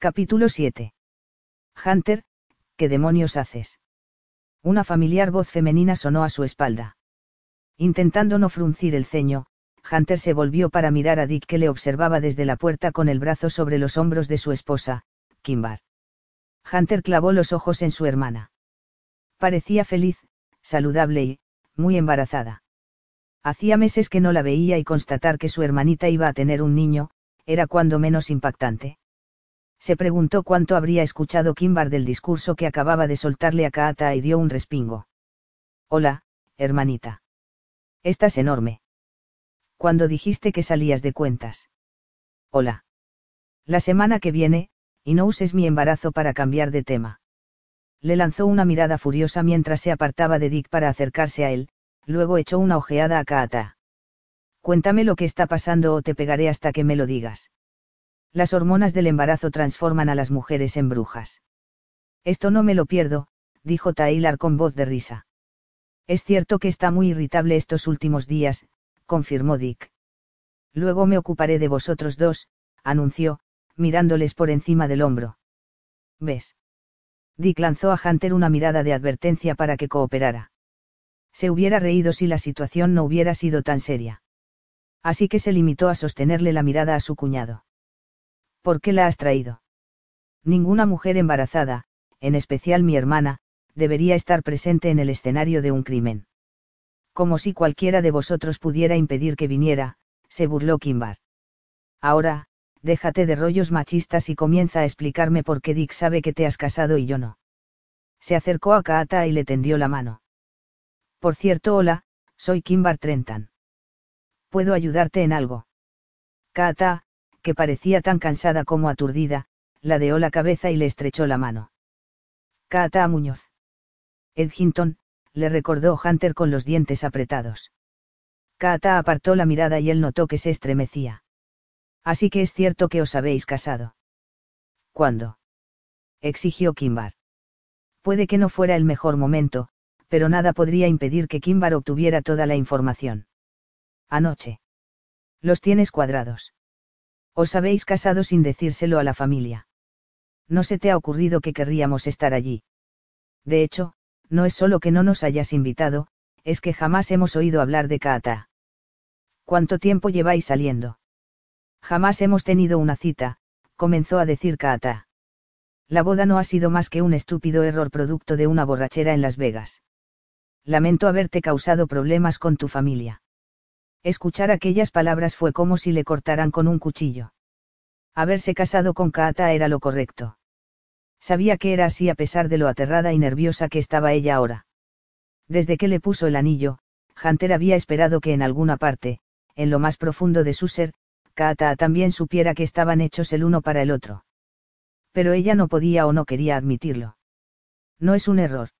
Capítulo 7. Hunter, ¿qué demonios haces? Una familiar voz femenina sonó a su espalda. Intentando no fruncir el ceño, Hunter se volvió para mirar a Dick que le observaba desde la puerta con el brazo sobre los hombros de su esposa, Kimbar. Hunter clavó los ojos en su hermana. Parecía feliz, saludable y, muy embarazada. Hacía meses que no la veía y constatar que su hermanita iba a tener un niño, era cuando menos impactante. Se preguntó cuánto habría escuchado Kimbar del discurso que acababa de soltarle a Kaata y dio un respingo. Hola, hermanita. Estás enorme. Cuando dijiste que salías de cuentas. Hola. La semana que viene, y no uses mi embarazo para cambiar de tema. Le lanzó una mirada furiosa mientras se apartaba de Dick para acercarse a él, luego echó una ojeada a Kaata. Cuéntame lo que está pasando o te pegaré hasta que me lo digas. Las hormonas del embarazo transforman a las mujeres en brujas. Esto no me lo pierdo, dijo Taylor con voz de risa. Es cierto que está muy irritable estos últimos días, confirmó Dick. Luego me ocuparé de vosotros dos, anunció, mirándoles por encima del hombro. ¿Ves? Dick lanzó a Hunter una mirada de advertencia para que cooperara. Se hubiera reído si la situación no hubiera sido tan seria. Así que se limitó a sostenerle la mirada a su cuñado. ¿Por qué la has traído? Ninguna mujer embarazada, en especial mi hermana, debería estar presente en el escenario de un crimen. Como si cualquiera de vosotros pudiera impedir que viniera, se burló Kimbar. Ahora, déjate de rollos machistas y comienza a explicarme por qué Dick sabe que te has casado y yo no. Se acercó a Kaata y le tendió la mano. Por cierto, hola, soy Kimbar Trentan. ¿Puedo ayudarte en algo? Kaata, que parecía tan cansada como aturdida, ladeó la cabeza y le estrechó la mano. Kaata Muñoz. Edginton, le recordó Hunter con los dientes apretados. Kaata apartó la mirada y él notó que se estremecía. Así que es cierto que os habéis casado. ¿Cuándo? exigió Kimbar. Puede que no fuera el mejor momento, pero nada podría impedir que Kimbar obtuviera toda la información. Anoche. Los tienes cuadrados. Os habéis casado sin decírselo a la familia. No se te ha ocurrido que querríamos estar allí. De hecho, no es solo que no nos hayas invitado, es que jamás hemos oído hablar de Kaata. ¿Cuánto tiempo lleváis saliendo? Jamás hemos tenido una cita, comenzó a decir Kaata. La boda no ha sido más que un estúpido error producto de una borrachera en Las Vegas. Lamento haberte causado problemas con tu familia. Escuchar aquellas palabras fue como si le cortaran con un cuchillo. Haberse casado con Kaata era lo correcto. Sabía que era así a pesar de lo aterrada y nerviosa que estaba ella ahora. Desde que le puso el anillo, Hunter había esperado que en alguna parte, en lo más profundo de su ser, Kaata también supiera que estaban hechos el uno para el otro. Pero ella no podía o no quería admitirlo. No es un error.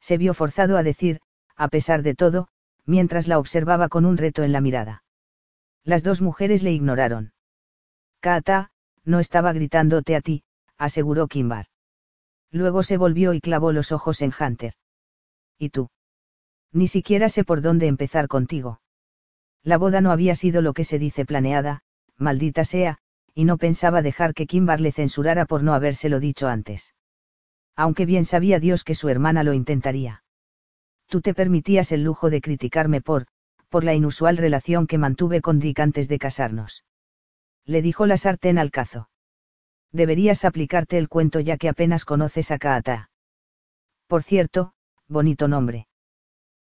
Se vio forzado a decir, a pesar de todo, mientras la observaba con un reto en la mirada. Las dos mujeres le ignoraron. Kata, no estaba gritándote a ti, aseguró Kimbar. Luego se volvió y clavó los ojos en Hunter. ¿Y tú? Ni siquiera sé por dónde empezar contigo. La boda no había sido lo que se dice planeada, maldita sea, y no pensaba dejar que Kimbar le censurara por no habérselo dicho antes. Aunque bien sabía Dios que su hermana lo intentaría tú te permitías el lujo de criticarme por, por la inusual relación que mantuve con Dick antes de casarnos. Le dijo la sartén al cazo. Deberías aplicarte el cuento ya que apenas conoces a Kaata. Por cierto, bonito nombre.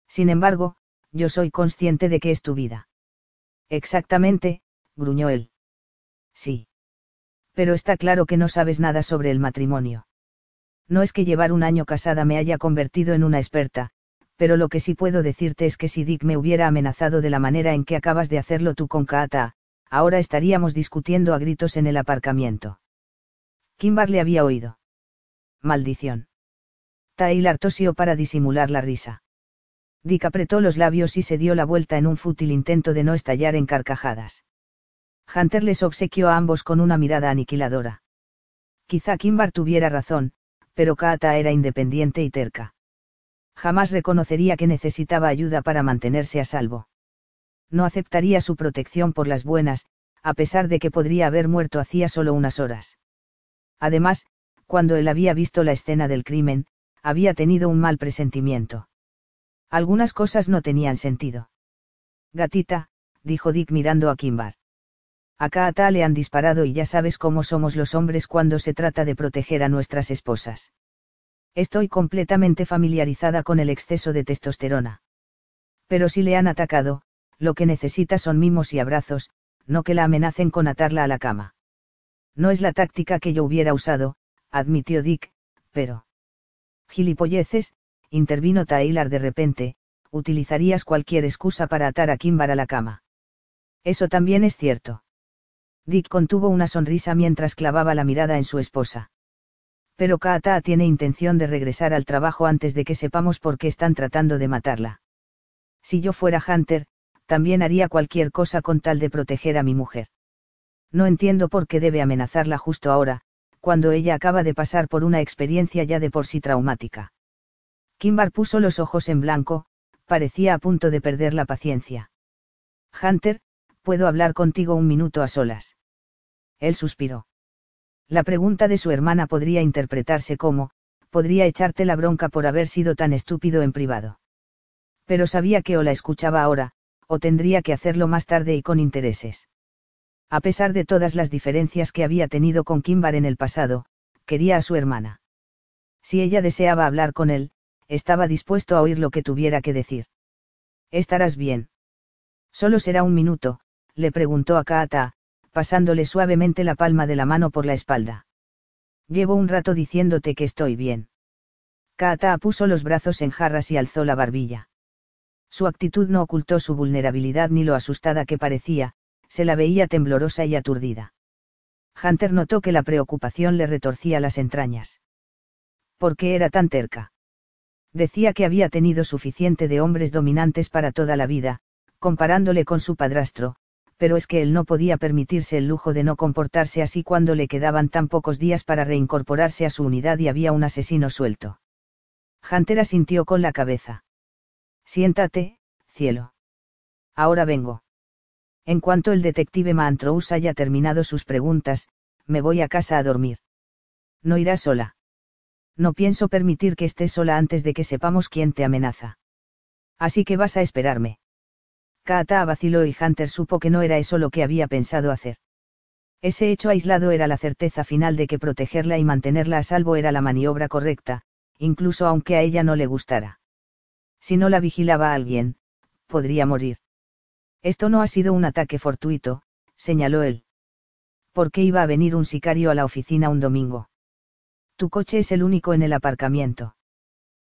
Sin embargo, yo soy consciente de que es tu vida. Exactamente, gruñó él. Sí. Pero está claro que no sabes nada sobre el matrimonio. No es que llevar un año casada me haya convertido en una experta, pero lo que sí puedo decirte es que si Dick me hubiera amenazado de la manera en que acabas de hacerlo tú con Kaata, ahora estaríamos discutiendo a gritos en el aparcamiento. Kimbar le había oído. Maldición. Taylor tosió para disimular la risa. Dick apretó los labios y se dio la vuelta en un fútil intento de no estallar en carcajadas. Hunter les obsequió a ambos con una mirada aniquiladora. Quizá Kimbar tuviera razón, pero Kaata era independiente y terca. Jamás reconocería que necesitaba ayuda para mantenerse a salvo. No aceptaría su protección por las buenas, a pesar de que podría haber muerto hacía solo unas horas. Además, cuando él había visto la escena del crimen, había tenido un mal presentimiento. Algunas cosas no tenían sentido. Gatita, dijo Dick mirando a Kimbar. Acá a le han disparado y ya sabes cómo somos los hombres cuando se trata de proteger a nuestras esposas. Estoy completamente familiarizada con el exceso de testosterona. Pero si le han atacado, lo que necesita son mimos y abrazos, no que la amenacen con atarla a la cama. No es la táctica que yo hubiera usado, admitió Dick, pero... Gilipolleces, intervino Taylor de repente, utilizarías cualquier excusa para atar a Kimbar a la cama. Eso también es cierto. Dick contuvo una sonrisa mientras clavaba la mirada en su esposa. Pero Kaata tiene intención de regresar al trabajo antes de que sepamos por qué están tratando de matarla. Si yo fuera Hunter, también haría cualquier cosa con tal de proteger a mi mujer. No entiendo por qué debe amenazarla justo ahora, cuando ella acaba de pasar por una experiencia ya de por sí traumática. Kimbar puso los ojos en blanco, parecía a punto de perder la paciencia. Hunter, ¿puedo hablar contigo un minuto a solas? Él suspiró. La pregunta de su hermana podría interpretarse como, podría echarte la bronca por haber sido tan estúpido en privado. Pero sabía que o la escuchaba ahora, o tendría que hacerlo más tarde y con intereses. A pesar de todas las diferencias que había tenido con Kimbar en el pasado, quería a su hermana. Si ella deseaba hablar con él, estaba dispuesto a oír lo que tuviera que decir. Estarás bien. Solo será un minuto, le preguntó a Kaata, pasándole suavemente la palma de la mano por la espalda. Llevo un rato diciéndote que estoy bien. Kaata puso los brazos en jarras y alzó la barbilla. Su actitud no ocultó su vulnerabilidad ni lo asustada que parecía, se la veía temblorosa y aturdida. Hunter notó que la preocupación le retorcía las entrañas. ¿Por qué era tan terca? Decía que había tenido suficiente de hombres dominantes para toda la vida, comparándole con su padrastro, pero es que él no podía permitirse el lujo de no comportarse así cuando le quedaban tan pocos días para reincorporarse a su unidad y había un asesino suelto. Hunter asintió con la cabeza. Siéntate, cielo. Ahora vengo. En cuanto el detective Mantrous haya terminado sus preguntas, me voy a casa a dormir. No irá sola. No pienso permitir que estés sola antes de que sepamos quién te amenaza. Así que vas a esperarme. Kaata vaciló y Hunter supo que no era eso lo que había pensado hacer. Ese hecho aislado era la certeza final de que protegerla y mantenerla a salvo era la maniobra correcta, incluso aunque a ella no le gustara. Si no la vigilaba alguien, podría morir. Esto no ha sido un ataque fortuito, señaló él. ¿Por qué iba a venir un sicario a la oficina un domingo? Tu coche es el único en el aparcamiento.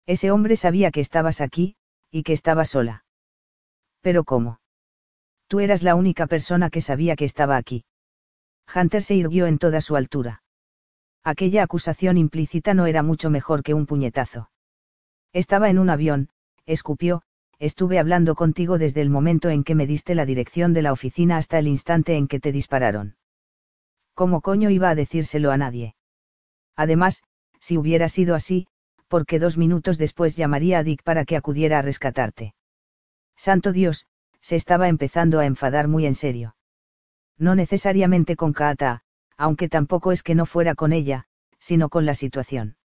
Ese hombre sabía que estabas aquí, y que estaba sola. Pero ¿cómo? Tú eras la única persona que sabía que estaba aquí. Hunter se irguió en toda su altura. Aquella acusación implícita no era mucho mejor que un puñetazo. Estaba en un avión, escupió, estuve hablando contigo desde el momento en que me diste la dirección de la oficina hasta el instante en que te dispararon. ¿Cómo coño iba a decírselo a nadie? Además, si hubiera sido así, porque dos minutos después llamaría a Dick para que acudiera a rescatarte. Santo Dios, se estaba empezando a enfadar muy en serio. No necesariamente con Kaata, aunque tampoco es que no fuera con ella, sino con la situación.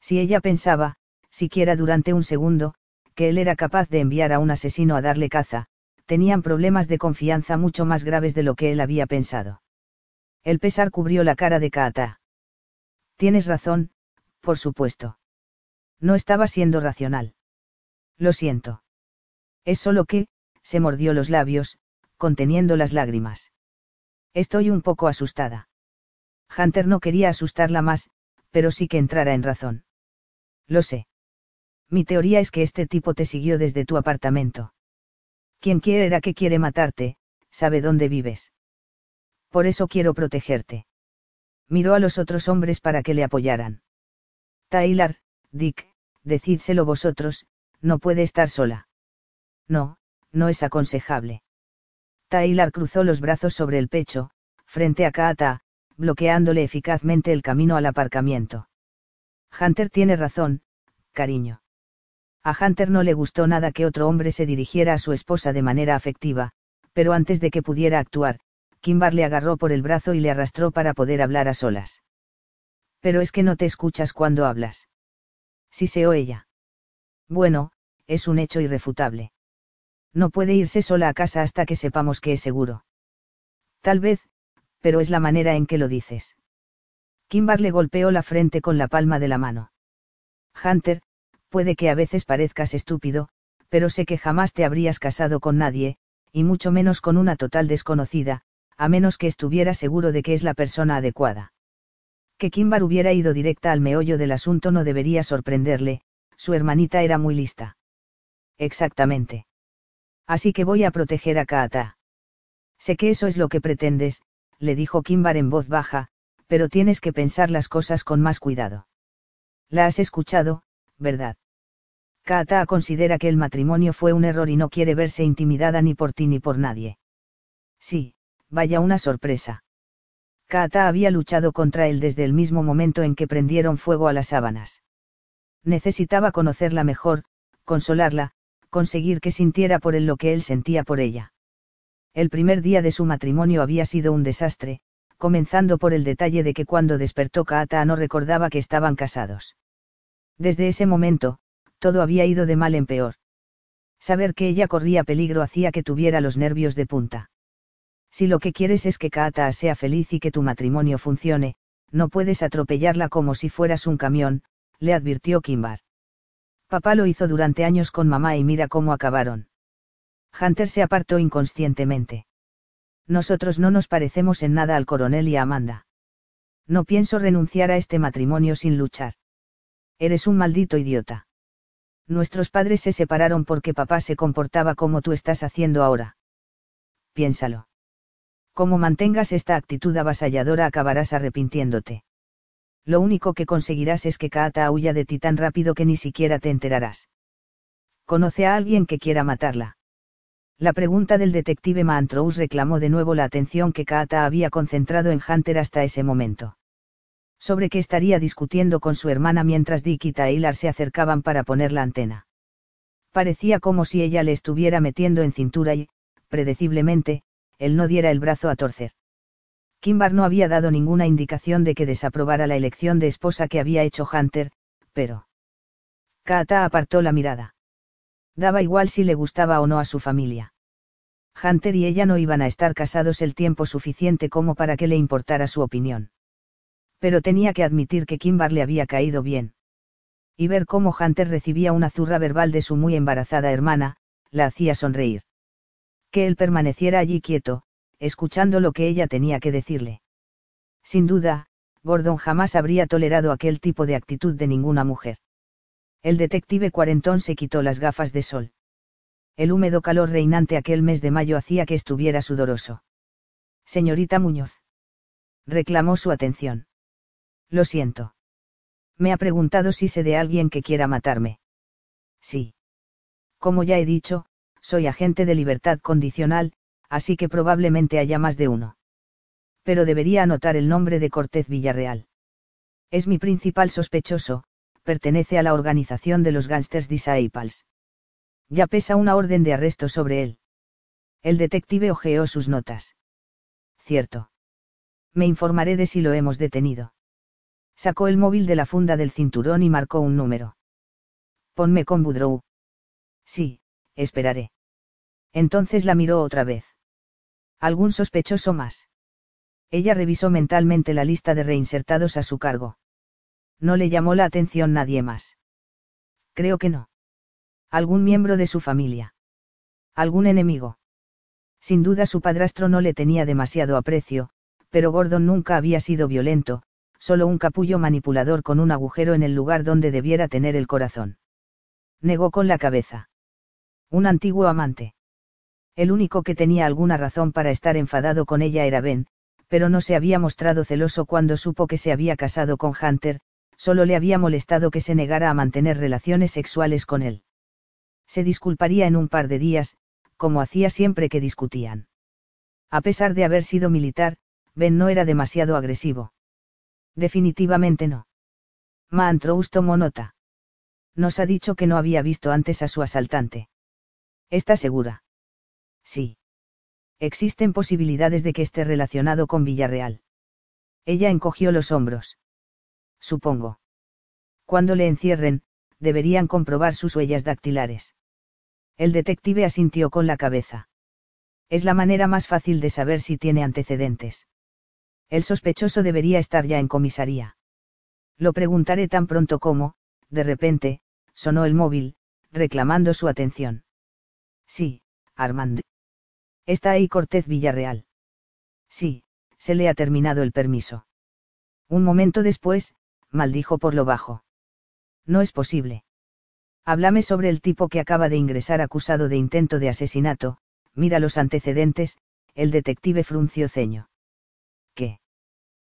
Si ella pensaba, siquiera durante un segundo, que él era capaz de enviar a un asesino a darle caza, tenían problemas de confianza mucho más graves de lo que él había pensado. El pesar cubrió la cara de Kaata. Tienes razón, por supuesto. No estaba siendo racional. Lo siento. Es solo que, se mordió los labios, conteniendo las lágrimas. Estoy un poco asustada. Hunter no quería asustarla más, pero sí que entrara en razón. Lo sé. Mi teoría es que este tipo te siguió desde tu apartamento. Quien quiera que quiere matarte, sabe dónde vives. Por eso quiero protegerte. Miró a los otros hombres para que le apoyaran. Tyler, Dick, decídselo vosotros, no puede estar sola. No, no es aconsejable. Tyler cruzó los brazos sobre el pecho, frente a Kaata, bloqueándole eficazmente el camino al aparcamiento. Hunter tiene razón, cariño. A Hunter no le gustó nada que otro hombre se dirigiera a su esposa de manera afectiva, pero antes de que pudiera actuar, Kimbar le agarró por el brazo y le arrastró para poder hablar a solas. Pero es que no te escuchas cuando hablas. Sí se o ella. Bueno, es un hecho irrefutable. No puede irse sola a casa hasta que sepamos que es seguro. Tal vez, pero es la manera en que lo dices. Kimbar le golpeó la frente con la palma de la mano. Hunter, puede que a veces parezcas estúpido, pero sé que jamás te habrías casado con nadie, y mucho menos con una total desconocida, a menos que estuviera seguro de que es la persona adecuada. Que Kimbar hubiera ido directa al meollo del asunto no debería sorprenderle, su hermanita era muy lista. Exactamente. Así que voy a proteger a Kaata. Sé que eso es lo que pretendes, le dijo Kimbar en voz baja, pero tienes que pensar las cosas con más cuidado. La has escuchado, ¿verdad? Kaata considera que el matrimonio fue un error y no quiere verse intimidada ni por ti ni por nadie. Sí, vaya una sorpresa. Kaata había luchado contra él desde el mismo momento en que prendieron fuego a las sábanas. Necesitaba conocerla mejor, consolarla, conseguir que sintiera por él lo que él sentía por ella. El primer día de su matrimonio había sido un desastre, comenzando por el detalle de que cuando despertó Kaata no recordaba que estaban casados. Desde ese momento, todo había ido de mal en peor. Saber que ella corría peligro hacía que tuviera los nervios de punta. Si lo que quieres es que Kaata sea feliz y que tu matrimonio funcione, no puedes atropellarla como si fueras un camión, le advirtió Kimbar. Papá lo hizo durante años con mamá y mira cómo acabaron. Hunter se apartó inconscientemente. Nosotros no nos parecemos en nada al coronel y a Amanda. No pienso renunciar a este matrimonio sin luchar. Eres un maldito idiota. Nuestros padres se separaron porque papá se comportaba como tú estás haciendo ahora. Piénsalo. Como mantengas esta actitud avasalladora acabarás arrepintiéndote. Lo único que conseguirás es que Kaata huya de ti tan rápido que ni siquiera te enterarás. Conoce a alguien que quiera matarla. La pregunta del detective Mantrous reclamó de nuevo la atención que Kaata había concentrado en Hunter hasta ese momento. Sobre qué estaría discutiendo con su hermana mientras Dick y Taylor se acercaban para poner la antena. Parecía como si ella le estuviera metiendo en cintura y, predeciblemente, él no diera el brazo a torcer. Kimbar no había dado ninguna indicación de que desaprobara la elección de esposa que había hecho Hunter, pero... Kaata apartó la mirada. Daba igual si le gustaba o no a su familia. Hunter y ella no iban a estar casados el tiempo suficiente como para que le importara su opinión. Pero tenía que admitir que Kimbar le había caído bien. Y ver cómo Hunter recibía una zurra verbal de su muy embarazada hermana, la hacía sonreír. Que él permaneciera allí quieto, escuchando lo que ella tenía que decirle. Sin duda, Gordon jamás habría tolerado aquel tipo de actitud de ninguna mujer. El detective cuarentón se quitó las gafas de sol el húmedo calor reinante aquel mes de mayo hacía que estuviera sudoroso. Señorita Muñoz. Reclamó su atención. Lo siento. Me ha preguntado si sé de alguien que quiera matarme. Sí. Como ya he dicho, soy agente de libertad condicional, así que probablemente haya más de uno. Pero debería anotar el nombre de Cortez Villarreal. Es mi principal sospechoso, pertenece a la organización de los Gangsters Disciples. Ya pesa una orden de arresto sobre él. El detective ojeó sus notas. Cierto. Me informaré de si lo hemos detenido. Sacó el móvil de la funda del cinturón y marcó un número. Ponme con Budrow. Sí, esperaré. Entonces la miró otra vez. ¿Algún sospechoso más? Ella revisó mentalmente la lista de reinsertados a su cargo. No le llamó la atención nadie más. Creo que no algún miembro de su familia. Algún enemigo. Sin duda su padrastro no le tenía demasiado aprecio, pero Gordon nunca había sido violento, solo un capullo manipulador con un agujero en el lugar donde debiera tener el corazón. Negó con la cabeza. Un antiguo amante. El único que tenía alguna razón para estar enfadado con ella era Ben, pero no se había mostrado celoso cuando supo que se había casado con Hunter, solo le había molestado que se negara a mantener relaciones sexuales con él. Se disculparía en un par de días, como hacía siempre que discutían. A pesar de haber sido militar, Ben no era demasiado agresivo. Definitivamente no. Mantrous tomó nota. Nos ha dicho que no había visto antes a su asaltante. ¿Está segura? Sí. Existen posibilidades de que esté relacionado con Villarreal. Ella encogió los hombros. Supongo. Cuando le encierren, deberían comprobar sus huellas dactilares. El detective asintió con la cabeza. Es la manera más fácil de saber si tiene antecedentes. El sospechoso debería estar ya en comisaría. Lo preguntaré tan pronto como, de repente, sonó el móvil, reclamando su atención. Sí, Armand. Está ahí Cortez Villarreal. Sí, se le ha terminado el permiso. Un momento después, maldijo por lo bajo. No es posible. Háblame sobre el tipo que acaba de ingresar acusado de intento de asesinato, mira los antecedentes, el detective frunció ceño. ¿Qué?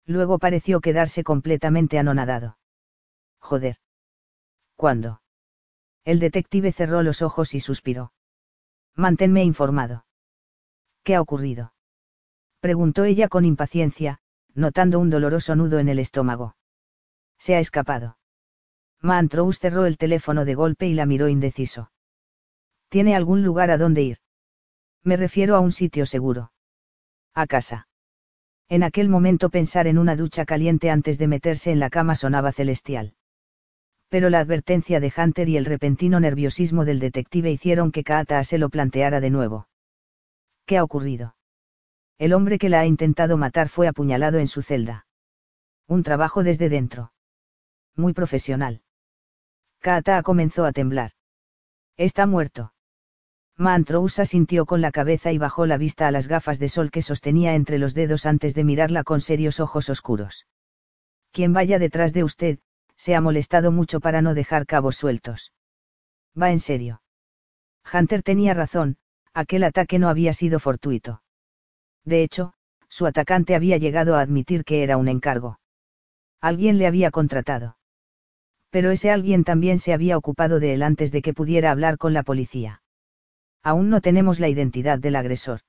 Luego pareció quedarse completamente anonadado. Joder. ¿Cuándo? El detective cerró los ojos y suspiró. Manténme informado. ¿Qué ha ocurrido? Preguntó ella con impaciencia, notando un doloroso nudo en el estómago. Se ha escapado. Mantrous cerró el teléfono de golpe y la miró indeciso. ¿Tiene algún lugar a dónde ir? Me refiero a un sitio seguro. A casa. En aquel momento pensar en una ducha caliente antes de meterse en la cama sonaba celestial. Pero la advertencia de Hunter y el repentino nerviosismo del detective hicieron que Kaata se lo planteara de nuevo. ¿Qué ha ocurrido? El hombre que la ha intentado matar fue apuñalado en su celda. Un trabajo desde dentro. Muy profesional. Kaata comenzó a temblar. Está muerto. Mantrous sintió con la cabeza y bajó la vista a las gafas de sol que sostenía entre los dedos antes de mirarla con serios ojos oscuros. Quien vaya detrás de usted, se ha molestado mucho para no dejar cabos sueltos. Va en serio. Hunter tenía razón, aquel ataque no había sido fortuito. De hecho, su atacante había llegado a admitir que era un encargo. Alguien le había contratado pero ese alguien también se había ocupado de él antes de que pudiera hablar con la policía. Aún no tenemos la identidad del agresor.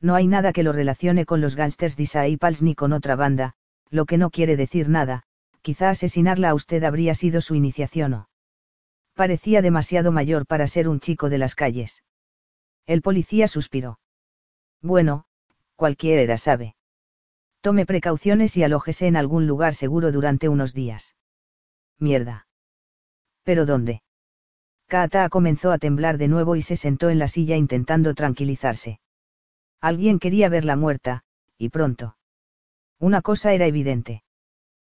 No hay nada que lo relacione con los gángsters Disciples ni con otra banda, lo que no quiere decir nada, quizá asesinarla a usted habría sido su iniciación o. Parecía demasiado mayor para ser un chico de las calles. El policía suspiró. Bueno, cualquiera sabe. Tome precauciones y alójese en algún lugar seguro durante unos días. Mierda. ¿Pero dónde? Kaata comenzó a temblar de nuevo y se sentó en la silla intentando tranquilizarse. Alguien quería verla muerta, y pronto. Una cosa era evidente.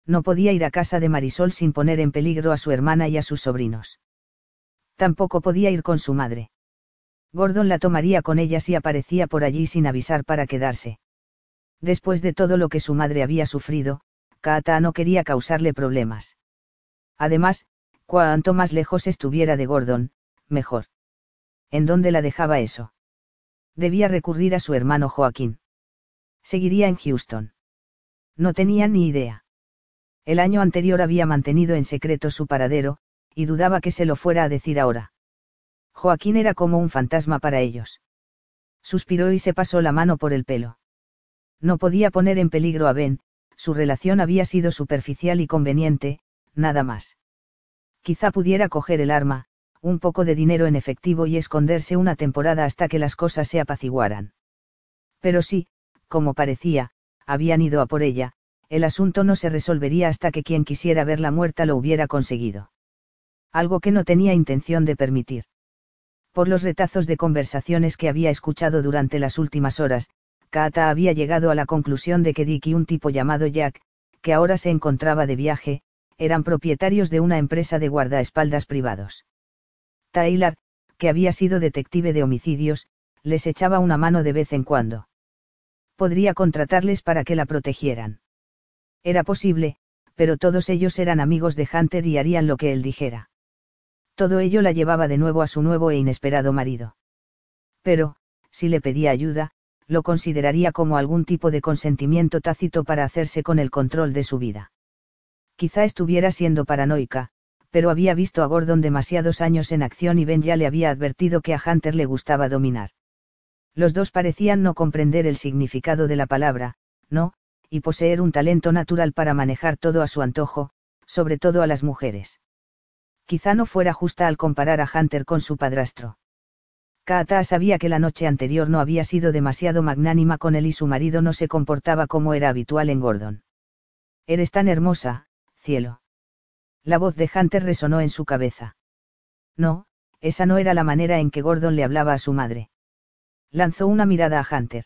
No podía ir a casa de Marisol sin poner en peligro a su hermana y a sus sobrinos. Tampoco podía ir con su madre. Gordon la tomaría con ella si aparecía por allí sin avisar para quedarse. Después de todo lo que su madre había sufrido, Kaata no quería causarle problemas. Además, cuanto más lejos estuviera de Gordon, mejor. ¿En dónde la dejaba eso? Debía recurrir a su hermano Joaquín. Seguiría en Houston. No tenía ni idea. El año anterior había mantenido en secreto su paradero, y dudaba que se lo fuera a decir ahora. Joaquín era como un fantasma para ellos. Suspiró y se pasó la mano por el pelo. No podía poner en peligro a Ben, su relación había sido superficial y conveniente, nada más. Quizá pudiera coger el arma, un poco de dinero en efectivo y esconderse una temporada hasta que las cosas se apaciguaran. Pero sí, como parecía, habían ido a por ella, el asunto no se resolvería hasta que quien quisiera verla muerta lo hubiera conseguido. Algo que no tenía intención de permitir. Por los retazos de conversaciones que había escuchado durante las últimas horas, Kaata había llegado a la conclusión de que Dick y un tipo llamado Jack, que ahora se encontraba de viaje, eran propietarios de una empresa de guardaespaldas privados. Taylor, que había sido detective de homicidios, les echaba una mano de vez en cuando. Podría contratarles para que la protegieran. Era posible, pero todos ellos eran amigos de Hunter y harían lo que él dijera. Todo ello la llevaba de nuevo a su nuevo e inesperado marido. Pero, si le pedía ayuda, lo consideraría como algún tipo de consentimiento tácito para hacerse con el control de su vida. Quizá estuviera siendo paranoica, pero había visto a Gordon demasiados años en acción y Ben ya le había advertido que a Hunter le gustaba dominar. Los dos parecían no comprender el significado de la palabra, no, y poseer un talento natural para manejar todo a su antojo, sobre todo a las mujeres. Quizá no fuera justa al comparar a Hunter con su padrastro. Kaata sabía que la noche anterior no había sido demasiado magnánima con él y su marido no se comportaba como era habitual en Gordon. Eres tan hermosa, cielo. La voz de Hunter resonó en su cabeza. No, esa no era la manera en que Gordon le hablaba a su madre. Lanzó una mirada a Hunter.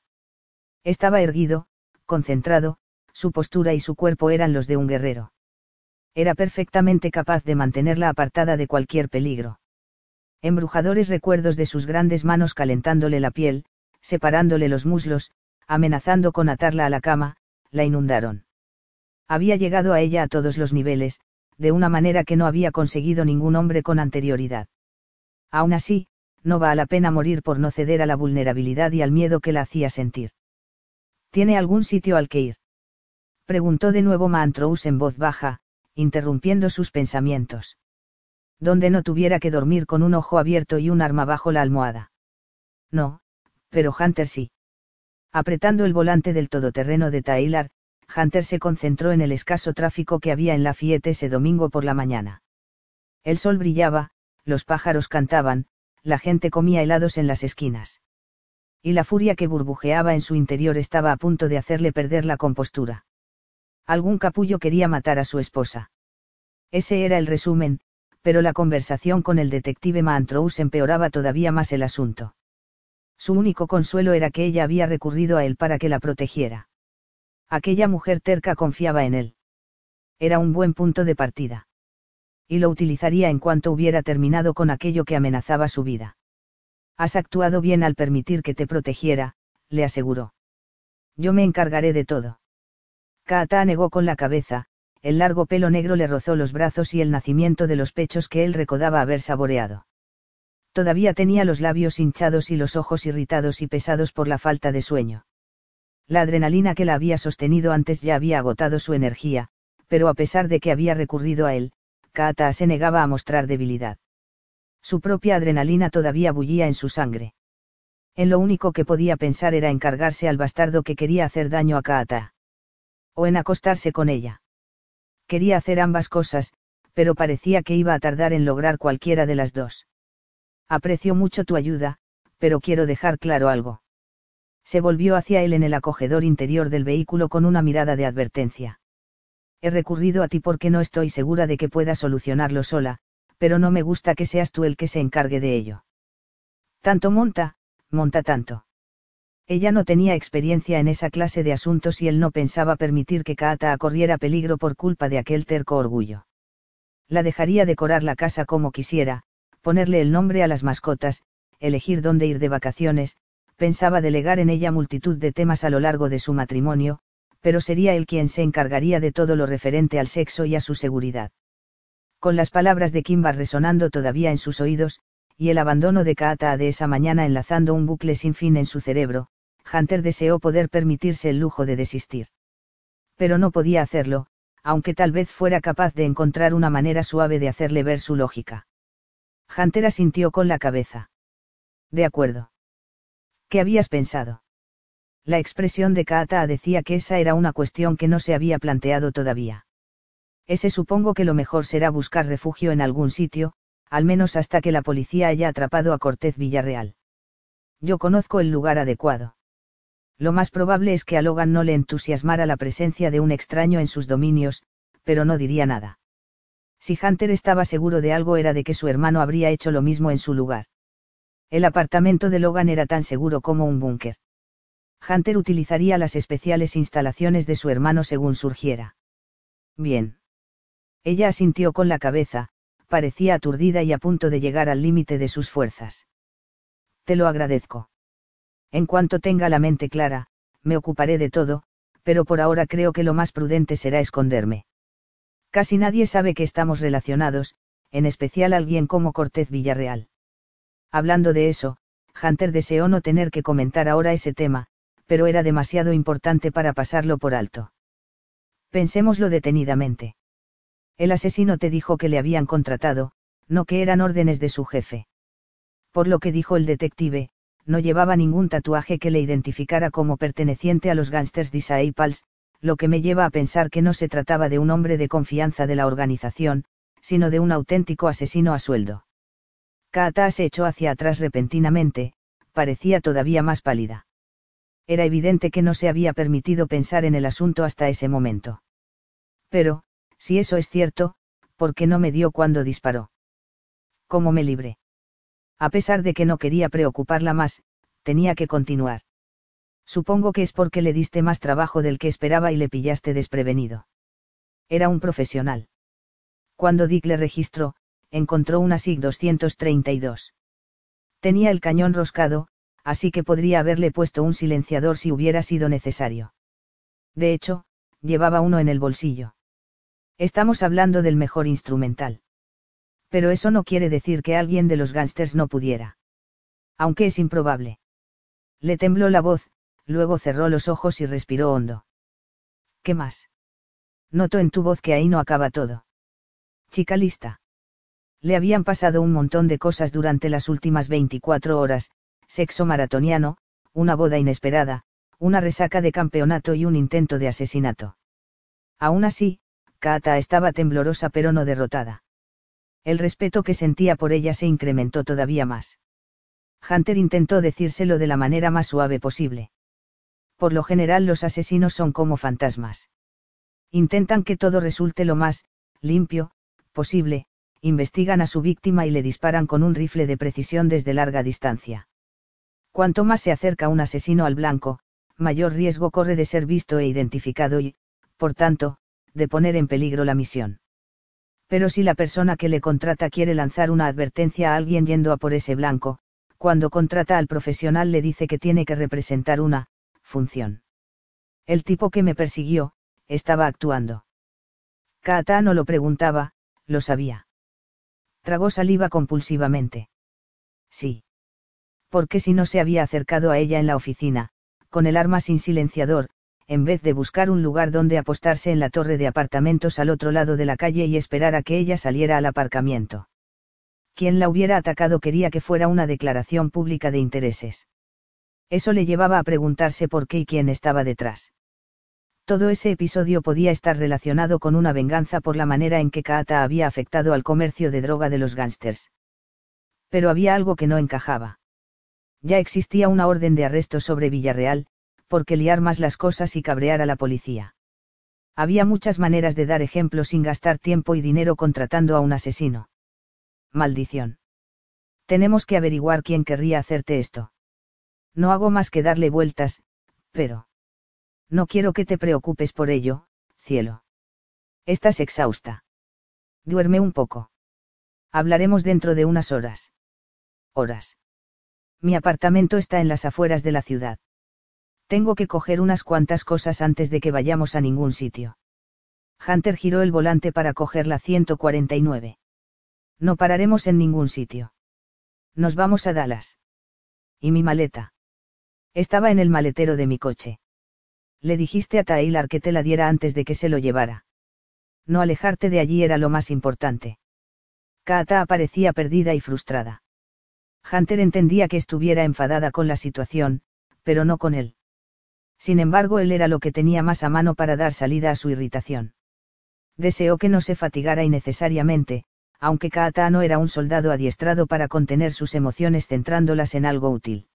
Estaba erguido, concentrado, su postura y su cuerpo eran los de un guerrero. Era perfectamente capaz de mantenerla apartada de cualquier peligro embrujadores recuerdos de sus grandes manos calentándole la piel, separándole los muslos, amenazando con atarla a la cama, la inundaron. Había llegado a ella a todos los niveles, de una manera que no había conseguido ningún hombre con anterioridad. Aún así, no va a la pena morir por no ceder a la vulnerabilidad y al miedo que la hacía sentir. ¿Tiene algún sitio al que ir? Preguntó de nuevo Mantrous en voz baja, interrumpiendo sus pensamientos donde no tuviera que dormir con un ojo abierto y un arma bajo la almohada. No, pero Hunter sí. Apretando el volante del todoterreno de Taylor, Hunter se concentró en el escaso tráfico que había en la Fiat ese domingo por la mañana. El sol brillaba, los pájaros cantaban, la gente comía helados en las esquinas. Y la furia que burbujeaba en su interior estaba a punto de hacerle perder la compostura. Algún capullo quería matar a su esposa. Ese era el resumen, pero la conversación con el detective Mantrous empeoraba todavía más el asunto. Su único consuelo era que ella había recurrido a él para que la protegiera. Aquella mujer terca confiaba en él. Era un buen punto de partida. Y lo utilizaría en cuanto hubiera terminado con aquello que amenazaba su vida. Has actuado bien al permitir que te protegiera, le aseguró. Yo me encargaré de todo. Kaata negó con la cabeza, el largo pelo negro le rozó los brazos y el nacimiento de los pechos que él recordaba haber saboreado. Todavía tenía los labios hinchados y los ojos irritados y pesados por la falta de sueño. La adrenalina que la había sostenido antes ya había agotado su energía, pero a pesar de que había recurrido a él, Kaata se negaba a mostrar debilidad. Su propia adrenalina todavía bullía en su sangre. En lo único que podía pensar era encargarse al bastardo que quería hacer daño a Kaata. O en acostarse con ella. Quería hacer ambas cosas, pero parecía que iba a tardar en lograr cualquiera de las dos. Aprecio mucho tu ayuda, pero quiero dejar claro algo. Se volvió hacia él en el acogedor interior del vehículo con una mirada de advertencia. He recurrido a ti porque no estoy segura de que pueda solucionarlo sola, pero no me gusta que seas tú el que se encargue de ello. Tanto monta, monta tanto. Ella no tenía experiencia en esa clase de asuntos y él no pensaba permitir que Kaata corriera peligro por culpa de aquel terco orgullo. La dejaría decorar la casa como quisiera, ponerle el nombre a las mascotas, elegir dónde ir de vacaciones, pensaba delegar en ella multitud de temas a lo largo de su matrimonio, pero sería él quien se encargaría de todo lo referente al sexo y a su seguridad. Con las palabras de Kimba resonando todavía en sus oídos, y el abandono de Kaata de esa mañana enlazando un bucle sin fin en su cerebro, Hunter deseó poder permitirse el lujo de desistir. Pero no podía hacerlo, aunque tal vez fuera capaz de encontrar una manera suave de hacerle ver su lógica. Hunter asintió con la cabeza. De acuerdo. ¿Qué habías pensado? La expresión de Kaata decía que esa era una cuestión que no se había planteado todavía. Ese supongo que lo mejor será buscar refugio en algún sitio, al menos hasta que la policía haya atrapado a Cortez Villarreal. Yo conozco el lugar adecuado lo más probable es que a Logan no le entusiasmara la presencia de un extraño en sus dominios, pero no diría nada. Si Hunter estaba seguro de algo era de que su hermano habría hecho lo mismo en su lugar. El apartamento de Logan era tan seguro como un búnker. Hunter utilizaría las especiales instalaciones de su hermano según surgiera. Bien. Ella asintió con la cabeza, parecía aturdida y a punto de llegar al límite de sus fuerzas. Te lo agradezco. En cuanto tenga la mente clara, me ocuparé de todo, pero por ahora creo que lo más prudente será esconderme. Casi nadie sabe que estamos relacionados, en especial alguien como Cortez Villarreal. Hablando de eso, Hunter deseó no tener que comentar ahora ese tema, pero era demasiado importante para pasarlo por alto. Pensémoslo detenidamente. El asesino te dijo que le habían contratado, no que eran órdenes de su jefe. Por lo que dijo el detective, no llevaba ningún tatuaje que le identificara como perteneciente a los Gangsters Disciples, lo que me lleva a pensar que no se trataba de un hombre de confianza de la organización, sino de un auténtico asesino a sueldo. Kaata se echó hacia atrás repentinamente, parecía todavía más pálida. Era evidente que no se había permitido pensar en el asunto hasta ese momento. Pero, si eso es cierto, ¿por qué no me dio cuando disparó? ¿Cómo me libré? A pesar de que no quería preocuparla más, tenía que continuar. Supongo que es porque le diste más trabajo del que esperaba y le pillaste desprevenido. Era un profesional. Cuando Dick le registró, encontró una SIG 232. Tenía el cañón roscado, así que podría haberle puesto un silenciador si hubiera sido necesario. De hecho, llevaba uno en el bolsillo. Estamos hablando del mejor instrumental. Pero eso no quiere decir que alguien de los gángsters no pudiera. Aunque es improbable. Le tembló la voz, luego cerró los ojos y respiró hondo. ¿Qué más? Noto en tu voz que ahí no acaba todo. Chica lista. Le habían pasado un montón de cosas durante las últimas 24 horas, sexo maratoniano, una boda inesperada, una resaca de campeonato y un intento de asesinato. Aún así, Kata estaba temblorosa pero no derrotada el respeto que sentía por ella se incrementó todavía más. Hunter intentó decírselo de la manera más suave posible. Por lo general los asesinos son como fantasmas. Intentan que todo resulte lo más, limpio, posible, investigan a su víctima y le disparan con un rifle de precisión desde larga distancia. Cuanto más se acerca un asesino al blanco, mayor riesgo corre de ser visto e identificado y, por tanto, de poner en peligro la misión pero si la persona que le contrata quiere lanzar una advertencia a alguien yendo a por ese blanco, cuando contrata al profesional le dice que tiene que representar una función. El tipo que me persiguió, estaba actuando. Kaata no lo preguntaba, lo sabía. Tragó saliva compulsivamente. Sí. Porque si no se había acercado a ella en la oficina, con el arma sin silenciador, en vez de buscar un lugar donde apostarse en la torre de apartamentos al otro lado de la calle y esperar a que ella saliera al aparcamiento. Quien la hubiera atacado quería que fuera una declaración pública de intereses. Eso le llevaba a preguntarse por qué y quién estaba detrás. Todo ese episodio podía estar relacionado con una venganza por la manera en que Kaata había afectado al comercio de droga de los gángsters. Pero había algo que no encajaba. Ya existía una orden de arresto sobre Villarreal, porque liar más las cosas y cabrear a la policía. Había muchas maneras de dar ejemplo sin gastar tiempo y dinero contratando a un asesino. Maldición. Tenemos que averiguar quién querría hacerte esto. No hago más que darle vueltas, pero... No quiero que te preocupes por ello, cielo. Estás exhausta. Duerme un poco. Hablaremos dentro de unas horas. Horas. Mi apartamento está en las afueras de la ciudad. Tengo que coger unas cuantas cosas antes de que vayamos a ningún sitio. Hunter giró el volante para coger la 149. No pararemos en ningún sitio. Nos vamos a Dallas. ¿Y mi maleta? Estaba en el maletero de mi coche. Le dijiste a Taylor que te la diera antes de que se lo llevara. No alejarte de allí era lo más importante. Kata parecía perdida y frustrada. Hunter entendía que estuviera enfadada con la situación, pero no con él sin embargo él era lo que tenía más a mano para dar salida a su irritación. Deseó que no se fatigara innecesariamente, aunque Kaata no era un soldado adiestrado para contener sus emociones centrándolas en algo útil.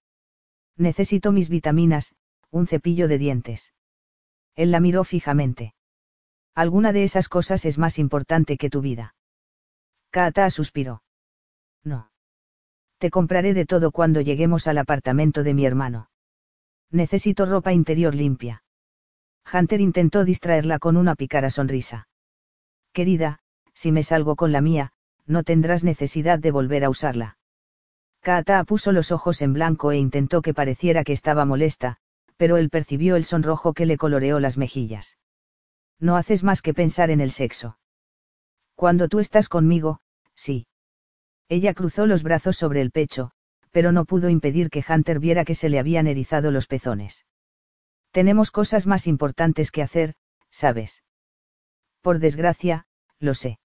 Necesito mis vitaminas, un cepillo de dientes. Él la miró fijamente. Alguna de esas cosas es más importante que tu vida. Kaata suspiró. No. Te compraré de todo cuando lleguemos al apartamento de mi hermano. Necesito ropa interior limpia. Hunter intentó distraerla con una picara sonrisa. Querida, si me salgo con la mía, no tendrás necesidad de volver a usarla. Kaata puso los ojos en blanco e intentó que pareciera que estaba molesta, pero él percibió el sonrojo que le coloreó las mejillas. No haces más que pensar en el sexo. Cuando tú estás conmigo, sí. Ella cruzó los brazos sobre el pecho, pero no pudo impedir que Hunter viera que se le habían erizado los pezones. Tenemos cosas más importantes que hacer, ¿sabes? Por desgracia, lo sé.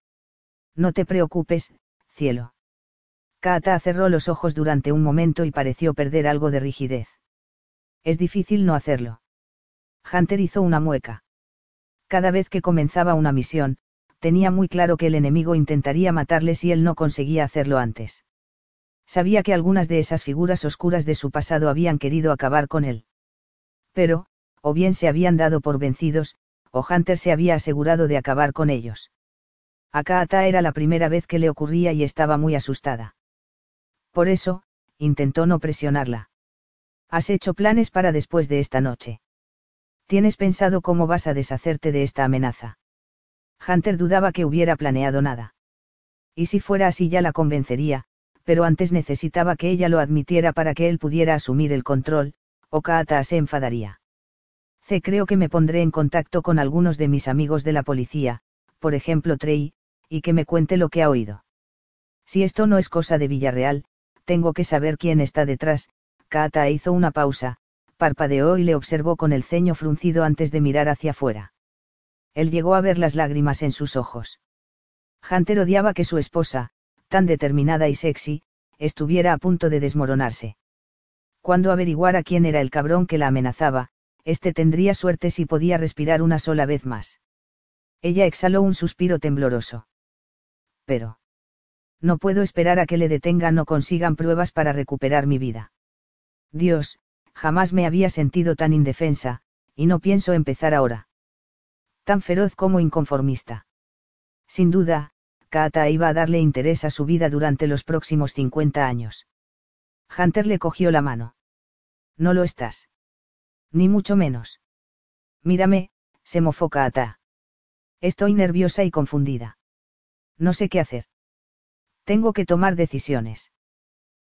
No te preocupes, cielo. Kaata cerró los ojos durante un momento y pareció perder algo de rigidez. Es difícil no hacerlo. Hunter hizo una mueca. Cada vez que comenzaba una misión, tenía muy claro que el enemigo intentaría matarle si él no conseguía hacerlo antes. Sabía que algunas de esas figuras oscuras de su pasado habían querido acabar con él. Pero, o bien se habían dado por vencidos, o Hunter se había asegurado de acabar con ellos. A Kaata era la primera vez que le ocurría y estaba muy asustada. Por eso, intentó no presionarla. ¿Has hecho planes para después de esta noche? ¿Tienes pensado cómo vas a deshacerte de esta amenaza? Hunter dudaba que hubiera planeado nada. Y si fuera así ya la convencería, pero antes necesitaba que ella lo admitiera para que él pudiera asumir el control, o Kaata se enfadaría. C. Creo que me pondré en contacto con algunos de mis amigos de la policía, por ejemplo Trey, y que me cuente lo que ha oído. Si esto no es cosa de Villarreal, tengo que saber quién está detrás. Kaata hizo una pausa, parpadeó y le observó con el ceño fruncido antes de mirar hacia afuera. Él llegó a ver las lágrimas en sus ojos. Hunter odiaba que su esposa, tan determinada y sexy, estuviera a punto de desmoronarse. Cuando averiguara quién era el cabrón que la amenazaba, este tendría suerte si podía respirar una sola vez más. Ella exhaló un suspiro tembloroso. Pero. No puedo esperar a que le detengan o consigan pruebas para recuperar mi vida. Dios, jamás me había sentido tan indefensa, y no pienso empezar ahora. Tan feroz como inconformista. Sin duda, Kata iba a darle interés a su vida durante los próximos 50 años. Hunter le cogió la mano. No lo estás. Ni mucho menos. Mírame, se mofó Kata. Estoy nerviosa y confundida. No sé qué hacer. Tengo que tomar decisiones.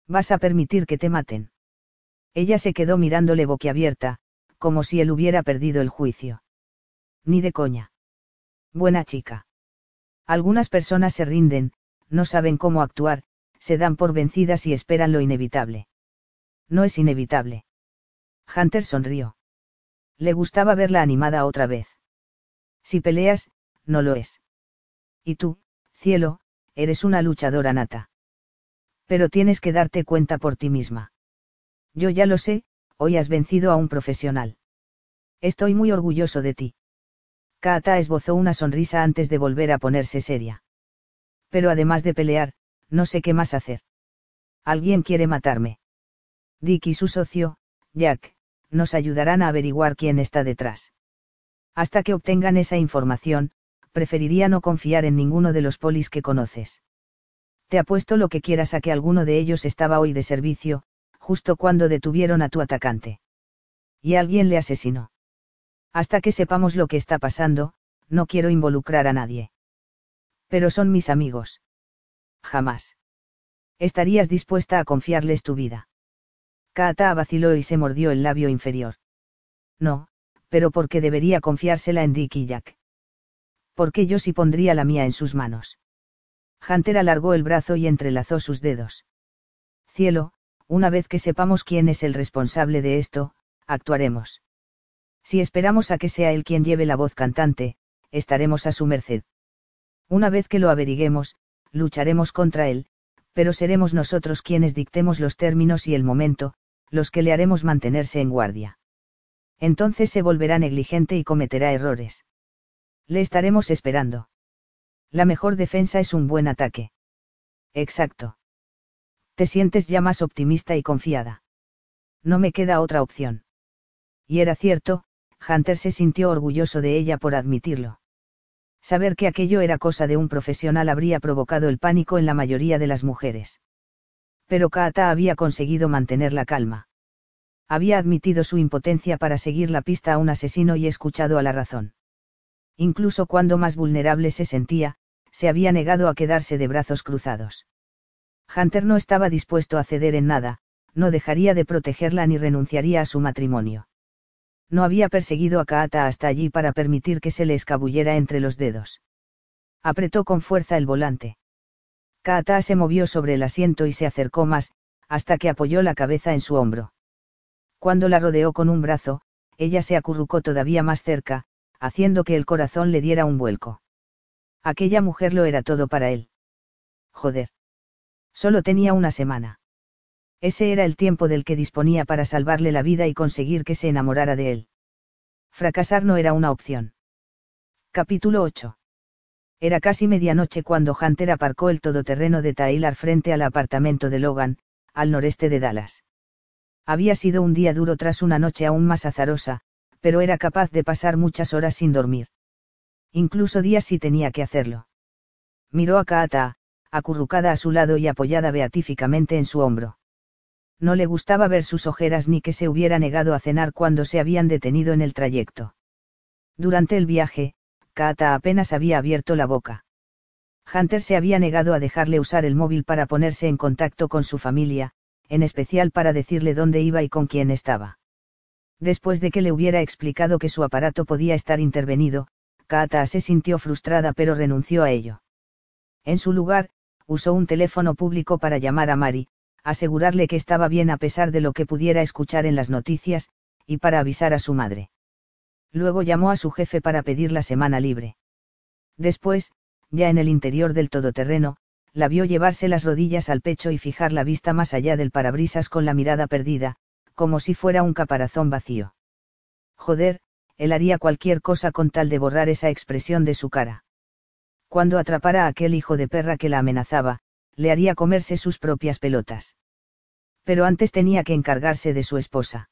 ¿Vas a permitir que te maten? Ella se quedó mirándole boquiabierta, como si él hubiera perdido el juicio. Ni de coña. Buena chica. Algunas personas se rinden, no saben cómo actuar, se dan por vencidas y esperan lo inevitable. No es inevitable. Hunter sonrió. Le gustaba verla animada otra vez. Si peleas, no lo es. Y tú, cielo, eres una luchadora nata. Pero tienes que darte cuenta por ti misma. Yo ya lo sé, hoy has vencido a un profesional. Estoy muy orgulloso de ti. Kaata esbozó una sonrisa antes de volver a ponerse seria. Pero además de pelear, no sé qué más hacer. Alguien quiere matarme. Dick y su socio, Jack, nos ayudarán a averiguar quién está detrás. Hasta que obtengan esa información, preferiría no confiar en ninguno de los polis que conoces. Te apuesto lo que quieras a que alguno de ellos estaba hoy de servicio, justo cuando detuvieron a tu atacante. Y alguien le asesinó. Hasta que sepamos lo que está pasando, no quiero involucrar a nadie. Pero son mis amigos. Jamás. ¿Estarías dispuesta a confiarles tu vida? Kaata vaciló y se mordió el labio inferior. No, pero ¿por qué debería confiársela en Dick y Jack? porque yo sí pondría la mía en sus manos. Hunter alargó el brazo y entrelazó sus dedos. Cielo, una vez que sepamos quién es el responsable de esto, actuaremos. Si esperamos a que sea él quien lleve la voz cantante, estaremos a su merced. Una vez que lo averiguemos, lucharemos contra él, pero seremos nosotros quienes dictemos los términos y el momento, los que le haremos mantenerse en guardia. Entonces se volverá negligente y cometerá errores. Le estaremos esperando. La mejor defensa es un buen ataque. Exacto. Te sientes ya más optimista y confiada. No me queda otra opción. Y era cierto, Hunter se sintió orgulloso de ella por admitirlo. Saber que aquello era cosa de un profesional habría provocado el pánico en la mayoría de las mujeres. Pero Kaata había conseguido mantener la calma. Había admitido su impotencia para seguir la pista a un asesino y escuchado a la razón incluso cuando más vulnerable se sentía, se había negado a quedarse de brazos cruzados. Hunter no estaba dispuesto a ceder en nada, no dejaría de protegerla ni renunciaría a su matrimonio. No había perseguido a Kaata hasta allí para permitir que se le escabullera entre los dedos. Apretó con fuerza el volante. Kaata se movió sobre el asiento y se acercó más, hasta que apoyó la cabeza en su hombro. Cuando la rodeó con un brazo, ella se acurrucó todavía más cerca, haciendo que el corazón le diera un vuelco. Aquella mujer lo era todo para él. Joder. Solo tenía una semana. Ese era el tiempo del que disponía para salvarle la vida y conseguir que se enamorara de él. Fracasar no era una opción. Capítulo 8. Era casi medianoche cuando Hunter aparcó el todoterreno de Taylor frente al apartamento de Logan, al noreste de Dallas. Había sido un día duro tras una noche aún más azarosa, pero era capaz de pasar muchas horas sin dormir. Incluso días si tenía que hacerlo. Miró a Kaata, acurrucada a su lado y apoyada beatíficamente en su hombro. No le gustaba ver sus ojeras ni que se hubiera negado a cenar cuando se habían detenido en el trayecto. Durante el viaje, Kaata apenas había abierto la boca. Hunter se había negado a dejarle usar el móvil para ponerse en contacto con su familia, en especial para decirle dónde iba y con quién estaba. Después de que le hubiera explicado que su aparato podía estar intervenido, Kaata se sintió frustrada pero renunció a ello. En su lugar, usó un teléfono público para llamar a Mari, asegurarle que estaba bien a pesar de lo que pudiera escuchar en las noticias, y para avisar a su madre. Luego llamó a su jefe para pedir la semana libre. Después, ya en el interior del todoterreno, la vio llevarse las rodillas al pecho y fijar la vista más allá del parabrisas con la mirada perdida, como si fuera un caparazón vacío. Joder, él haría cualquier cosa con tal de borrar esa expresión de su cara. Cuando atrapara a aquel hijo de perra que la amenazaba, le haría comerse sus propias pelotas. Pero antes tenía que encargarse de su esposa.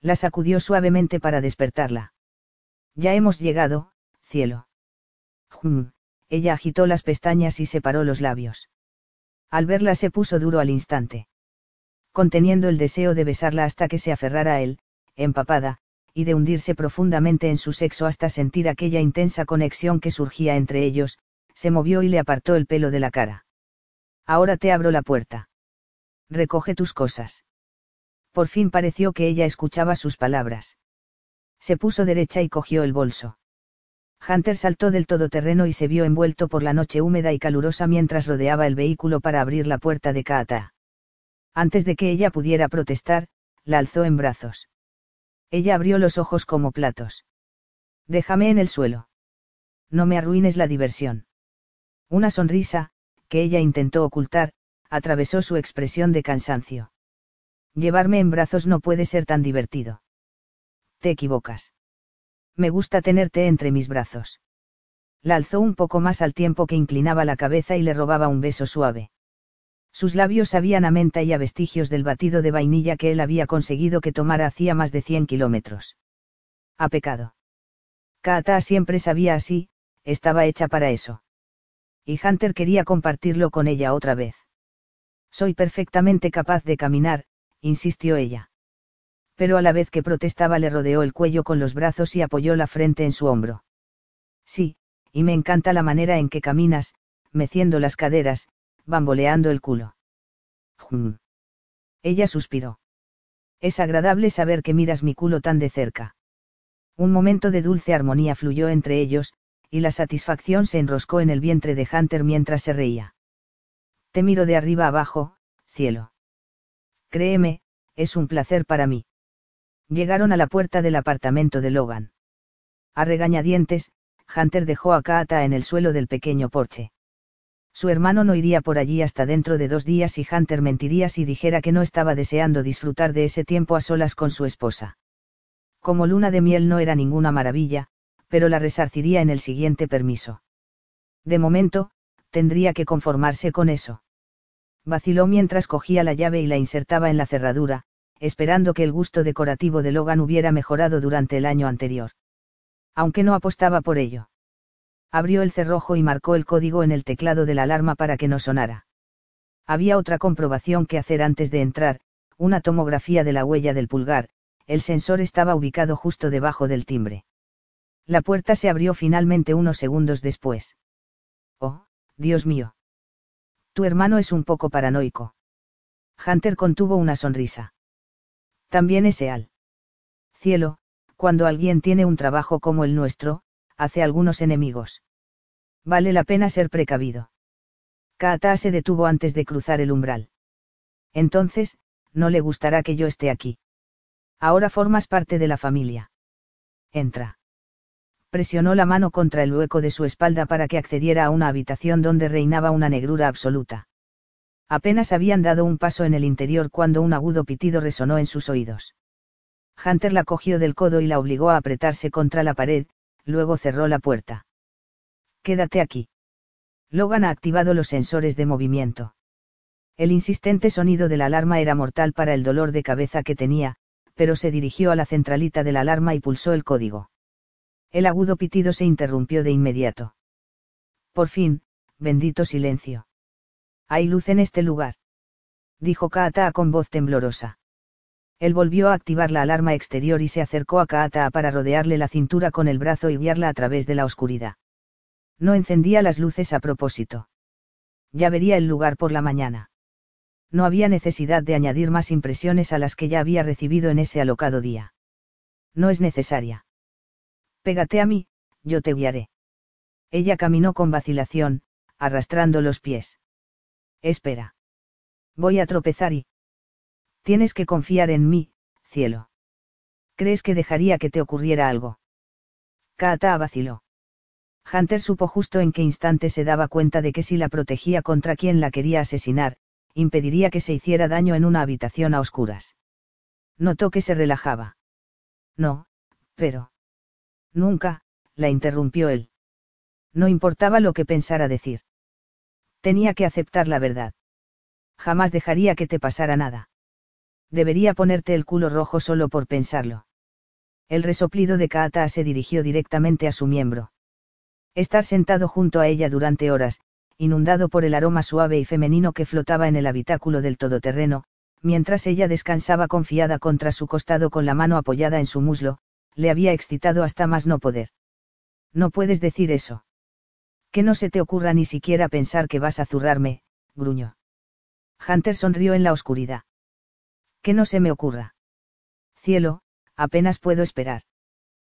La sacudió suavemente para despertarla. Ya hemos llegado, cielo. Jum, ella agitó las pestañas y separó los labios. Al verla se puso duro al instante conteniendo el deseo de besarla hasta que se aferrara a él, empapada, y de hundirse profundamente en su sexo hasta sentir aquella intensa conexión que surgía entre ellos, se movió y le apartó el pelo de la cara. Ahora te abro la puerta. Recoge tus cosas. Por fin pareció que ella escuchaba sus palabras. Se puso derecha y cogió el bolso. Hunter saltó del todoterreno y se vio envuelto por la noche húmeda y calurosa mientras rodeaba el vehículo para abrir la puerta de Kaata. Antes de que ella pudiera protestar, la alzó en brazos. Ella abrió los ojos como platos. Déjame en el suelo. No me arruines la diversión. Una sonrisa, que ella intentó ocultar, atravesó su expresión de cansancio. Llevarme en brazos no puede ser tan divertido. Te equivocas. Me gusta tenerte entre mis brazos. La alzó un poco más al tiempo que inclinaba la cabeza y le robaba un beso suave. Sus labios sabían a menta y a vestigios del batido de vainilla que él había conseguido que tomara hacía más de 100 kilómetros. A pecado. Kaata siempre sabía así, estaba hecha para eso. Y Hunter quería compartirlo con ella otra vez. Soy perfectamente capaz de caminar, insistió ella. Pero a la vez que protestaba le rodeó el cuello con los brazos y apoyó la frente en su hombro. Sí, y me encanta la manera en que caminas, meciendo las caderas, bamboleando el culo. Jum. Ella suspiró. Es agradable saber que miras mi culo tan de cerca. Un momento de dulce armonía fluyó entre ellos, y la satisfacción se enroscó en el vientre de Hunter mientras se reía. Te miro de arriba abajo, cielo. Créeme, es un placer para mí. Llegaron a la puerta del apartamento de Logan. A regañadientes, Hunter dejó a Kaata en el suelo del pequeño porche. Su hermano no iría por allí hasta dentro de dos días y Hunter mentiría si dijera que no estaba deseando disfrutar de ese tiempo a solas con su esposa. Como luna de miel no era ninguna maravilla, pero la resarciría en el siguiente permiso. De momento, tendría que conformarse con eso. Vaciló mientras cogía la llave y la insertaba en la cerradura, esperando que el gusto decorativo de Logan hubiera mejorado durante el año anterior. Aunque no apostaba por ello abrió el cerrojo y marcó el código en el teclado de la alarma para que no sonara. Había otra comprobación que hacer antes de entrar, una tomografía de la huella del pulgar, el sensor estaba ubicado justo debajo del timbre. La puerta se abrió finalmente unos segundos después. Oh, Dios mío. Tu hermano es un poco paranoico. Hunter contuvo una sonrisa. También es Eal. Cielo, cuando alguien tiene un trabajo como el nuestro, hace algunos enemigos. Vale la pena ser precavido. Kaata se detuvo antes de cruzar el umbral. Entonces, no le gustará que yo esté aquí. Ahora formas parte de la familia. Entra. Presionó la mano contra el hueco de su espalda para que accediera a una habitación donde reinaba una negrura absoluta. Apenas habían dado un paso en el interior cuando un agudo pitido resonó en sus oídos. Hunter la cogió del codo y la obligó a apretarse contra la pared, luego cerró la puerta. Quédate aquí. Logan ha activado los sensores de movimiento. El insistente sonido de la alarma era mortal para el dolor de cabeza que tenía, pero se dirigió a la centralita de la alarma y pulsó el código. El agudo pitido se interrumpió de inmediato. Por fin, bendito silencio. Hay luz en este lugar. Dijo Kaata con voz temblorosa. Él volvió a activar la alarma exterior y se acercó a Kaata para rodearle la cintura con el brazo y guiarla a través de la oscuridad. No encendía las luces a propósito. Ya vería el lugar por la mañana. No había necesidad de añadir más impresiones a las que ya había recibido en ese alocado día. No es necesaria. Pégate a mí, yo te guiaré. Ella caminó con vacilación, arrastrando los pies. Espera. Voy a tropezar y... Tienes que confiar en mí, cielo. ¿Crees que dejaría que te ocurriera algo? Kata vaciló. Hunter supo justo en qué instante se daba cuenta de que si la protegía contra quien la quería asesinar, impediría que se hiciera daño en una habitación a oscuras. Notó que se relajaba. No, pero... Nunca, la interrumpió él. No importaba lo que pensara decir. Tenía que aceptar la verdad. Jamás dejaría que te pasara nada. Debería ponerte el culo rojo solo por pensarlo. El resoplido de Kaata se dirigió directamente a su miembro. Estar sentado junto a ella durante horas, inundado por el aroma suave y femenino que flotaba en el habitáculo del todoterreno, mientras ella descansaba confiada contra su costado con la mano apoyada en su muslo, le había excitado hasta más no poder. No puedes decir eso. Que no se te ocurra ni siquiera pensar que vas a zurrarme, gruñó. Hunter sonrió en la oscuridad. Que no se me ocurra. Cielo, apenas puedo esperar.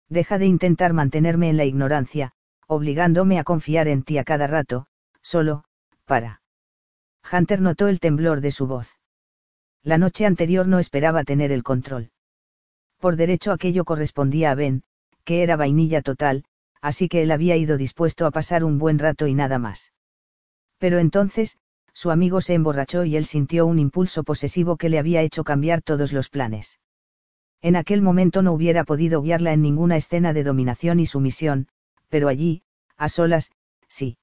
Deja de intentar mantenerme en la ignorancia, obligándome a confiar en ti a cada rato, solo, para. Hunter notó el temblor de su voz. La noche anterior no esperaba tener el control. Por derecho aquello correspondía a Ben, que era vainilla total, así que él había ido dispuesto a pasar un buen rato y nada más. Pero entonces, su amigo se emborrachó y él sintió un impulso posesivo que le había hecho cambiar todos los planes. En aquel momento no hubiera podido guiarla en ninguna escena de dominación y sumisión, pero allí, a solas, sí.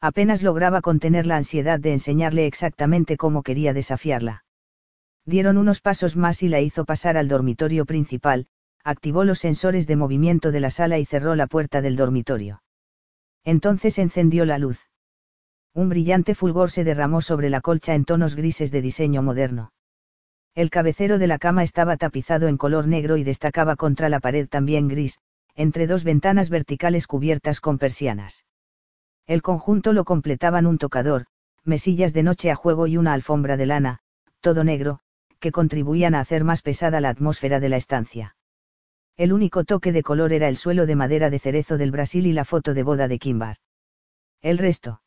Apenas lograba contener la ansiedad de enseñarle exactamente cómo quería desafiarla. Dieron unos pasos más y la hizo pasar al dormitorio principal, activó los sensores de movimiento de la sala y cerró la puerta del dormitorio. Entonces encendió la luz. Un brillante fulgor se derramó sobre la colcha en tonos grises de diseño moderno. El cabecero de la cama estaba tapizado en color negro y destacaba contra la pared también gris, entre dos ventanas verticales cubiertas con persianas. El conjunto lo completaban un tocador, mesillas de noche a juego y una alfombra de lana, todo negro, que contribuían a hacer más pesada la atmósfera de la estancia. El único toque de color era el suelo de madera de cerezo del Brasil y la foto de boda de Kimbar. El resto.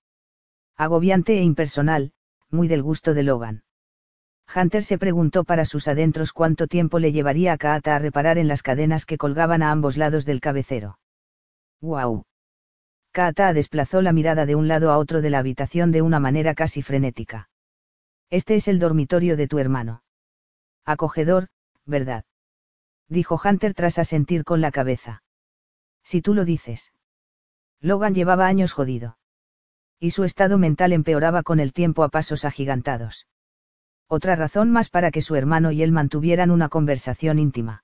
Agobiante e impersonal, muy del gusto de Logan. Hunter se preguntó para sus adentros cuánto tiempo le llevaría a Kaata a reparar en las cadenas que colgaban a ambos lados del cabecero. ¡Guau! Kaata desplazó la mirada de un lado a otro de la habitación de una manera casi frenética. Este es el dormitorio de tu hermano. Acogedor, ¿verdad? Dijo Hunter tras asentir con la cabeza. Si tú lo dices. Logan llevaba años jodido. Y su estado mental empeoraba con el tiempo a pasos agigantados. Otra razón más para que su hermano y él mantuvieran una conversación íntima.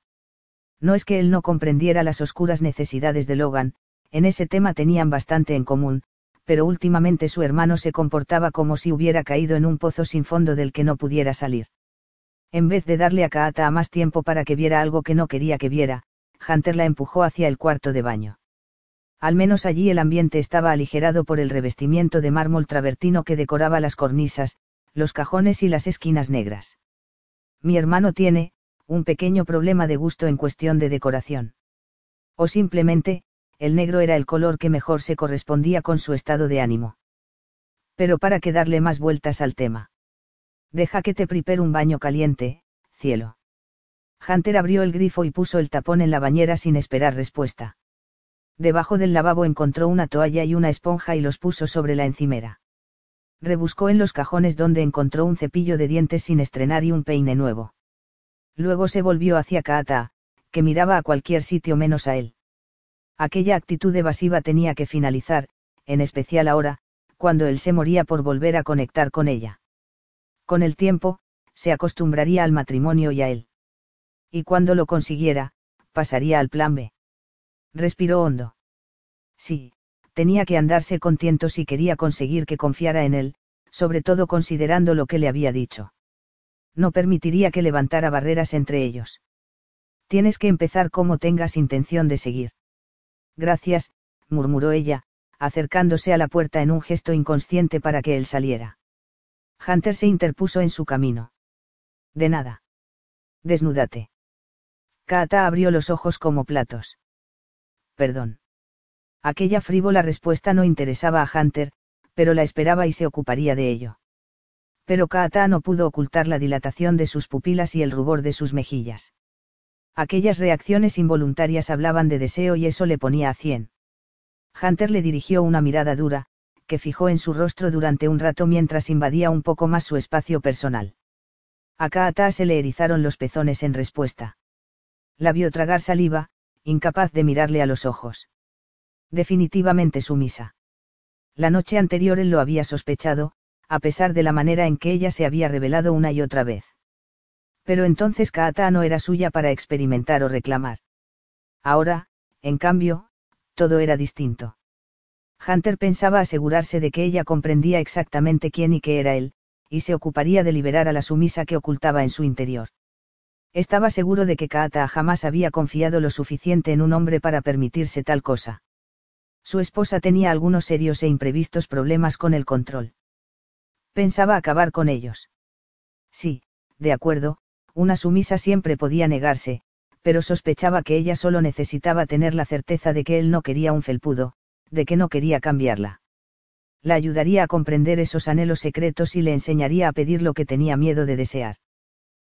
No es que él no comprendiera las oscuras necesidades de Logan, en ese tema tenían bastante en común, pero últimamente su hermano se comportaba como si hubiera caído en un pozo sin fondo del que no pudiera salir. En vez de darle a Kaata más tiempo para que viera algo que no quería que viera, Hunter la empujó hacia el cuarto de baño. Al menos allí el ambiente estaba aligerado por el revestimiento de mármol travertino que decoraba las cornisas, los cajones y las esquinas negras. Mi hermano tiene, un pequeño problema de gusto en cuestión de decoración. O simplemente, el negro era el color que mejor se correspondía con su estado de ánimo. Pero para que darle más vueltas al tema. Deja que te prepare un baño caliente, cielo. Hunter abrió el grifo y puso el tapón en la bañera sin esperar respuesta. Debajo del lavabo encontró una toalla y una esponja y los puso sobre la encimera. Rebuscó en los cajones donde encontró un cepillo de dientes sin estrenar y un peine nuevo. Luego se volvió hacia Kaata, que miraba a cualquier sitio menos a él. Aquella actitud evasiva tenía que finalizar, en especial ahora, cuando él se moría por volver a conectar con ella. Con el tiempo, se acostumbraría al matrimonio y a él. Y cuando lo consiguiera, pasaría al plan B. Respiró hondo. Sí, tenía que andarse contento si quería conseguir que confiara en él, sobre todo considerando lo que le había dicho. No permitiría que levantara barreras entre ellos. Tienes que empezar como tengas intención de seguir. Gracias, murmuró ella, acercándose a la puerta en un gesto inconsciente para que él saliera. Hunter se interpuso en su camino. De nada. Desnúdate. Kata abrió los ojos como platos. Perdón. Aquella frívola respuesta no interesaba a Hunter, pero la esperaba y se ocuparía de ello. Pero Kata no pudo ocultar la dilatación de sus pupilas y el rubor de sus mejillas. Aquellas reacciones involuntarias hablaban de deseo y eso le ponía a cien. Hunter le dirigió una mirada dura, que fijó en su rostro durante un rato mientras invadía un poco más su espacio personal. A Kata se le erizaron los pezones en respuesta. La vio tragar saliva, incapaz de mirarle a los ojos. Definitivamente sumisa. La noche anterior él lo había sospechado, a pesar de la manera en que ella se había revelado una y otra vez. Pero entonces Kaata no era suya para experimentar o reclamar. Ahora, en cambio, todo era distinto. Hunter pensaba asegurarse de que ella comprendía exactamente quién y qué era él, y se ocuparía de liberar a la sumisa que ocultaba en su interior. Estaba seguro de que Kaata jamás había confiado lo suficiente en un hombre para permitirse tal cosa. Su esposa tenía algunos serios e imprevistos problemas con el control. Pensaba acabar con ellos. Sí, de acuerdo, una sumisa siempre podía negarse, pero sospechaba que ella solo necesitaba tener la certeza de que él no quería un felpudo, de que no quería cambiarla. La ayudaría a comprender esos anhelos secretos y le enseñaría a pedir lo que tenía miedo de desear.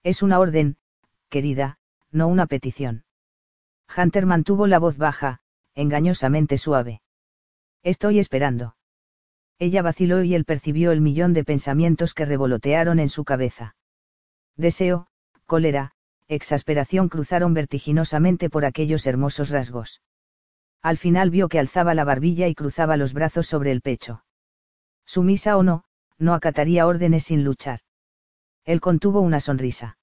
Es una orden, querida, no una petición. Hunter mantuvo la voz baja, engañosamente suave. Estoy esperando. Ella vaciló y él percibió el millón de pensamientos que revolotearon en su cabeza. Deseo, cólera, exasperación cruzaron vertiginosamente por aquellos hermosos rasgos. Al final vio que alzaba la barbilla y cruzaba los brazos sobre el pecho. Sumisa o no, no acataría órdenes sin luchar. Él contuvo una sonrisa.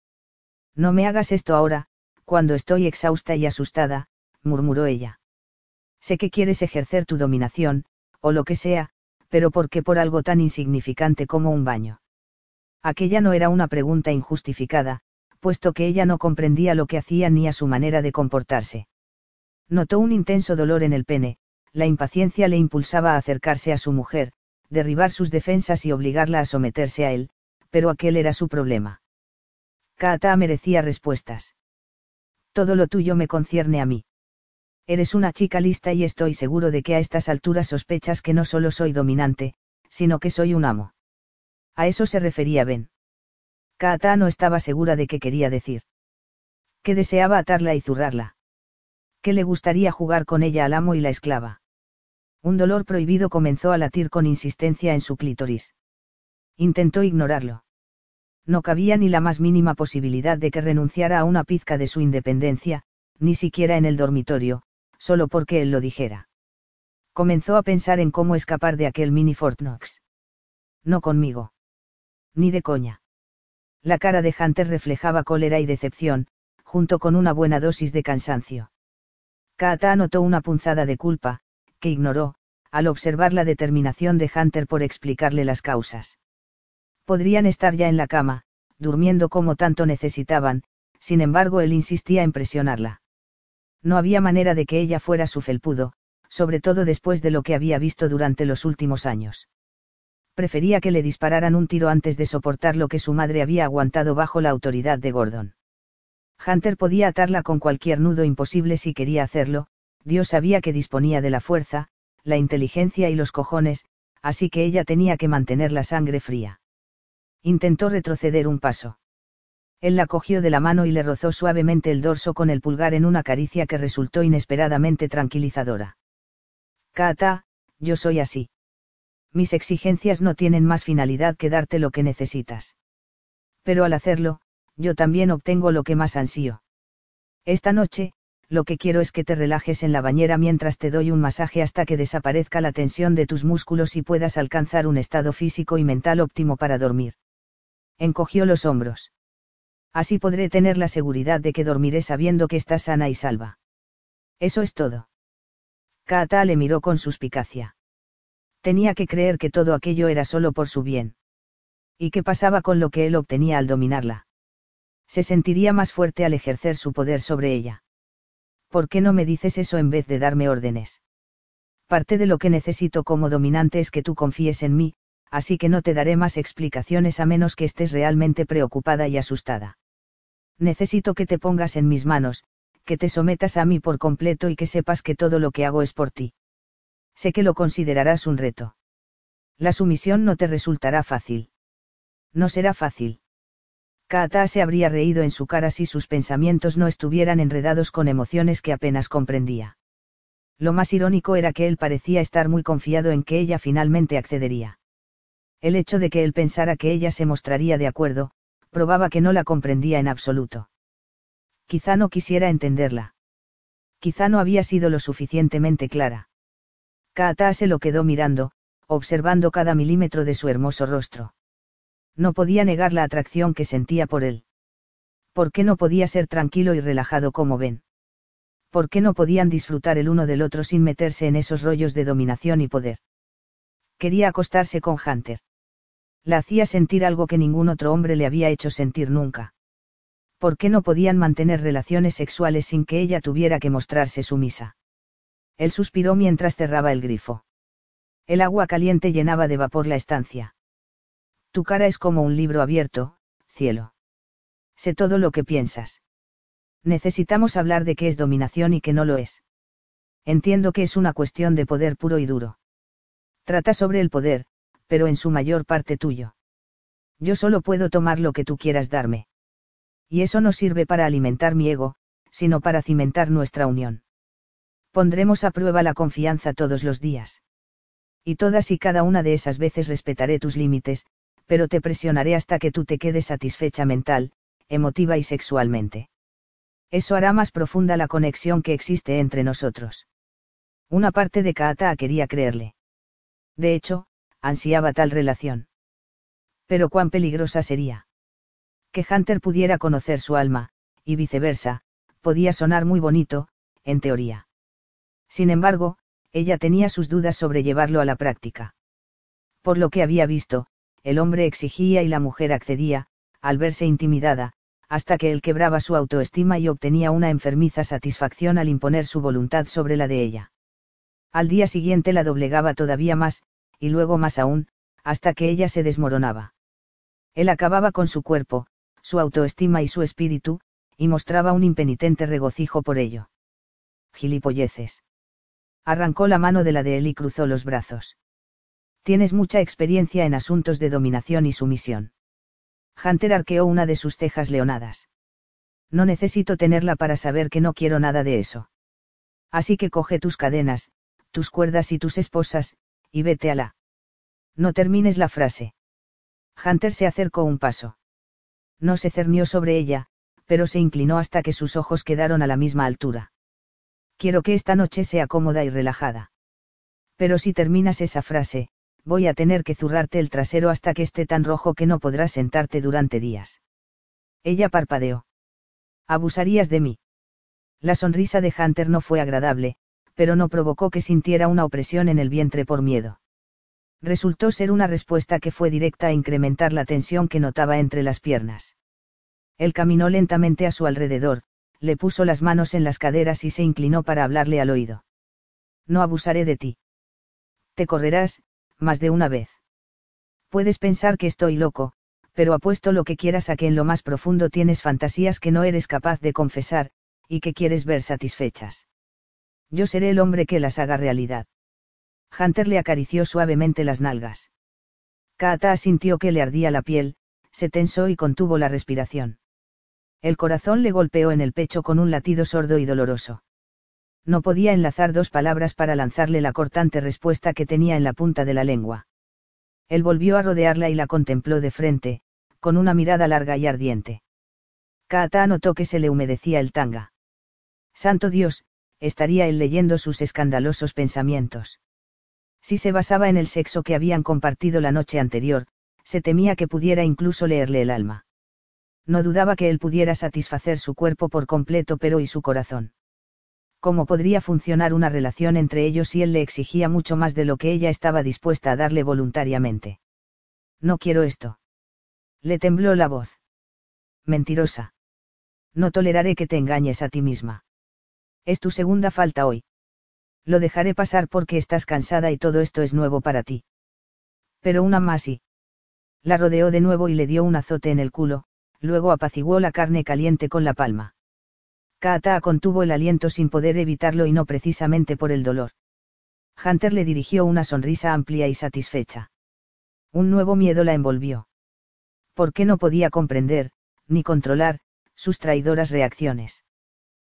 No me hagas esto ahora, cuando estoy exhausta y asustada, murmuró ella. Sé que quieres ejercer tu dominación, o lo que sea, pero ¿por qué por algo tan insignificante como un baño? Aquella no era una pregunta injustificada, puesto que ella no comprendía lo que hacía ni a su manera de comportarse. Notó un intenso dolor en el pene, la impaciencia le impulsaba a acercarse a su mujer, derribar sus defensas y obligarla a someterse a él, pero aquel era su problema. Kaata merecía respuestas. Todo lo tuyo me concierne a mí. Eres una chica lista y estoy seguro de que a estas alturas sospechas que no solo soy dominante, sino que soy un amo. A eso se refería Ben. Kaata no estaba segura de qué quería decir. Que deseaba atarla y zurrarla. Que le gustaría jugar con ella al amo y la esclava. Un dolor prohibido comenzó a latir con insistencia en su clítoris. Intentó ignorarlo no cabía ni la más mínima posibilidad de que renunciara a una pizca de su independencia, ni siquiera en el dormitorio, solo porque él lo dijera. Comenzó a pensar en cómo escapar de aquel mini Fort Knox. No conmigo. Ni de coña. La cara de Hunter reflejaba cólera y decepción, junto con una buena dosis de cansancio. Kaata notó una punzada de culpa, que ignoró, al observar la determinación de Hunter por explicarle las causas. Podrían estar ya en la cama, durmiendo como tanto necesitaban, sin embargo él insistía en presionarla. No había manera de que ella fuera su felpudo, sobre todo después de lo que había visto durante los últimos años. Prefería que le dispararan un tiro antes de soportar lo que su madre había aguantado bajo la autoridad de Gordon. Hunter podía atarla con cualquier nudo imposible si quería hacerlo, Dios sabía que disponía de la fuerza, la inteligencia y los cojones, así que ella tenía que mantener la sangre fría. Intentó retroceder un paso. Él la cogió de la mano y le rozó suavemente el dorso con el pulgar en una caricia que resultó inesperadamente tranquilizadora. Kata, yo soy así. Mis exigencias no tienen más finalidad que darte lo que necesitas. Pero al hacerlo, yo también obtengo lo que más ansío. Esta noche, lo que quiero es que te relajes en la bañera mientras te doy un masaje hasta que desaparezca la tensión de tus músculos y puedas alcanzar un estado físico y mental óptimo para dormir. Encogió los hombros. Así podré tener la seguridad de que dormiré sabiendo que estás sana y salva. Eso es todo. Kata le miró con suspicacia. Tenía que creer que todo aquello era solo por su bien. ¿Y qué pasaba con lo que él obtenía al dominarla? Se sentiría más fuerte al ejercer su poder sobre ella. ¿Por qué no me dices eso en vez de darme órdenes? Parte de lo que necesito como dominante es que tú confíes en mí, así que no te daré más explicaciones a menos que estés realmente preocupada y asustada necesito que te pongas en mis manos, que te sometas a mí por completo y que sepas que todo lo que hago es por ti. Sé que lo considerarás un reto. La sumisión no te resultará fácil. No será fácil. Kata se habría reído en su cara si sus pensamientos no estuvieran enredados con emociones que apenas comprendía. Lo más irónico era que él parecía estar muy confiado en que ella finalmente accedería. El hecho de que él pensara que ella se mostraría de acuerdo, probaba que no la comprendía en absoluto. Quizá no quisiera entenderla. Quizá no había sido lo suficientemente clara. Kaata se lo quedó mirando, observando cada milímetro de su hermoso rostro. No podía negar la atracción que sentía por él. ¿Por qué no podía ser tranquilo y relajado como ven? ¿Por qué no podían disfrutar el uno del otro sin meterse en esos rollos de dominación y poder? Quería acostarse con Hunter la hacía sentir algo que ningún otro hombre le había hecho sentir nunca. ¿Por qué no podían mantener relaciones sexuales sin que ella tuviera que mostrarse sumisa? Él suspiró mientras cerraba el grifo. El agua caliente llenaba de vapor la estancia. Tu cara es como un libro abierto, cielo. Sé todo lo que piensas. Necesitamos hablar de qué es dominación y qué no lo es. Entiendo que es una cuestión de poder puro y duro. Trata sobre el poder, pero en su mayor parte tuyo. Yo solo puedo tomar lo que tú quieras darme. Y eso no sirve para alimentar mi ego, sino para cimentar nuestra unión. Pondremos a prueba la confianza todos los días. Y todas y cada una de esas veces respetaré tus límites, pero te presionaré hasta que tú te quedes satisfecha mental, emotiva y sexualmente. Eso hará más profunda la conexión que existe entre nosotros. Una parte de Kaata quería creerle. De hecho, ansiaba tal relación. Pero cuán peligrosa sería. Que Hunter pudiera conocer su alma, y viceversa, podía sonar muy bonito, en teoría. Sin embargo, ella tenía sus dudas sobre llevarlo a la práctica. Por lo que había visto, el hombre exigía y la mujer accedía, al verse intimidada, hasta que él quebraba su autoestima y obtenía una enfermiza satisfacción al imponer su voluntad sobre la de ella. Al día siguiente la doblegaba todavía más, y luego más aún, hasta que ella se desmoronaba. Él acababa con su cuerpo, su autoestima y su espíritu, y mostraba un impenitente regocijo por ello. Gilipolleces. Arrancó la mano de la de él y cruzó los brazos. Tienes mucha experiencia en asuntos de dominación y sumisión. Hunter arqueó una de sus cejas leonadas. No necesito tenerla para saber que no quiero nada de eso. Así que coge tus cadenas, tus cuerdas y tus esposas, y vete a la. No termines la frase. Hunter se acercó un paso. No se cernió sobre ella, pero se inclinó hasta que sus ojos quedaron a la misma altura. Quiero que esta noche sea cómoda y relajada. Pero si terminas esa frase, voy a tener que zurrarte el trasero hasta que esté tan rojo que no podrás sentarte durante días. Ella parpadeó. Abusarías de mí. La sonrisa de Hunter no fue agradable, pero no provocó que sintiera una opresión en el vientre por miedo. Resultó ser una respuesta que fue directa a incrementar la tensión que notaba entre las piernas. Él caminó lentamente a su alrededor, le puso las manos en las caderas y se inclinó para hablarle al oído. No abusaré de ti. Te correrás, más de una vez. Puedes pensar que estoy loco, pero apuesto lo que quieras a que en lo más profundo tienes fantasías que no eres capaz de confesar, y que quieres ver satisfechas yo seré el hombre que las haga realidad. Hunter le acarició suavemente las nalgas. Kaata sintió que le ardía la piel, se tensó y contuvo la respiración. El corazón le golpeó en el pecho con un latido sordo y doloroso. No podía enlazar dos palabras para lanzarle la cortante respuesta que tenía en la punta de la lengua. Él volvió a rodearla y la contempló de frente, con una mirada larga y ardiente. Kaata notó que se le humedecía el tanga. Santo Dios, estaría él leyendo sus escandalosos pensamientos. Si se basaba en el sexo que habían compartido la noche anterior, se temía que pudiera incluso leerle el alma. No dudaba que él pudiera satisfacer su cuerpo por completo, pero ¿y su corazón? ¿Cómo podría funcionar una relación entre ellos si él le exigía mucho más de lo que ella estaba dispuesta a darle voluntariamente? No quiero esto. Le tembló la voz. Mentirosa. No toleraré que te engañes a ti misma. Es tu segunda falta hoy. Lo dejaré pasar porque estás cansada y todo esto es nuevo para ti. Pero una más y. La rodeó de nuevo y le dio un azote en el culo, luego apaciguó la carne caliente con la palma. Kaata contuvo el aliento sin poder evitarlo y no precisamente por el dolor. Hunter le dirigió una sonrisa amplia y satisfecha. Un nuevo miedo la envolvió. ¿Por qué no podía comprender, ni controlar, sus traidoras reacciones?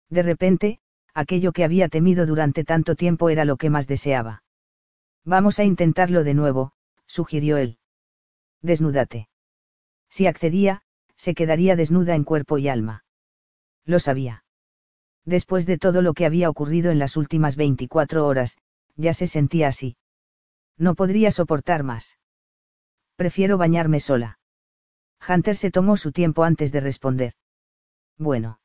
De repente, aquello que había temido durante tanto tiempo era lo que más deseaba. Vamos a intentarlo de nuevo, sugirió él. Desnúdate. Si accedía, se quedaría desnuda en cuerpo y alma. Lo sabía. Después de todo lo que había ocurrido en las últimas 24 horas, ya se sentía así. No podría soportar más. Prefiero bañarme sola. Hunter se tomó su tiempo antes de responder. Bueno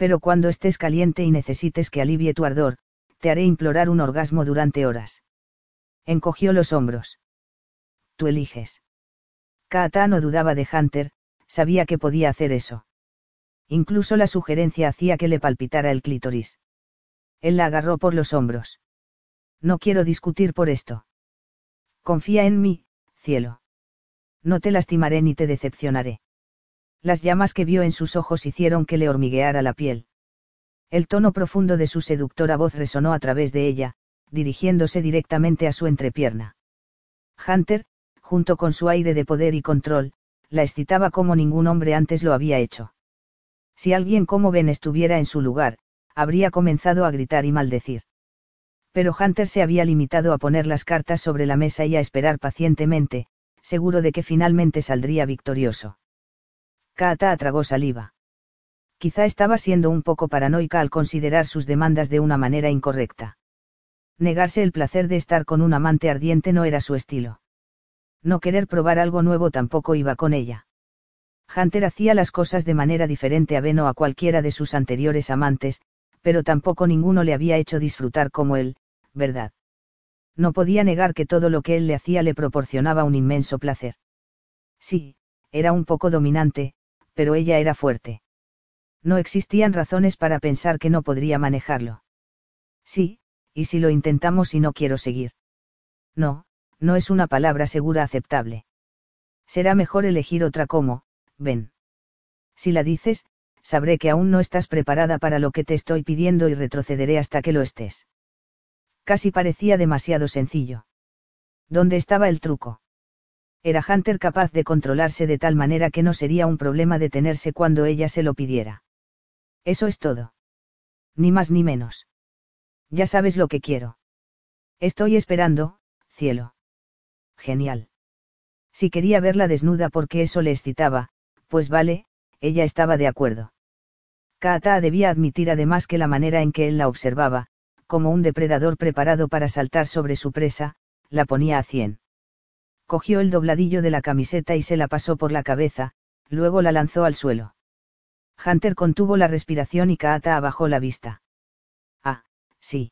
pero cuando estés caliente y necesites que alivie tu ardor, te haré implorar un orgasmo durante horas. Encogió los hombros. Tú eliges. Kaata no dudaba de Hunter, sabía que podía hacer eso. Incluso la sugerencia hacía que le palpitara el clítoris. Él la agarró por los hombros. No quiero discutir por esto. Confía en mí, cielo. No te lastimaré ni te decepcionaré. Las llamas que vio en sus ojos hicieron que le hormigueara la piel. El tono profundo de su seductora voz resonó a través de ella, dirigiéndose directamente a su entrepierna. Hunter, junto con su aire de poder y control, la excitaba como ningún hombre antes lo había hecho. Si alguien como Ben estuviera en su lugar, habría comenzado a gritar y maldecir. Pero Hunter se había limitado a poner las cartas sobre la mesa y a esperar pacientemente, seguro de que finalmente saldría victorioso. Kaata tragó saliva. Quizá estaba siendo un poco paranoica al considerar sus demandas de una manera incorrecta. Negarse el placer de estar con un amante ardiente no era su estilo. No querer probar algo nuevo tampoco iba con ella. Hunter hacía las cosas de manera diferente a Ben o a cualquiera de sus anteriores amantes, pero tampoco ninguno le había hecho disfrutar como él, ¿verdad? No podía negar que todo lo que él le hacía le proporcionaba un inmenso placer. Sí, era un poco dominante, pero ella era fuerte. No existían razones para pensar que no podría manejarlo. Sí, y si lo intentamos y no quiero seguir. No, no es una palabra segura aceptable. Será mejor elegir otra como, ven. Si la dices, sabré que aún no estás preparada para lo que te estoy pidiendo y retrocederé hasta que lo estés. Casi parecía demasiado sencillo. ¿Dónde estaba el truco? Era Hunter capaz de controlarse de tal manera que no sería un problema detenerse cuando ella se lo pidiera. Eso es todo. Ni más ni menos. Ya sabes lo que quiero. Estoy esperando, cielo. Genial. Si quería verla desnuda porque eso le excitaba, pues vale, ella estaba de acuerdo. Kaata debía admitir además que la manera en que él la observaba, como un depredador preparado para saltar sobre su presa, la ponía a cien cogió el dobladillo de la camiseta y se la pasó por la cabeza, luego la lanzó al suelo. Hunter contuvo la respiración y Kaata abajó la vista. Ah, sí.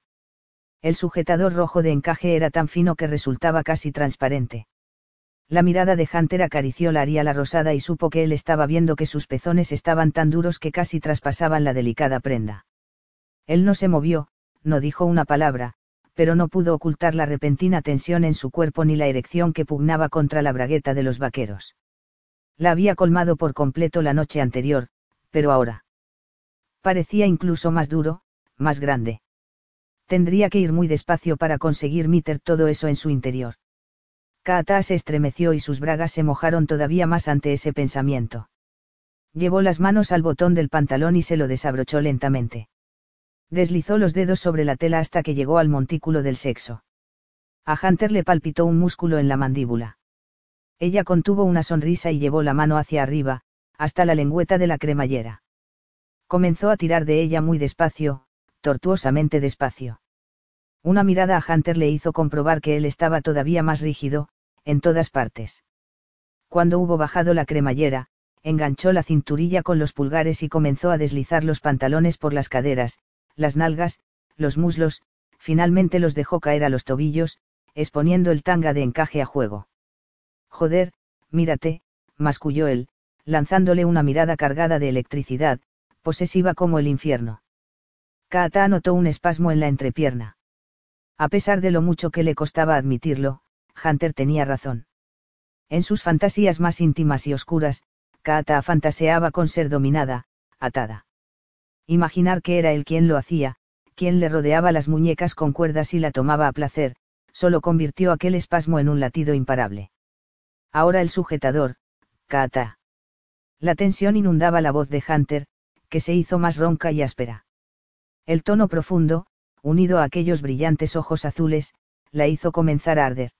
El sujetador rojo de encaje era tan fino que resultaba casi transparente. La mirada de Hunter acarició la ariala rosada y supo que él estaba viendo que sus pezones estaban tan duros que casi traspasaban la delicada prenda. Él no se movió, no dijo una palabra, pero no pudo ocultar la repentina tensión en su cuerpo ni la erección que pugnaba contra la bragueta de los vaqueros. La había colmado por completo la noche anterior, pero ahora. Parecía incluso más duro, más grande. Tendría que ir muy despacio para conseguir meter todo eso en su interior. Kaata se estremeció y sus bragas se mojaron todavía más ante ese pensamiento. Llevó las manos al botón del pantalón y se lo desabrochó lentamente. Deslizó los dedos sobre la tela hasta que llegó al montículo del sexo. A Hunter le palpitó un músculo en la mandíbula. Ella contuvo una sonrisa y llevó la mano hacia arriba, hasta la lengüeta de la cremallera. Comenzó a tirar de ella muy despacio, tortuosamente despacio. Una mirada a Hunter le hizo comprobar que él estaba todavía más rígido, en todas partes. Cuando hubo bajado la cremallera, enganchó la cinturilla con los pulgares y comenzó a deslizar los pantalones por las caderas, las nalgas, los muslos, finalmente los dejó caer a los tobillos, exponiendo el tanga de encaje a juego. Joder, mírate, masculló él, lanzándole una mirada cargada de electricidad, posesiva como el infierno. Kaata notó un espasmo en la entrepierna. A pesar de lo mucho que le costaba admitirlo, Hunter tenía razón. En sus fantasías más íntimas y oscuras, Kaata fantaseaba con ser dominada, atada. Imaginar que era él quien lo hacía, quien le rodeaba las muñecas con cuerdas y la tomaba a placer, solo convirtió aquel espasmo en un latido imparable. Ahora el sujetador, Kata. La tensión inundaba la voz de Hunter, que se hizo más ronca y áspera. El tono profundo, unido a aquellos brillantes ojos azules, la hizo comenzar a arder.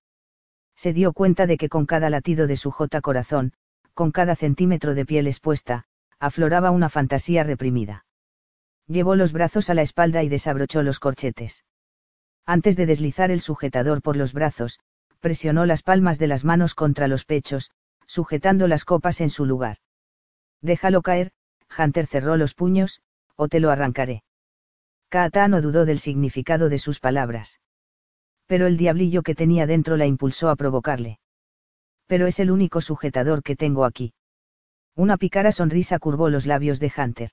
Se dio cuenta de que con cada latido de su jota corazón, con cada centímetro de piel expuesta, afloraba una fantasía reprimida. Llevó los brazos a la espalda y desabrochó los corchetes. Antes de deslizar el sujetador por los brazos, presionó las palmas de las manos contra los pechos, sujetando las copas en su lugar. Déjalo caer, Hunter cerró los puños, o te lo arrancaré. Kaata no dudó del significado de sus palabras. Pero el diablillo que tenía dentro la impulsó a provocarle. Pero es el único sujetador que tengo aquí. Una picara sonrisa curvó los labios de Hunter.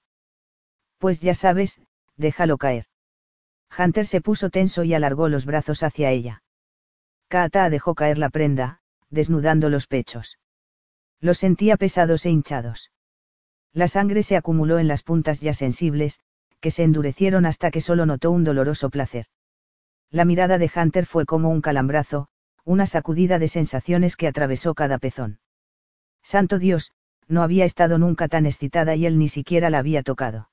Pues ya sabes, déjalo caer. Hunter se puso tenso y alargó los brazos hacia ella. Kaata dejó caer la prenda, desnudando los pechos. Los sentía pesados e hinchados. La sangre se acumuló en las puntas ya sensibles, que se endurecieron hasta que solo notó un doloroso placer. La mirada de Hunter fue como un calambrazo, una sacudida de sensaciones que atravesó cada pezón. Santo Dios, no había estado nunca tan excitada y él ni siquiera la había tocado.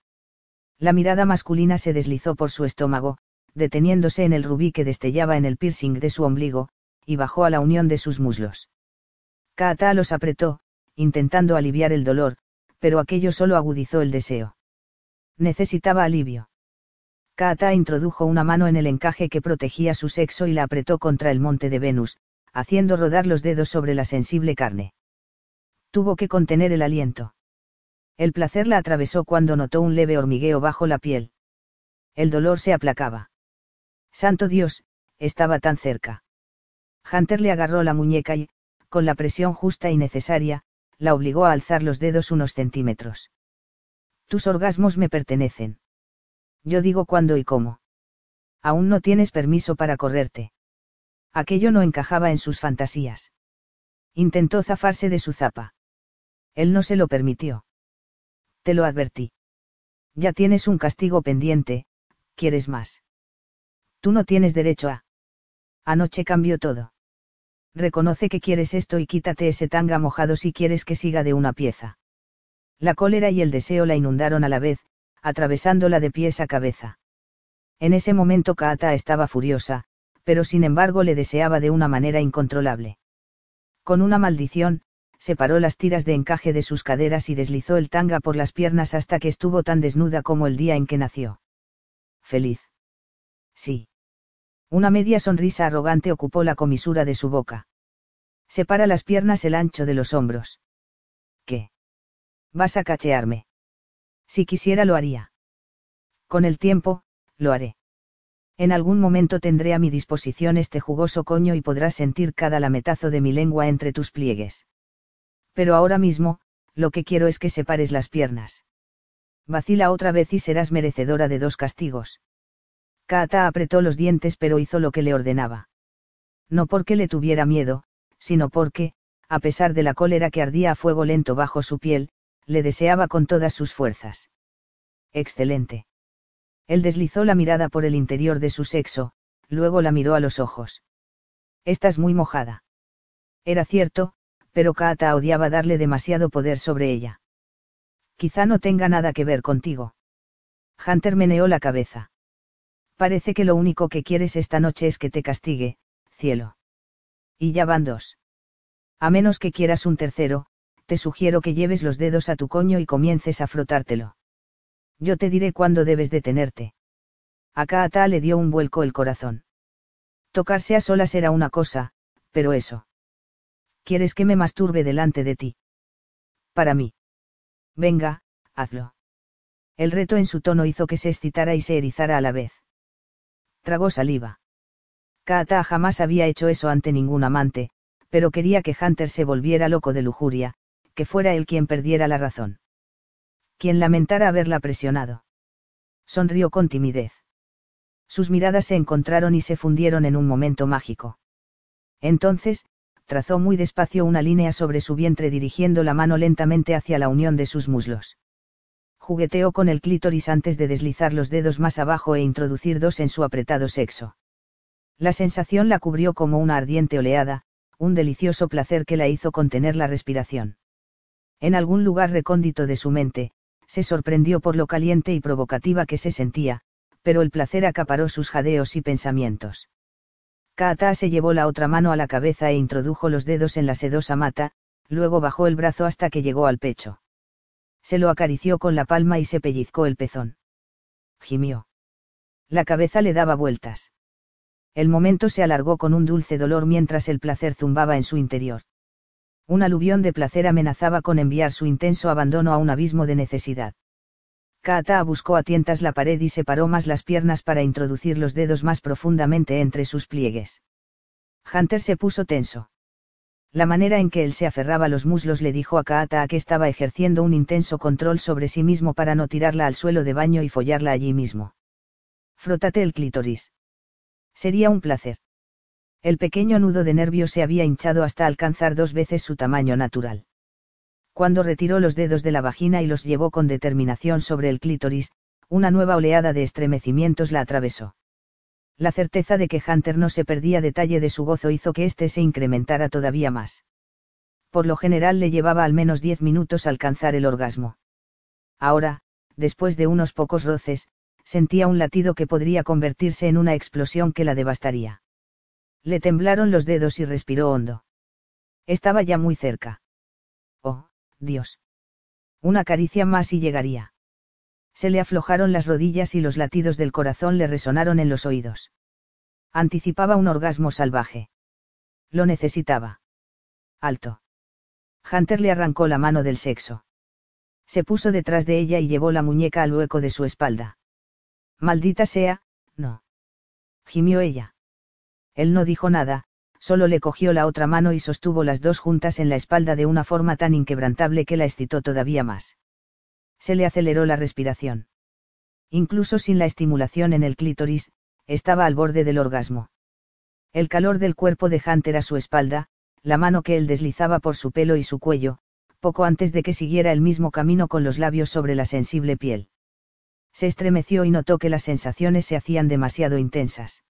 La mirada masculina se deslizó por su estómago, deteniéndose en el rubí que destellaba en el piercing de su ombligo, y bajó a la unión de sus muslos. Kaata los apretó, intentando aliviar el dolor, pero aquello solo agudizó el deseo. Necesitaba alivio. Kaata introdujo una mano en el encaje que protegía su sexo y la apretó contra el monte de Venus, haciendo rodar los dedos sobre la sensible carne. Tuvo que contener el aliento. El placer la atravesó cuando notó un leve hormigueo bajo la piel. El dolor se aplacaba. Santo Dios, estaba tan cerca. Hunter le agarró la muñeca y, con la presión justa y necesaria, la obligó a alzar los dedos unos centímetros. Tus orgasmos me pertenecen. Yo digo cuándo y cómo. Aún no tienes permiso para correrte. Aquello no encajaba en sus fantasías. Intentó zafarse de su zapa. Él no se lo permitió te lo advertí. Ya tienes un castigo pendiente, ¿quieres más? Tú no tienes derecho a... Anoche cambió todo. Reconoce que quieres esto y quítate ese tanga mojado si quieres que siga de una pieza. La cólera y el deseo la inundaron a la vez, atravesándola de pies a cabeza. En ese momento Kaata estaba furiosa, pero sin embargo le deseaba de una manera incontrolable. Con una maldición, separó las tiras de encaje de sus caderas y deslizó el tanga por las piernas hasta que estuvo tan desnuda como el día en que nació. Feliz. Sí. Una media sonrisa arrogante ocupó la comisura de su boca. Separa las piernas el ancho de los hombros. ¿Qué? Vas a cachearme. Si quisiera lo haría. Con el tiempo, lo haré. En algún momento tendré a mi disposición este jugoso coño y podrás sentir cada lametazo de mi lengua entre tus pliegues pero ahora mismo, lo que quiero es que separes las piernas. Vacila otra vez y serás merecedora de dos castigos. Kaata apretó los dientes pero hizo lo que le ordenaba. No porque le tuviera miedo, sino porque, a pesar de la cólera que ardía a fuego lento bajo su piel, le deseaba con todas sus fuerzas. Excelente. Él deslizó la mirada por el interior de su sexo, luego la miró a los ojos. Estás muy mojada. Era cierto, pero Kaata odiaba darle demasiado poder sobre ella. Quizá no tenga nada que ver contigo. Hunter meneó la cabeza. Parece que lo único que quieres esta noche es que te castigue, cielo. Y ya van dos. A menos que quieras un tercero, te sugiero que lleves los dedos a tu coño y comiences a frotártelo. Yo te diré cuándo debes detenerte. A Kaata le dio un vuelco el corazón. Tocarse a solas era una cosa, pero eso. ¿Quieres que me masturbe delante de ti? Para mí. Venga, hazlo. El reto en su tono hizo que se excitara y se erizara a la vez. Tragó saliva. Kaata jamás había hecho eso ante ningún amante, pero quería que Hunter se volviera loco de lujuria, que fuera él quien perdiera la razón. Quien lamentara haberla presionado. Sonrió con timidez. Sus miradas se encontraron y se fundieron en un momento mágico. Entonces, trazó muy despacio una línea sobre su vientre dirigiendo la mano lentamente hacia la unión de sus muslos. Jugueteó con el clítoris antes de deslizar los dedos más abajo e introducir dos en su apretado sexo. La sensación la cubrió como una ardiente oleada, un delicioso placer que la hizo contener la respiración. En algún lugar recóndito de su mente, se sorprendió por lo caliente y provocativa que se sentía, pero el placer acaparó sus jadeos y pensamientos. Kaata se llevó la otra mano a la cabeza e introdujo los dedos en la sedosa mata, luego bajó el brazo hasta que llegó al pecho. Se lo acarició con la palma y se pellizcó el pezón. Gimió. La cabeza le daba vueltas. El momento se alargó con un dulce dolor mientras el placer zumbaba en su interior. Un aluvión de placer amenazaba con enviar su intenso abandono a un abismo de necesidad. Kaata buscó a tientas la pared y separó más las piernas para introducir los dedos más profundamente entre sus pliegues. Hunter se puso tenso. La manera en que él se aferraba a los muslos le dijo a Kaata que estaba ejerciendo un intenso control sobre sí mismo para no tirarla al suelo de baño y follarla allí mismo. Frótate el clítoris. Sería un placer. El pequeño nudo de nervios se había hinchado hasta alcanzar dos veces su tamaño natural cuando retiró los dedos de la vagina y los llevó con determinación sobre el clítoris, una nueva oleada de estremecimientos la atravesó. La certeza de que Hunter no se perdía detalle de su gozo hizo que éste se incrementara todavía más. Por lo general le llevaba al menos diez minutos alcanzar el orgasmo. Ahora, después de unos pocos roces, sentía un latido que podría convertirse en una explosión que la devastaría. Le temblaron los dedos y respiró hondo. Estaba ya muy cerca. Oh, Dios. Una caricia más y llegaría. Se le aflojaron las rodillas y los latidos del corazón le resonaron en los oídos. Anticipaba un orgasmo salvaje. Lo necesitaba. Alto. Hunter le arrancó la mano del sexo. Se puso detrás de ella y llevó la muñeca al hueco de su espalda. Maldita sea, no. Gimió ella. Él no dijo nada, solo le cogió la otra mano y sostuvo las dos juntas en la espalda de una forma tan inquebrantable que la excitó todavía más. Se le aceleró la respiración. Incluso sin la estimulación en el clítoris, estaba al borde del orgasmo. El calor del cuerpo de Hunter a su espalda, la mano que él deslizaba por su pelo y su cuello, poco antes de que siguiera el mismo camino con los labios sobre la sensible piel. Se estremeció y notó que las sensaciones se hacían demasiado intensas.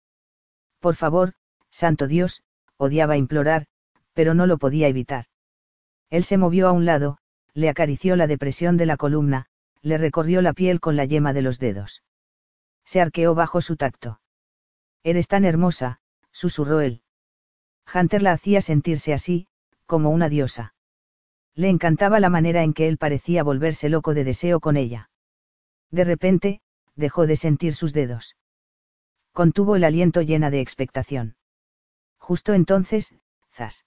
Por favor, Santo Dios, odiaba implorar, pero no lo podía evitar. Él se movió a un lado, le acarició la depresión de la columna, le recorrió la piel con la yema de los dedos. Se arqueó bajo su tacto. Eres tan hermosa, susurró él. Hunter la hacía sentirse así, como una diosa. Le encantaba la manera en que él parecía volverse loco de deseo con ella. De repente, dejó de sentir sus dedos. Contuvo el aliento llena de expectación. Justo entonces, zas.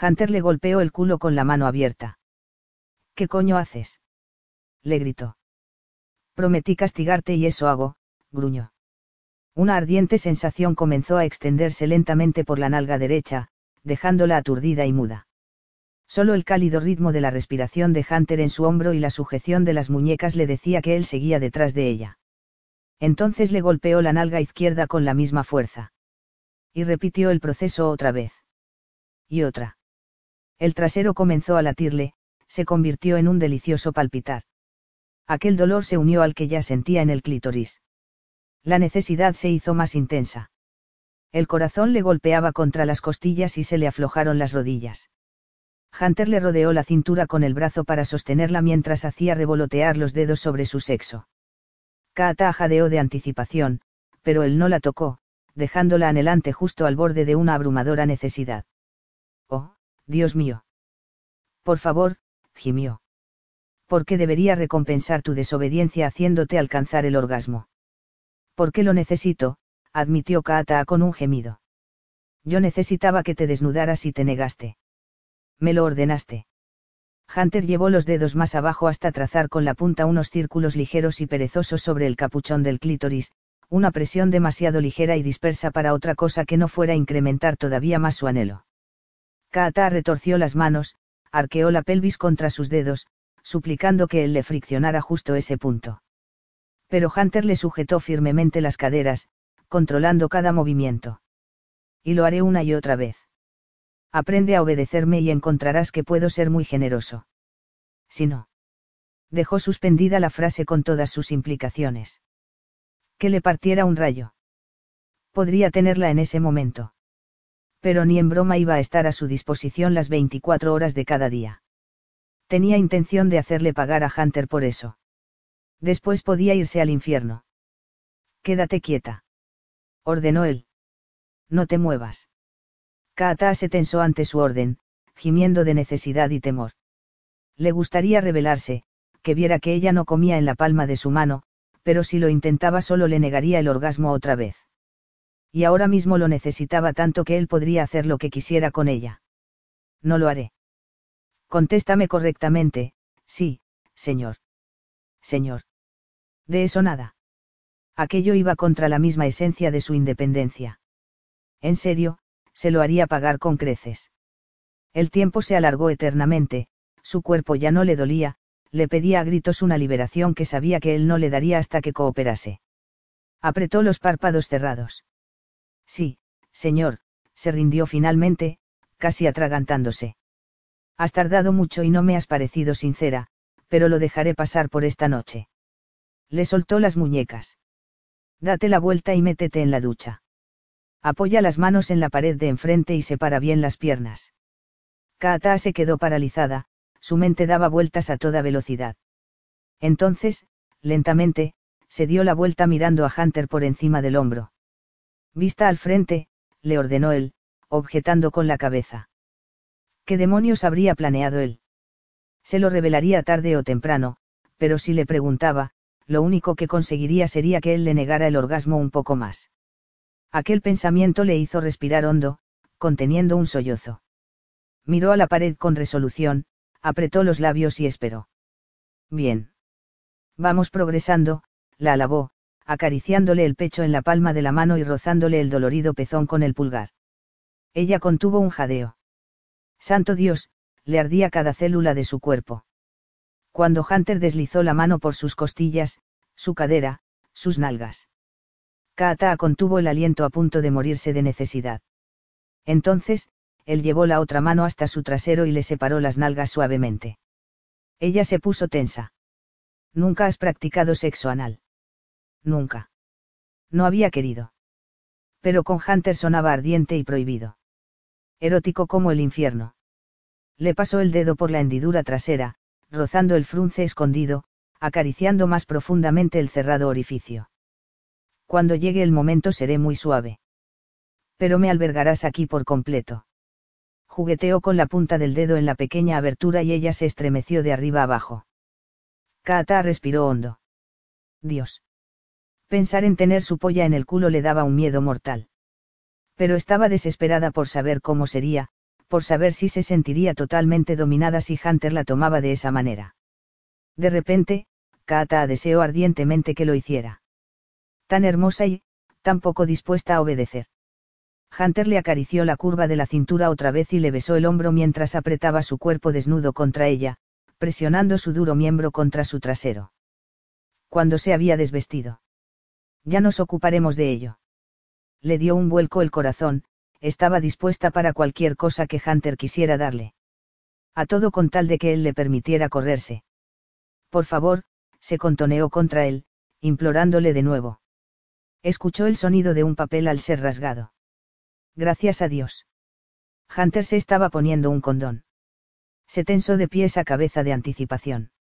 Hunter le golpeó el culo con la mano abierta. ¿Qué coño haces? Le gritó. Prometí castigarte y eso hago, gruñó. Una ardiente sensación comenzó a extenderse lentamente por la nalga derecha, dejándola aturdida y muda. Solo el cálido ritmo de la respiración de Hunter en su hombro y la sujeción de las muñecas le decía que él seguía detrás de ella. Entonces le golpeó la nalga izquierda con la misma fuerza y repitió el proceso otra vez. Y otra. El trasero comenzó a latirle, se convirtió en un delicioso palpitar. Aquel dolor se unió al que ya sentía en el clítoris. La necesidad se hizo más intensa. El corazón le golpeaba contra las costillas y se le aflojaron las rodillas. Hunter le rodeó la cintura con el brazo para sostenerla mientras hacía revolotear los dedos sobre su sexo. Kaata jadeó de anticipación, pero él no la tocó, dejándola anhelante justo al borde de una abrumadora necesidad. Oh, Dios mío. Por favor, gimió. ¿Por qué debería recompensar tu desobediencia haciéndote alcanzar el orgasmo? ¿Por qué lo necesito? admitió Kaata con un gemido. Yo necesitaba que te desnudaras y te negaste. Me lo ordenaste. Hunter llevó los dedos más abajo hasta trazar con la punta unos círculos ligeros y perezosos sobre el capuchón del clítoris, una presión demasiado ligera y dispersa para otra cosa que no fuera incrementar todavía más su anhelo. Kaata retorció las manos, arqueó la pelvis contra sus dedos, suplicando que él le friccionara justo ese punto. Pero Hunter le sujetó firmemente las caderas, controlando cada movimiento. Y lo haré una y otra vez. Aprende a obedecerme y encontrarás que puedo ser muy generoso. Si no. Dejó suspendida la frase con todas sus implicaciones. Que le partiera un rayo. Podría tenerla en ese momento. Pero ni en broma iba a estar a su disposición las 24 horas de cada día. Tenía intención de hacerle pagar a Hunter por eso. Después podía irse al infierno. Quédate quieta. Ordenó él. No te muevas. Kaata se tensó ante su orden, gimiendo de necesidad y temor. Le gustaría revelarse, que viera que ella no comía en la palma de su mano, pero si lo intentaba solo le negaría el orgasmo otra vez. Y ahora mismo lo necesitaba tanto que él podría hacer lo que quisiera con ella. No lo haré. Contéstame correctamente, sí, señor. Señor. De eso nada. Aquello iba contra la misma esencia de su independencia. En serio, se lo haría pagar con creces. El tiempo se alargó eternamente, su cuerpo ya no le dolía, le pedía a gritos una liberación que sabía que él no le daría hasta que cooperase. Apretó los párpados cerrados. Sí, señor, se rindió finalmente, casi atragantándose. Has tardado mucho y no me has parecido sincera, pero lo dejaré pasar por esta noche. Le soltó las muñecas. Date la vuelta y métete en la ducha. Apoya las manos en la pared de enfrente y separa bien las piernas. Kaata se quedó paralizada, su mente daba vueltas a toda velocidad. Entonces, lentamente, se dio la vuelta mirando a Hunter por encima del hombro. Vista al frente, le ordenó él, objetando con la cabeza. ¿Qué demonios habría planeado él? Se lo revelaría tarde o temprano, pero si le preguntaba, lo único que conseguiría sería que él le negara el orgasmo un poco más. Aquel pensamiento le hizo respirar hondo, conteniendo un sollozo. Miró a la pared con resolución, apretó los labios y esperó. Bien. Vamos progresando, la alabó, acariciándole el pecho en la palma de la mano y rozándole el dolorido pezón con el pulgar. Ella contuvo un jadeo. Santo Dios, le ardía cada célula de su cuerpo. Cuando Hunter deslizó la mano por sus costillas, su cadera, sus nalgas. Kaata contuvo el aliento a punto de morirse de necesidad. Entonces, él llevó la otra mano hasta su trasero y le separó las nalgas suavemente. Ella se puso tensa. Nunca has practicado sexo anal. Nunca. No había querido. Pero con Hunter sonaba ardiente y prohibido erótico como el infierno. Le pasó el dedo por la hendidura trasera, rozando el frunce escondido, acariciando más profundamente el cerrado orificio. Cuando llegue el momento seré muy suave. Pero me albergarás aquí por completo. Jugueteó con la punta del dedo en la pequeña abertura y ella se estremeció de arriba abajo. Kaata respiró hondo. Dios. Pensar en tener su polla en el culo le daba un miedo mortal pero estaba desesperada por saber cómo sería, por saber si se sentiría totalmente dominada si Hunter la tomaba de esa manera. De repente, Kaata deseó ardientemente que lo hiciera. Tan hermosa y, tan poco dispuesta a obedecer. Hunter le acarició la curva de la cintura otra vez y le besó el hombro mientras apretaba su cuerpo desnudo contra ella, presionando su duro miembro contra su trasero. Cuando se había desvestido. Ya nos ocuparemos de ello le dio un vuelco el corazón, estaba dispuesta para cualquier cosa que Hunter quisiera darle. A todo con tal de que él le permitiera correrse. Por favor, se contoneó contra él, implorándole de nuevo. Escuchó el sonido de un papel al ser rasgado. Gracias a Dios. Hunter se estaba poniendo un condón. Se tensó de pies a cabeza de anticipación.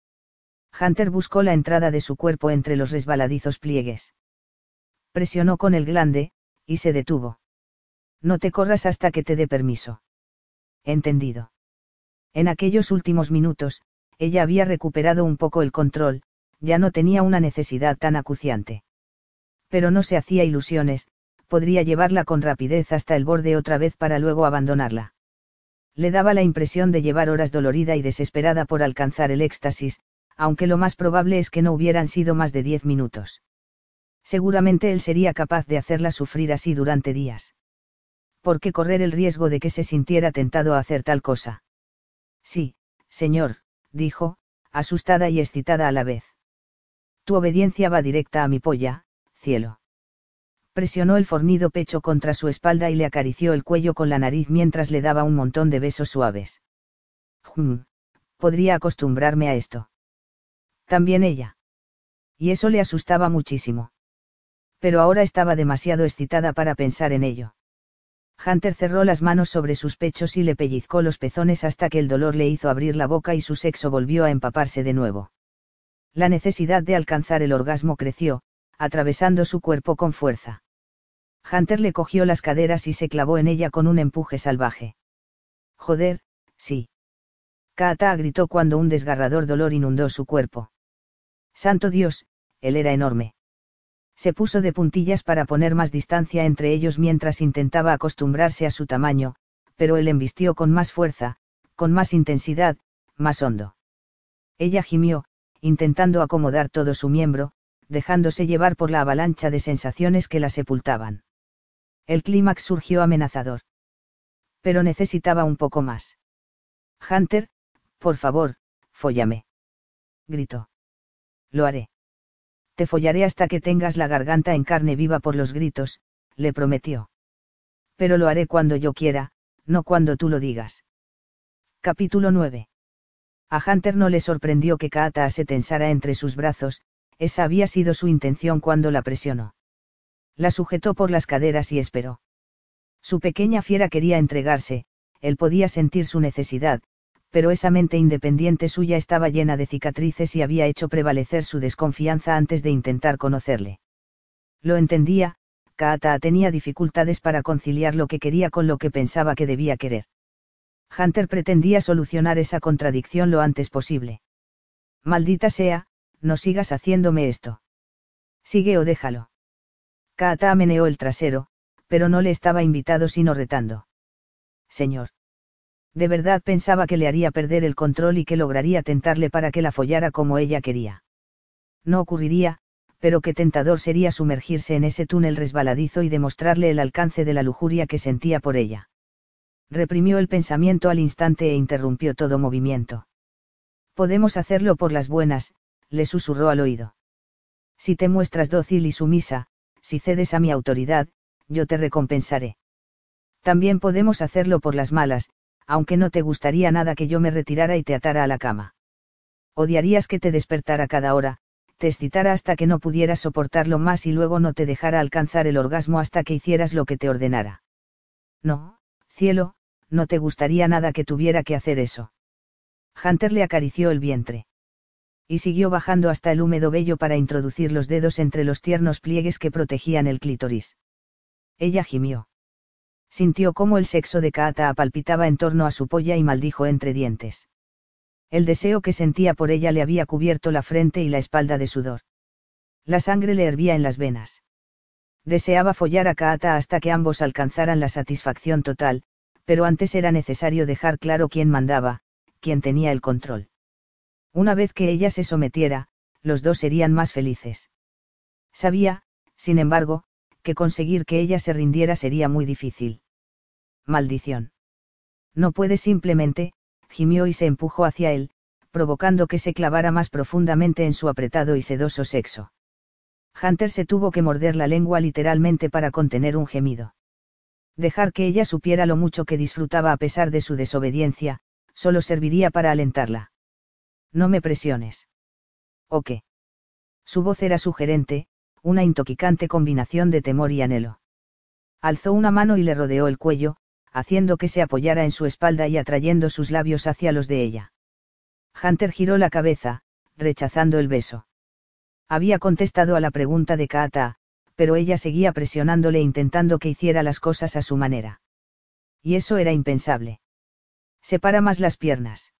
Hunter buscó la entrada de su cuerpo entre los resbaladizos pliegues. Presionó con el glande, y se detuvo. No te corras hasta que te dé permiso. Entendido. En aquellos últimos minutos, ella había recuperado un poco el control, ya no tenía una necesidad tan acuciante. Pero no se hacía ilusiones, podría llevarla con rapidez hasta el borde otra vez para luego abandonarla. Le daba la impresión de llevar horas dolorida y desesperada por alcanzar el éxtasis, aunque lo más probable es que no hubieran sido más de diez minutos. Seguramente él sería capaz de hacerla sufrir así durante días. ¿Por qué correr el riesgo de que se sintiera tentado a hacer tal cosa? Sí, señor, dijo, asustada y excitada a la vez. Tu obediencia va directa a mi polla, cielo. Presionó el fornido pecho contra su espalda y le acarició el cuello con la nariz mientras le daba un montón de besos suaves. Jum, podría acostumbrarme a esto. También ella. Y eso le asustaba muchísimo. Pero ahora estaba demasiado excitada para pensar en ello. Hunter cerró las manos sobre sus pechos y le pellizcó los pezones hasta que el dolor le hizo abrir la boca y su sexo volvió a empaparse de nuevo. La necesidad de alcanzar el orgasmo creció, atravesando su cuerpo con fuerza. Hunter le cogió las caderas y se clavó en ella con un empuje salvaje. Joder, sí. Kaata gritó cuando un desgarrador dolor inundó su cuerpo. Santo Dios, él era enorme. Se puso de puntillas para poner más distancia entre ellos mientras intentaba acostumbrarse a su tamaño, pero él embistió con más fuerza, con más intensidad, más hondo. Ella gimió, intentando acomodar todo su miembro, dejándose llevar por la avalancha de sensaciones que la sepultaban. El clímax surgió amenazador. Pero necesitaba un poco más. Hunter, por favor, fóllame. Gritó. Lo haré. Te follaré hasta que tengas la garganta en carne viva por los gritos, le prometió. Pero lo haré cuando yo quiera, no cuando tú lo digas. Capítulo 9. A Hunter no le sorprendió que Kaata se tensara entre sus brazos, esa había sido su intención cuando la presionó. La sujetó por las caderas y esperó. Su pequeña fiera quería entregarse, él podía sentir su necesidad, pero esa mente independiente suya estaba llena de cicatrices y había hecho prevalecer su desconfianza antes de intentar conocerle. Lo entendía, Kaata tenía dificultades para conciliar lo que quería con lo que pensaba que debía querer. Hunter pretendía solucionar esa contradicción lo antes posible. Maldita sea, no sigas haciéndome esto. Sigue o déjalo. Kaata meneó el trasero, pero no le estaba invitado sino retando. Señor de verdad pensaba que le haría perder el control y que lograría tentarle para que la follara como ella quería. No ocurriría, pero qué tentador sería sumergirse en ese túnel resbaladizo y demostrarle el alcance de la lujuria que sentía por ella. Reprimió el pensamiento al instante e interrumpió todo movimiento. Podemos hacerlo por las buenas, le susurró al oído. Si te muestras dócil y sumisa, si cedes a mi autoridad, yo te recompensaré. También podemos hacerlo por las malas, aunque no te gustaría nada que yo me retirara y te atara a la cama. Odiarías que te despertara cada hora, te excitara hasta que no pudieras soportarlo más y luego no te dejara alcanzar el orgasmo hasta que hicieras lo que te ordenara. No, cielo, no te gustaría nada que tuviera que hacer eso. Hunter le acarició el vientre. Y siguió bajando hasta el húmedo vello para introducir los dedos entre los tiernos pliegues que protegían el clítoris. Ella gimió sintió cómo el sexo de Kaata palpitaba en torno a su polla y maldijo entre dientes. El deseo que sentía por ella le había cubierto la frente y la espalda de sudor. La sangre le hervía en las venas. Deseaba follar a Kaata hasta que ambos alcanzaran la satisfacción total, pero antes era necesario dejar claro quién mandaba, quién tenía el control. Una vez que ella se sometiera, los dos serían más felices. Sabía, sin embargo, que conseguir que ella se rindiera sería muy difícil maldición. No puede simplemente, gimió y se empujó hacia él, provocando que se clavara más profundamente en su apretado y sedoso sexo. Hunter se tuvo que morder la lengua literalmente para contener un gemido. Dejar que ella supiera lo mucho que disfrutaba a pesar de su desobediencia, solo serviría para alentarla. No me presiones. ¿O qué? Su voz era sugerente, una intoxicante combinación de temor y anhelo. Alzó una mano y le rodeó el cuello, haciendo que se apoyara en su espalda y atrayendo sus labios hacia los de ella. Hunter giró la cabeza, rechazando el beso. Había contestado a la pregunta de Kaata, pero ella seguía presionándole intentando que hiciera las cosas a su manera. Y eso era impensable. Separa más las piernas.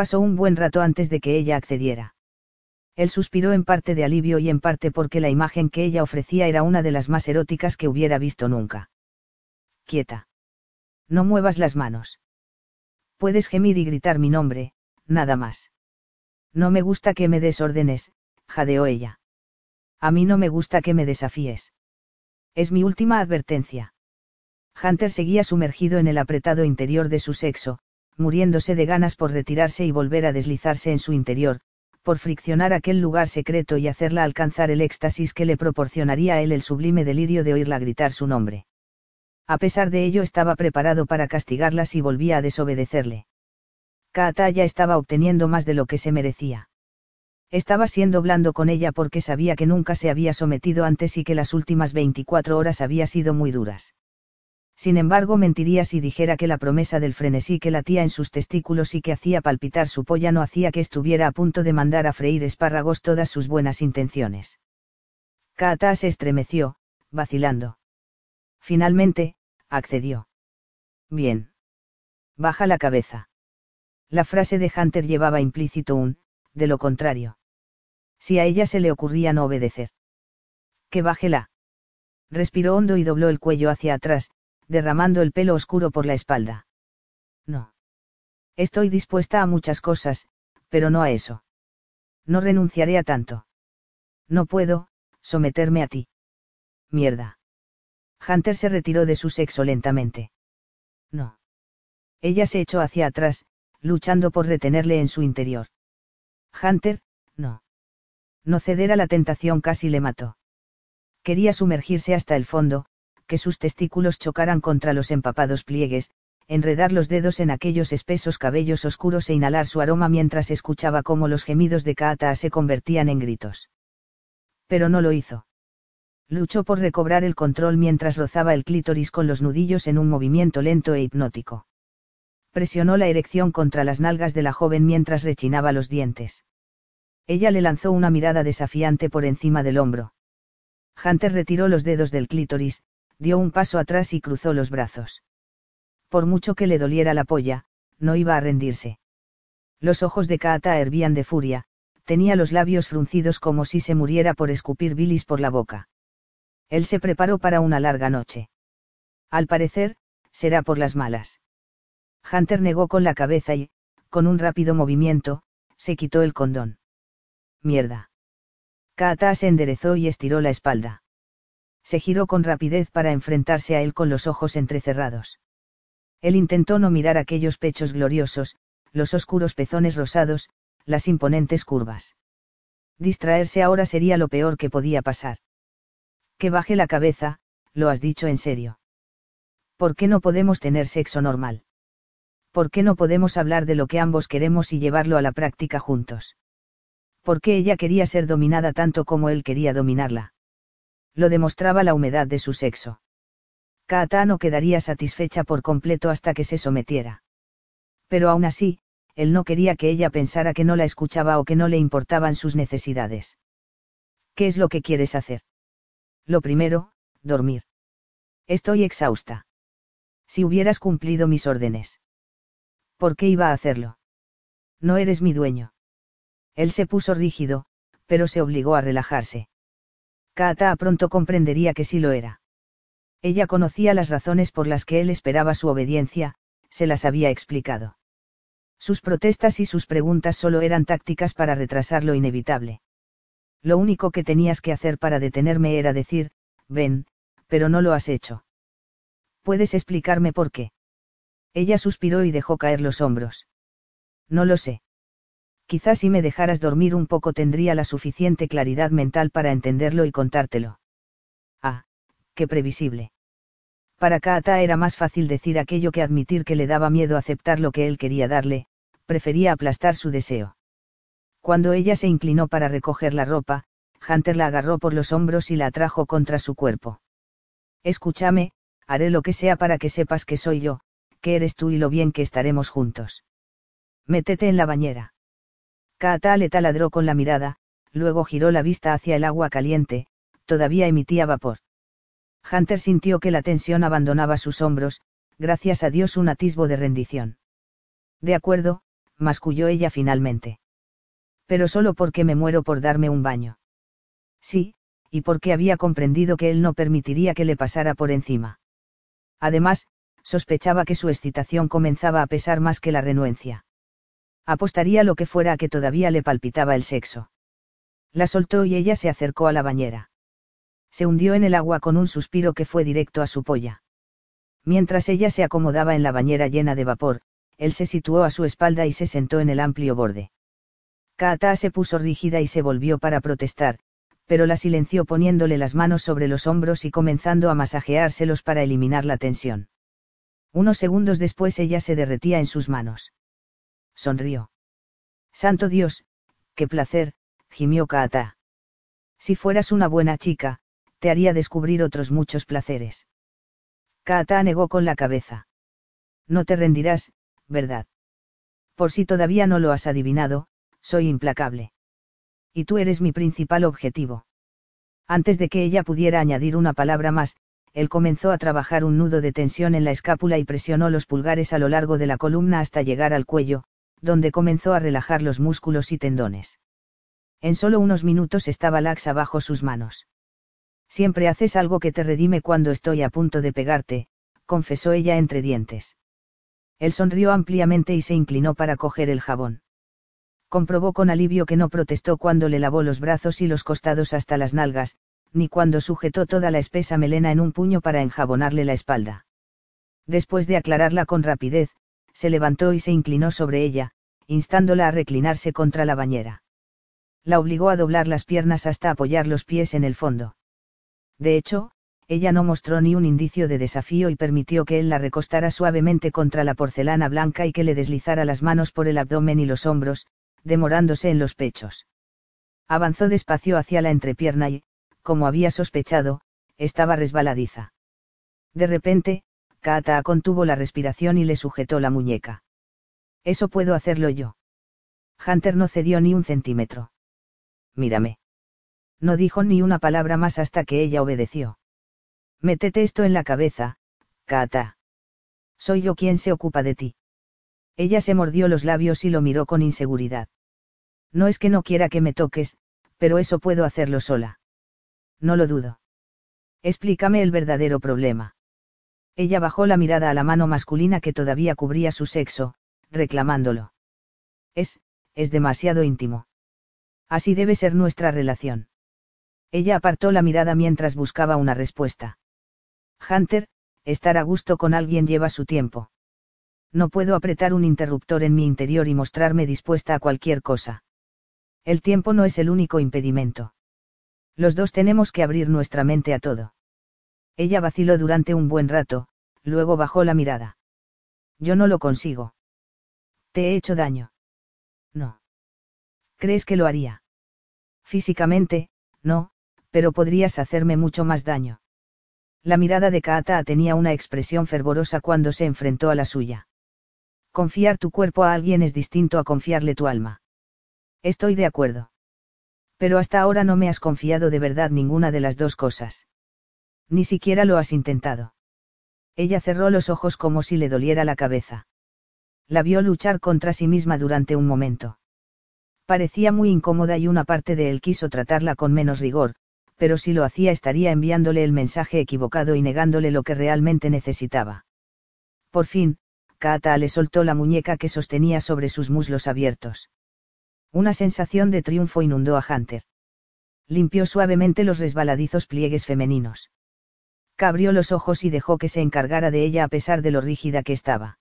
Pasó un buen rato antes de que ella accediera. Él suspiró en parte de alivio y en parte porque la imagen que ella ofrecía era una de las más eróticas que hubiera visto nunca. Quieta. No muevas las manos. Puedes gemir y gritar mi nombre, nada más. No me gusta que me des órdenes, jadeó ella. A mí no me gusta que me desafíes. Es mi última advertencia. Hunter seguía sumergido en el apretado interior de su sexo, muriéndose de ganas por retirarse y volver a deslizarse en su interior, por friccionar aquel lugar secreto y hacerla alcanzar el éxtasis que le proporcionaría a él el sublime delirio de oírla gritar su nombre. A pesar de ello estaba preparado para castigarla si volvía a desobedecerle. Kaata ya estaba obteniendo más de lo que se merecía. Estaba siendo blando con ella porque sabía que nunca se había sometido antes y que las últimas 24 horas había sido muy duras. Sin embargo, mentiría si dijera que la promesa del frenesí que latía en sus testículos y que hacía palpitar su polla no hacía que estuviera a punto de mandar a freír espárragos todas sus buenas intenciones. Kaata se estremeció, vacilando. Finalmente, accedió. Bien. Baja la cabeza. La frase de Hunter llevaba implícito un, de lo contrario. Si a ella se le ocurría no obedecer. Que bájela. Respiró hondo y dobló el cuello hacia atrás, derramando el pelo oscuro por la espalda. No. Estoy dispuesta a muchas cosas, pero no a eso. No renunciaré a tanto. No puedo, someterme a ti. Mierda. Hunter se retiró de su sexo lentamente. No. Ella se echó hacia atrás, luchando por retenerle en su interior. Hunter, no. No ceder a la tentación casi le mató. Quería sumergirse hasta el fondo, que sus testículos chocaran contra los empapados pliegues, enredar los dedos en aquellos espesos cabellos oscuros e inhalar su aroma mientras escuchaba cómo los gemidos de Kaata se convertían en gritos. Pero no lo hizo. Luchó por recobrar el control mientras rozaba el clítoris con los nudillos en un movimiento lento e hipnótico. Presionó la erección contra las nalgas de la joven mientras rechinaba los dientes. Ella le lanzó una mirada desafiante por encima del hombro. Hunter retiró los dedos del clítoris, dio un paso atrás y cruzó los brazos. Por mucho que le doliera la polla, no iba a rendirse. Los ojos de Kaata hervían de furia, tenía los labios fruncidos como si se muriera por escupir bilis por la boca. Él se preparó para una larga noche. Al parecer, será por las malas. Hunter negó con la cabeza y, con un rápido movimiento, se quitó el condón. Mierda. Kaata se enderezó y estiró la espalda se giró con rapidez para enfrentarse a él con los ojos entrecerrados. Él intentó no mirar aquellos pechos gloriosos, los oscuros pezones rosados, las imponentes curvas. Distraerse ahora sería lo peor que podía pasar. Que baje la cabeza, lo has dicho en serio. ¿Por qué no podemos tener sexo normal? ¿Por qué no podemos hablar de lo que ambos queremos y llevarlo a la práctica juntos? ¿Por qué ella quería ser dominada tanto como él quería dominarla? Lo demostraba la humedad de su sexo. Kaata no quedaría satisfecha por completo hasta que se sometiera. Pero aún así, él no quería que ella pensara que no la escuchaba o que no le importaban sus necesidades. ¿Qué es lo que quieres hacer? Lo primero, dormir. Estoy exhausta. Si hubieras cumplido mis órdenes. ¿Por qué iba a hacerlo? No eres mi dueño. Él se puso rígido, pero se obligó a relajarse. Kaata pronto comprendería que sí lo era. Ella conocía las razones por las que él esperaba su obediencia, se las había explicado. Sus protestas y sus preguntas solo eran tácticas para retrasar lo inevitable. Lo único que tenías que hacer para detenerme era decir, ven, pero no lo has hecho. ¿Puedes explicarme por qué? Ella suspiró y dejó caer los hombros. No lo sé. Quizás si me dejaras dormir un poco tendría la suficiente claridad mental para entenderlo y contártelo. Ah, qué previsible. Para Kaata era más fácil decir aquello que admitir que le daba miedo aceptar lo que él quería darle, prefería aplastar su deseo. Cuando ella se inclinó para recoger la ropa, Hunter la agarró por los hombros y la atrajo contra su cuerpo. Escúchame, haré lo que sea para que sepas que soy yo, que eres tú y lo bien que estaremos juntos. Métete en la bañera. Kaata le taladró con la mirada, luego giró la vista hacia el agua caliente, todavía emitía vapor. Hunter sintió que la tensión abandonaba sus hombros, gracias a Dios un atisbo de rendición. De acuerdo, masculló ella finalmente. Pero solo porque me muero por darme un baño. Sí, y porque había comprendido que él no permitiría que le pasara por encima. Además, sospechaba que su excitación comenzaba a pesar más que la renuencia. Apostaría lo que fuera a que todavía le palpitaba el sexo. La soltó y ella se acercó a la bañera. Se hundió en el agua con un suspiro que fue directo a su polla. Mientras ella se acomodaba en la bañera llena de vapor, él se situó a su espalda y se sentó en el amplio borde. Kaata se puso rígida y se volvió para protestar, pero la silenció poniéndole las manos sobre los hombros y comenzando a masajeárselos para eliminar la tensión. Unos segundos después ella se derretía en sus manos. Sonrió. Santo Dios, qué placer, gimió Kaata. Si fueras una buena chica, te haría descubrir otros muchos placeres. Kaata negó con la cabeza. No te rendirás, ¿verdad? Por si todavía no lo has adivinado, soy implacable. Y tú eres mi principal objetivo. Antes de que ella pudiera añadir una palabra más, él comenzó a trabajar un nudo de tensión en la escápula y presionó los pulgares a lo largo de la columna hasta llegar al cuello, donde comenzó a relajar los músculos y tendones. En solo unos minutos estaba laxa bajo sus manos. Siempre haces algo que te redime cuando estoy a punto de pegarte, confesó ella entre dientes. Él sonrió ampliamente y se inclinó para coger el jabón comprobó con alivio que no protestó cuando le lavó los brazos y los costados hasta las nalgas, ni cuando sujetó toda la espesa melena en un puño para enjabonarle la espalda. Después de aclararla con rapidez, se levantó y se inclinó sobre ella, instándola a reclinarse contra la bañera. La obligó a doblar las piernas hasta apoyar los pies en el fondo. De hecho, ella no mostró ni un indicio de desafío y permitió que él la recostara suavemente contra la porcelana blanca y que le deslizara las manos por el abdomen y los hombros, demorándose en los pechos. Avanzó despacio hacia la entrepierna y, como había sospechado, estaba resbaladiza. De repente, Kaata contuvo la respiración y le sujetó la muñeca. Eso puedo hacerlo yo. Hunter no cedió ni un centímetro. Mírame. No dijo ni una palabra más hasta que ella obedeció. Métete esto en la cabeza, Kaata. Soy yo quien se ocupa de ti. Ella se mordió los labios y lo miró con inseguridad. No es que no quiera que me toques, pero eso puedo hacerlo sola. No lo dudo. Explícame el verdadero problema. Ella bajó la mirada a la mano masculina que todavía cubría su sexo, reclamándolo. Es, es demasiado íntimo. Así debe ser nuestra relación. Ella apartó la mirada mientras buscaba una respuesta. Hunter, estar a gusto con alguien lleva su tiempo no puedo apretar un interruptor en mi interior y mostrarme dispuesta a cualquier cosa. El tiempo no es el único impedimento. Los dos tenemos que abrir nuestra mente a todo. Ella vaciló durante un buen rato, luego bajó la mirada. Yo no lo consigo. ¿Te he hecho daño? No. ¿Crees que lo haría? Físicamente, no, pero podrías hacerme mucho más daño. La mirada de Kaata tenía una expresión fervorosa cuando se enfrentó a la suya. Confiar tu cuerpo a alguien es distinto a confiarle tu alma. Estoy de acuerdo. Pero hasta ahora no me has confiado de verdad ninguna de las dos cosas. Ni siquiera lo has intentado. Ella cerró los ojos como si le doliera la cabeza. La vio luchar contra sí misma durante un momento. Parecía muy incómoda y una parte de él quiso tratarla con menos rigor, pero si lo hacía estaría enviándole el mensaje equivocado y negándole lo que realmente necesitaba. Por fin, Kaata le soltó la muñeca que sostenía sobre sus muslos abiertos. Una sensación de triunfo inundó a Hunter. Limpió suavemente los resbaladizos pliegues femeninos. Cabrió los ojos y dejó que se encargara de ella a pesar de lo rígida que estaba.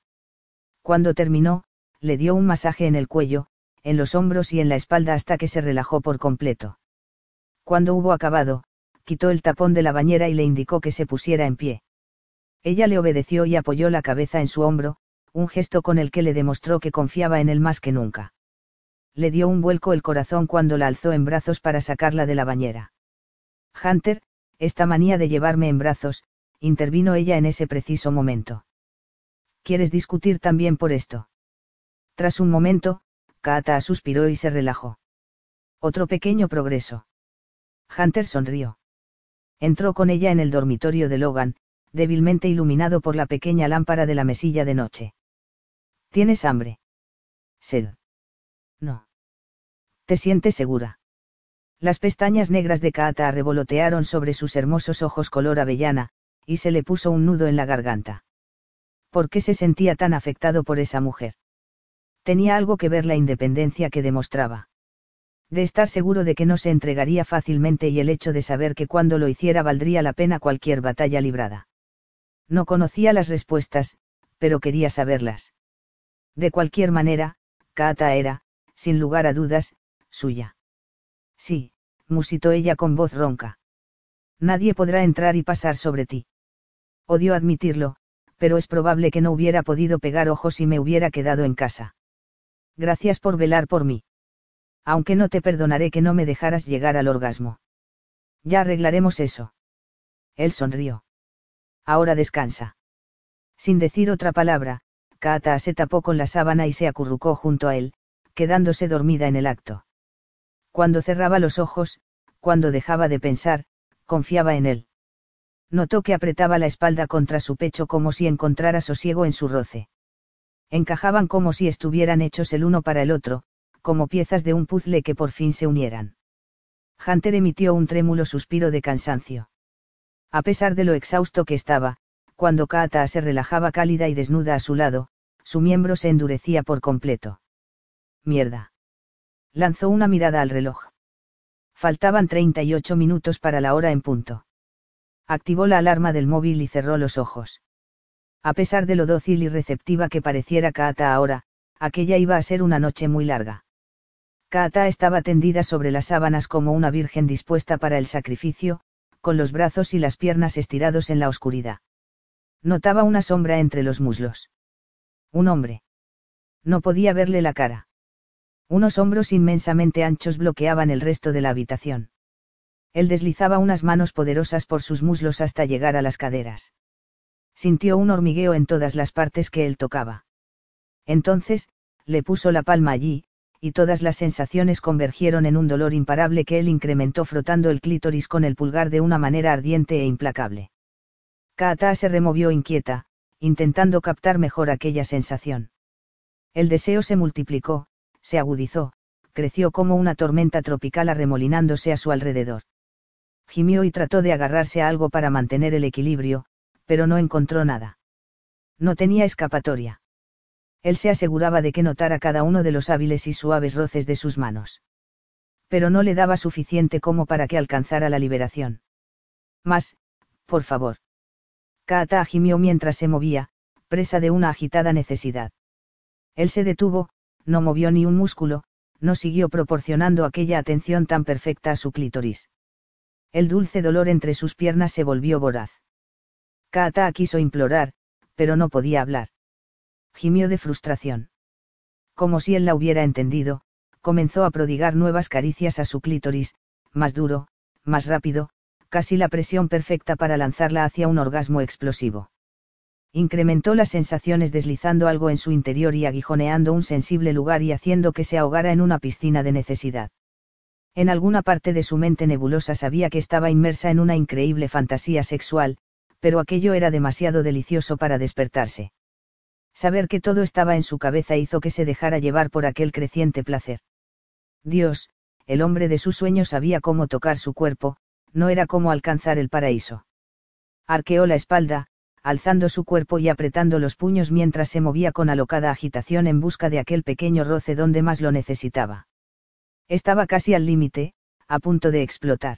Cuando terminó, le dio un masaje en el cuello, en los hombros y en la espalda hasta que se relajó por completo. Cuando hubo acabado, quitó el tapón de la bañera y le indicó que se pusiera en pie. Ella le obedeció y apoyó la cabeza en su hombro, un gesto con el que le demostró que confiaba en él más que nunca. Le dio un vuelco el corazón cuando la alzó en brazos para sacarla de la bañera. Hunter, esta manía de llevarme en brazos, intervino ella en ese preciso momento. ¿Quieres discutir también por esto? Tras un momento, Kaata suspiró y se relajó. Otro pequeño progreso. Hunter sonrió. Entró con ella en el dormitorio de Logan, débilmente iluminado por la pequeña lámpara de la mesilla de noche. ¿Tienes hambre? Sed. No. ¿Te sientes segura? Las pestañas negras de Kaata revolotearon sobre sus hermosos ojos color avellana, y se le puso un nudo en la garganta. ¿Por qué se sentía tan afectado por esa mujer? Tenía algo que ver la independencia que demostraba. De estar seguro de que no se entregaría fácilmente y el hecho de saber que cuando lo hiciera valdría la pena cualquier batalla librada. No conocía las respuestas, pero quería saberlas. De cualquier manera, Kaata era, sin lugar a dudas, suya. Sí, musitó ella con voz ronca. Nadie podrá entrar y pasar sobre ti. Odio admitirlo, pero es probable que no hubiera podido pegar ojos y me hubiera quedado en casa. Gracias por velar por mí. Aunque no te perdonaré que no me dejaras llegar al orgasmo. Ya arreglaremos eso. Él sonrió. Ahora descansa. Sin decir otra palabra, Kaata se tapó con la sábana y se acurrucó junto a él, quedándose dormida en el acto. Cuando cerraba los ojos, cuando dejaba de pensar, confiaba en él. Notó que apretaba la espalda contra su pecho como si encontrara sosiego en su roce. Encajaban como si estuvieran hechos el uno para el otro, como piezas de un puzzle que por fin se unieran. Hunter emitió un trémulo suspiro de cansancio. A pesar de lo exhausto que estaba, cuando Kaata se relajaba cálida y desnuda a su lado, su miembro se endurecía por completo. Mierda. Lanzó una mirada al reloj. Faltaban 38 minutos para la hora en punto. Activó la alarma del móvil y cerró los ojos. A pesar de lo dócil y receptiva que pareciera Kaata ahora, aquella iba a ser una noche muy larga. Kaata estaba tendida sobre las sábanas como una virgen dispuesta para el sacrificio, con los brazos y las piernas estirados en la oscuridad. Notaba una sombra entre los muslos. Un hombre. No podía verle la cara. Unos hombros inmensamente anchos bloqueaban el resto de la habitación. Él deslizaba unas manos poderosas por sus muslos hasta llegar a las caderas. Sintió un hormigueo en todas las partes que él tocaba. Entonces, le puso la palma allí, y todas las sensaciones convergieron en un dolor imparable que él incrementó frotando el clítoris con el pulgar de una manera ardiente e implacable. Kaata se removió inquieta, intentando captar mejor aquella sensación. El deseo se multiplicó, se agudizó, creció como una tormenta tropical arremolinándose a su alrededor. Gimió y trató de agarrarse a algo para mantener el equilibrio, pero no encontró nada. No tenía escapatoria. Él se aseguraba de que notara cada uno de los hábiles y suaves roces de sus manos. Pero no le daba suficiente como para que alcanzara la liberación. Más, por favor. Kaata gimió mientras se movía, presa de una agitada necesidad. Él se detuvo, no movió ni un músculo, no siguió proporcionando aquella atención tan perfecta a su clítoris. El dulce dolor entre sus piernas se volvió voraz. Kaata quiso implorar, pero no podía hablar. Gimió de frustración. Como si él la hubiera entendido, comenzó a prodigar nuevas caricias a su clítoris, más duro, más rápido, casi la presión perfecta para lanzarla hacia un orgasmo explosivo. Incrementó las sensaciones deslizando algo en su interior y aguijoneando un sensible lugar y haciendo que se ahogara en una piscina de necesidad. En alguna parte de su mente nebulosa sabía que estaba inmersa en una increíble fantasía sexual, pero aquello era demasiado delicioso para despertarse. Saber que todo estaba en su cabeza hizo que se dejara llevar por aquel creciente placer. Dios, el hombre de sus sueños sabía cómo tocar su cuerpo, no era como alcanzar el paraíso. Arqueó la espalda, alzando su cuerpo y apretando los puños mientras se movía con alocada agitación en busca de aquel pequeño roce donde más lo necesitaba. Estaba casi al límite, a punto de explotar.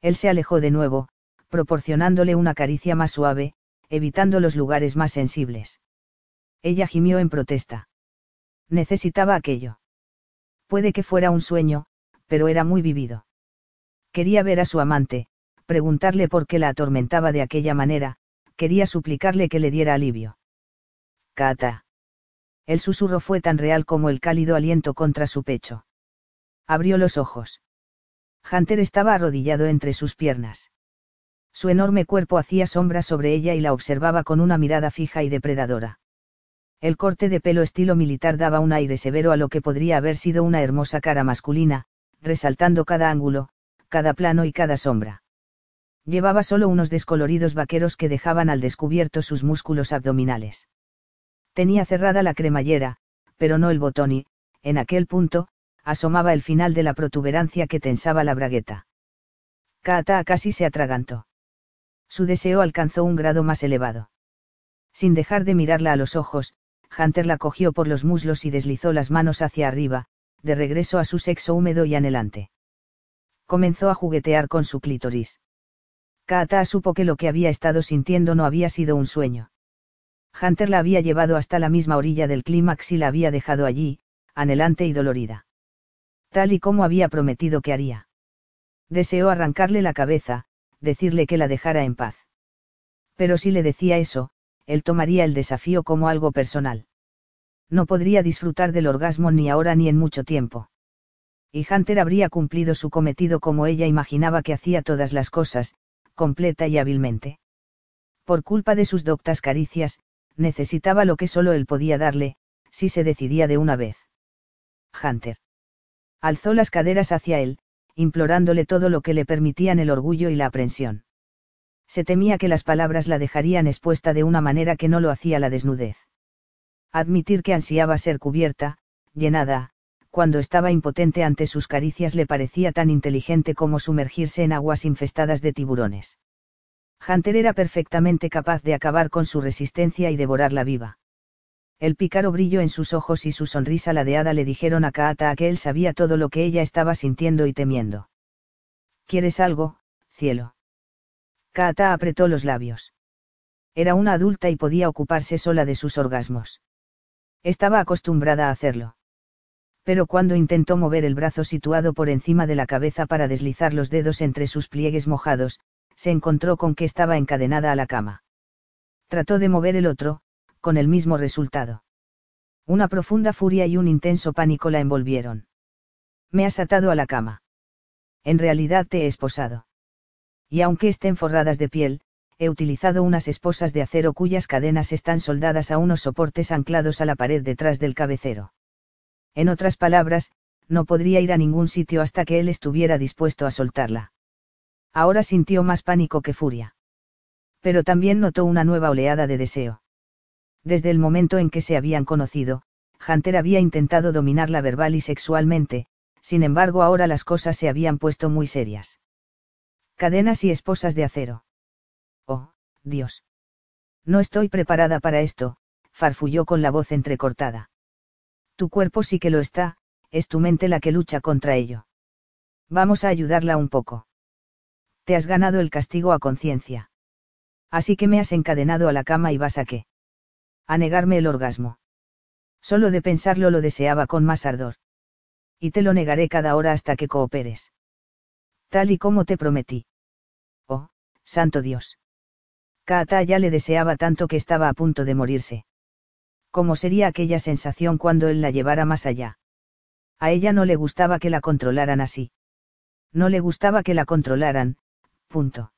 Él se alejó de nuevo, proporcionándole una caricia más suave, evitando los lugares más sensibles. Ella gimió en protesta. Necesitaba aquello. Puede que fuera un sueño, pero era muy vivido. Quería ver a su amante, preguntarle por qué la atormentaba de aquella manera, quería suplicarle que le diera alivio. Kata. El susurro fue tan real como el cálido aliento contra su pecho. Abrió los ojos. Hunter estaba arrodillado entre sus piernas. Su enorme cuerpo hacía sombra sobre ella y la observaba con una mirada fija y depredadora. El corte de pelo estilo militar daba un aire severo a lo que podría haber sido una hermosa cara masculina, resaltando cada ángulo, cada plano y cada sombra. Llevaba solo unos descoloridos vaqueros que dejaban al descubierto sus músculos abdominales. Tenía cerrada la cremallera, pero no el botón y, en aquel punto, asomaba el final de la protuberancia que tensaba la bragueta. Kaata casi se atragantó. Su deseo alcanzó un grado más elevado. Sin dejar de mirarla a los ojos, Hunter la cogió por los muslos y deslizó las manos hacia arriba, de regreso a su sexo húmedo y anhelante. Comenzó a juguetear con su clítoris. Kaata supo que lo que había estado sintiendo no había sido un sueño. Hunter la había llevado hasta la misma orilla del clímax y la había dejado allí, anhelante y dolorida. Tal y como había prometido que haría. Deseó arrancarle la cabeza, decirle que la dejara en paz. Pero si le decía eso, él tomaría el desafío como algo personal. No podría disfrutar del orgasmo ni ahora ni en mucho tiempo. Y Hunter habría cumplido su cometido como ella imaginaba que hacía todas las cosas, completa y hábilmente. Por culpa de sus doctas caricias, necesitaba lo que solo él podía darle, si se decidía de una vez. Hunter. Alzó las caderas hacia él, implorándole todo lo que le permitían el orgullo y la aprensión se temía que las palabras la dejarían expuesta de una manera que no lo hacía la desnudez. Admitir que ansiaba ser cubierta, llenada, cuando estaba impotente ante sus caricias le parecía tan inteligente como sumergirse en aguas infestadas de tiburones. Hunter era perfectamente capaz de acabar con su resistencia y devorarla viva. El pícaro brillo en sus ojos y su sonrisa ladeada le dijeron a Kaata que él sabía todo lo que ella estaba sintiendo y temiendo. ¿Quieres algo, cielo? Kaata apretó los labios. Era una adulta y podía ocuparse sola de sus orgasmos. Estaba acostumbrada a hacerlo. Pero cuando intentó mover el brazo situado por encima de la cabeza para deslizar los dedos entre sus pliegues mojados, se encontró con que estaba encadenada a la cama. Trató de mover el otro, con el mismo resultado. Una profunda furia y un intenso pánico la envolvieron. Me has atado a la cama. En realidad te he esposado y aunque estén forradas de piel, he utilizado unas esposas de acero cuyas cadenas están soldadas a unos soportes anclados a la pared detrás del cabecero. En otras palabras, no podría ir a ningún sitio hasta que él estuviera dispuesto a soltarla. Ahora sintió más pánico que furia. Pero también notó una nueva oleada de deseo. Desde el momento en que se habían conocido, Hunter había intentado dominarla verbal y sexualmente, sin embargo ahora las cosas se habían puesto muy serias cadenas y esposas de acero. Oh, Dios. No estoy preparada para esto, farfulló con la voz entrecortada. Tu cuerpo sí que lo está, es tu mente la que lucha contra ello. Vamos a ayudarla un poco. Te has ganado el castigo a conciencia. Así que me has encadenado a la cama y vas a qué? A negarme el orgasmo. Solo de pensarlo lo deseaba con más ardor. Y te lo negaré cada hora hasta que cooperes. Tal y como te prometí. Oh, santo Dios. Kaata ya le deseaba tanto que estaba a punto de morirse. ¿Cómo sería aquella sensación cuando él la llevara más allá? A ella no le gustaba que la controlaran así. No le gustaba que la controlaran, punto.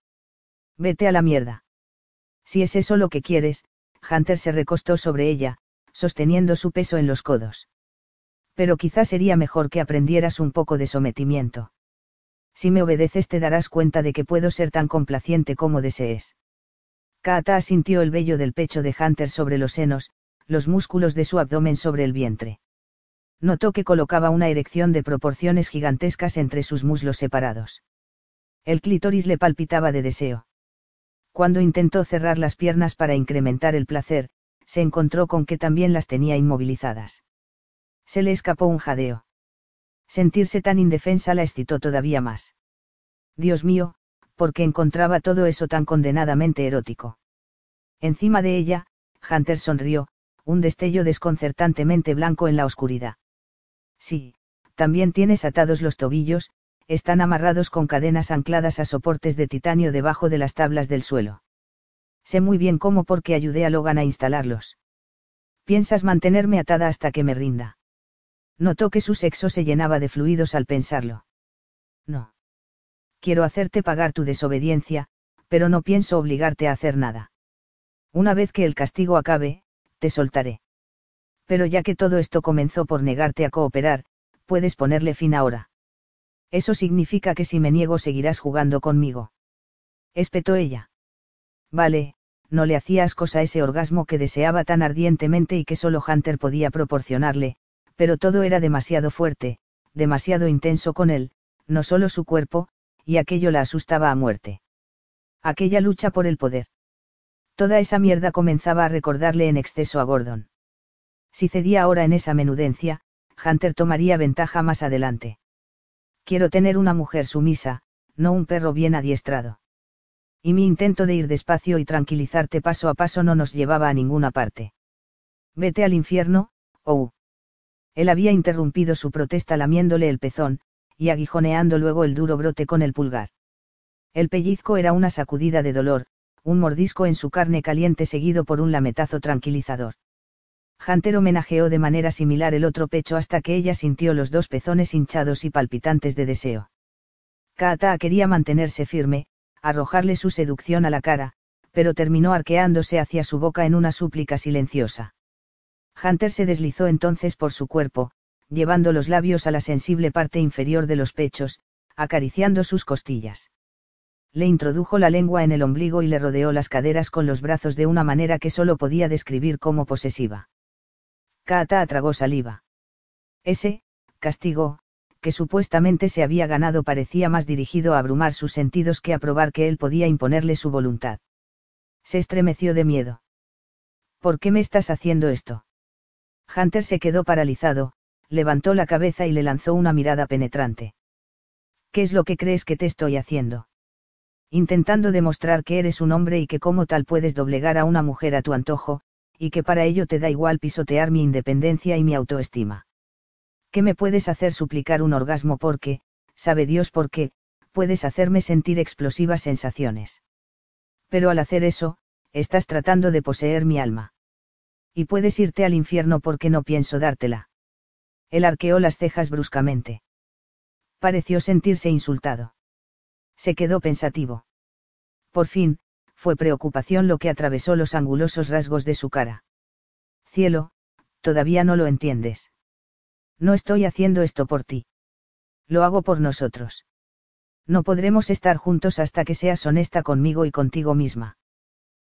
Vete a la mierda. Si es eso lo que quieres, Hunter se recostó sobre ella, sosteniendo su peso en los codos. Pero quizás sería mejor que aprendieras un poco de sometimiento si me obedeces te darás cuenta de que puedo ser tan complaciente como desees. Kaata sintió el vello del pecho de Hunter sobre los senos, los músculos de su abdomen sobre el vientre. Notó que colocaba una erección de proporciones gigantescas entre sus muslos separados. El clítoris le palpitaba de deseo. Cuando intentó cerrar las piernas para incrementar el placer, se encontró con que también las tenía inmovilizadas. Se le escapó un jadeo. Sentirse tan indefensa la excitó todavía más. Dios mío, porque encontraba todo eso tan condenadamente erótico. Encima de ella, Hunter sonrió, un destello desconcertantemente blanco en la oscuridad. Sí, también tienes atados los tobillos, están amarrados con cadenas ancladas a soportes de titanio debajo de las tablas del suelo. Sé muy bien cómo porque ayudé a Logan a instalarlos. Piensas mantenerme atada hasta que me rinda. Notó que su sexo se llenaba de fluidos al pensarlo. No. Quiero hacerte pagar tu desobediencia, Pero no pienso obligarte a hacer nada. Una vez que el castigo acabe, te soltaré. Pero ya que todo esto comenzó por negarte a cooperar, puedes ponerle fin ahora. Eso significa que si me niego seguirás jugando conmigo. Espetó ella. Vale, no le hacía ascos a ese orgasmo que deseaba tan ardientemente y que solo Hunter podía proporcionarle, pero todo era demasiado fuerte, demasiado intenso con él, no solo su cuerpo, y aquello la asustaba a muerte. Aquella lucha por el poder. Toda esa mierda comenzaba a recordarle en exceso a Gordon. Si cedía ahora en esa menudencia, Hunter tomaría ventaja más adelante. Quiero tener una mujer sumisa, no un perro bien adiestrado. Y mi intento de ir despacio y tranquilizarte paso a paso no nos llevaba a ninguna parte. Vete al infierno, oh. Él había interrumpido su protesta lamiéndole el pezón, y aguijoneando luego el duro brote con el pulgar. El pellizco era una sacudida de dolor, un mordisco en su carne caliente seguido por un lametazo tranquilizador. Hunter homenajeó de manera similar el otro pecho hasta que ella sintió los dos pezones hinchados y palpitantes de deseo. Kata quería mantenerse firme, arrojarle su seducción a la cara, pero terminó arqueándose hacia su boca en una súplica silenciosa. Hunter se deslizó entonces por su cuerpo, llevando los labios a la sensible parte inferior de los pechos, acariciando sus costillas. Le introdujo la lengua en el ombligo y le rodeó las caderas con los brazos de una manera que solo podía describir como posesiva. Kata tragó saliva. Ese, castigo, que supuestamente se había ganado parecía más dirigido a abrumar sus sentidos que a probar que él podía imponerle su voluntad. Se estremeció de miedo. ¿Por qué me estás haciendo esto? Hunter se quedó paralizado, levantó la cabeza y le lanzó una mirada penetrante. ¿Qué es lo que crees que te estoy haciendo? Intentando demostrar que eres un hombre y que como tal puedes doblegar a una mujer a tu antojo, y que para ello te da igual pisotear mi independencia y mi autoestima. ¿Qué me puedes hacer suplicar un orgasmo porque, sabe Dios por qué, puedes hacerme sentir explosivas sensaciones. Pero al hacer eso, estás tratando de poseer mi alma. Y puedes irte al infierno porque no pienso dártela. Él arqueó las cejas bruscamente. Pareció sentirse insultado. Se quedó pensativo. Por fin, fue preocupación lo que atravesó los angulosos rasgos de su cara. Cielo, todavía no lo entiendes. No estoy haciendo esto por ti. Lo hago por nosotros. No podremos estar juntos hasta que seas honesta conmigo y contigo misma.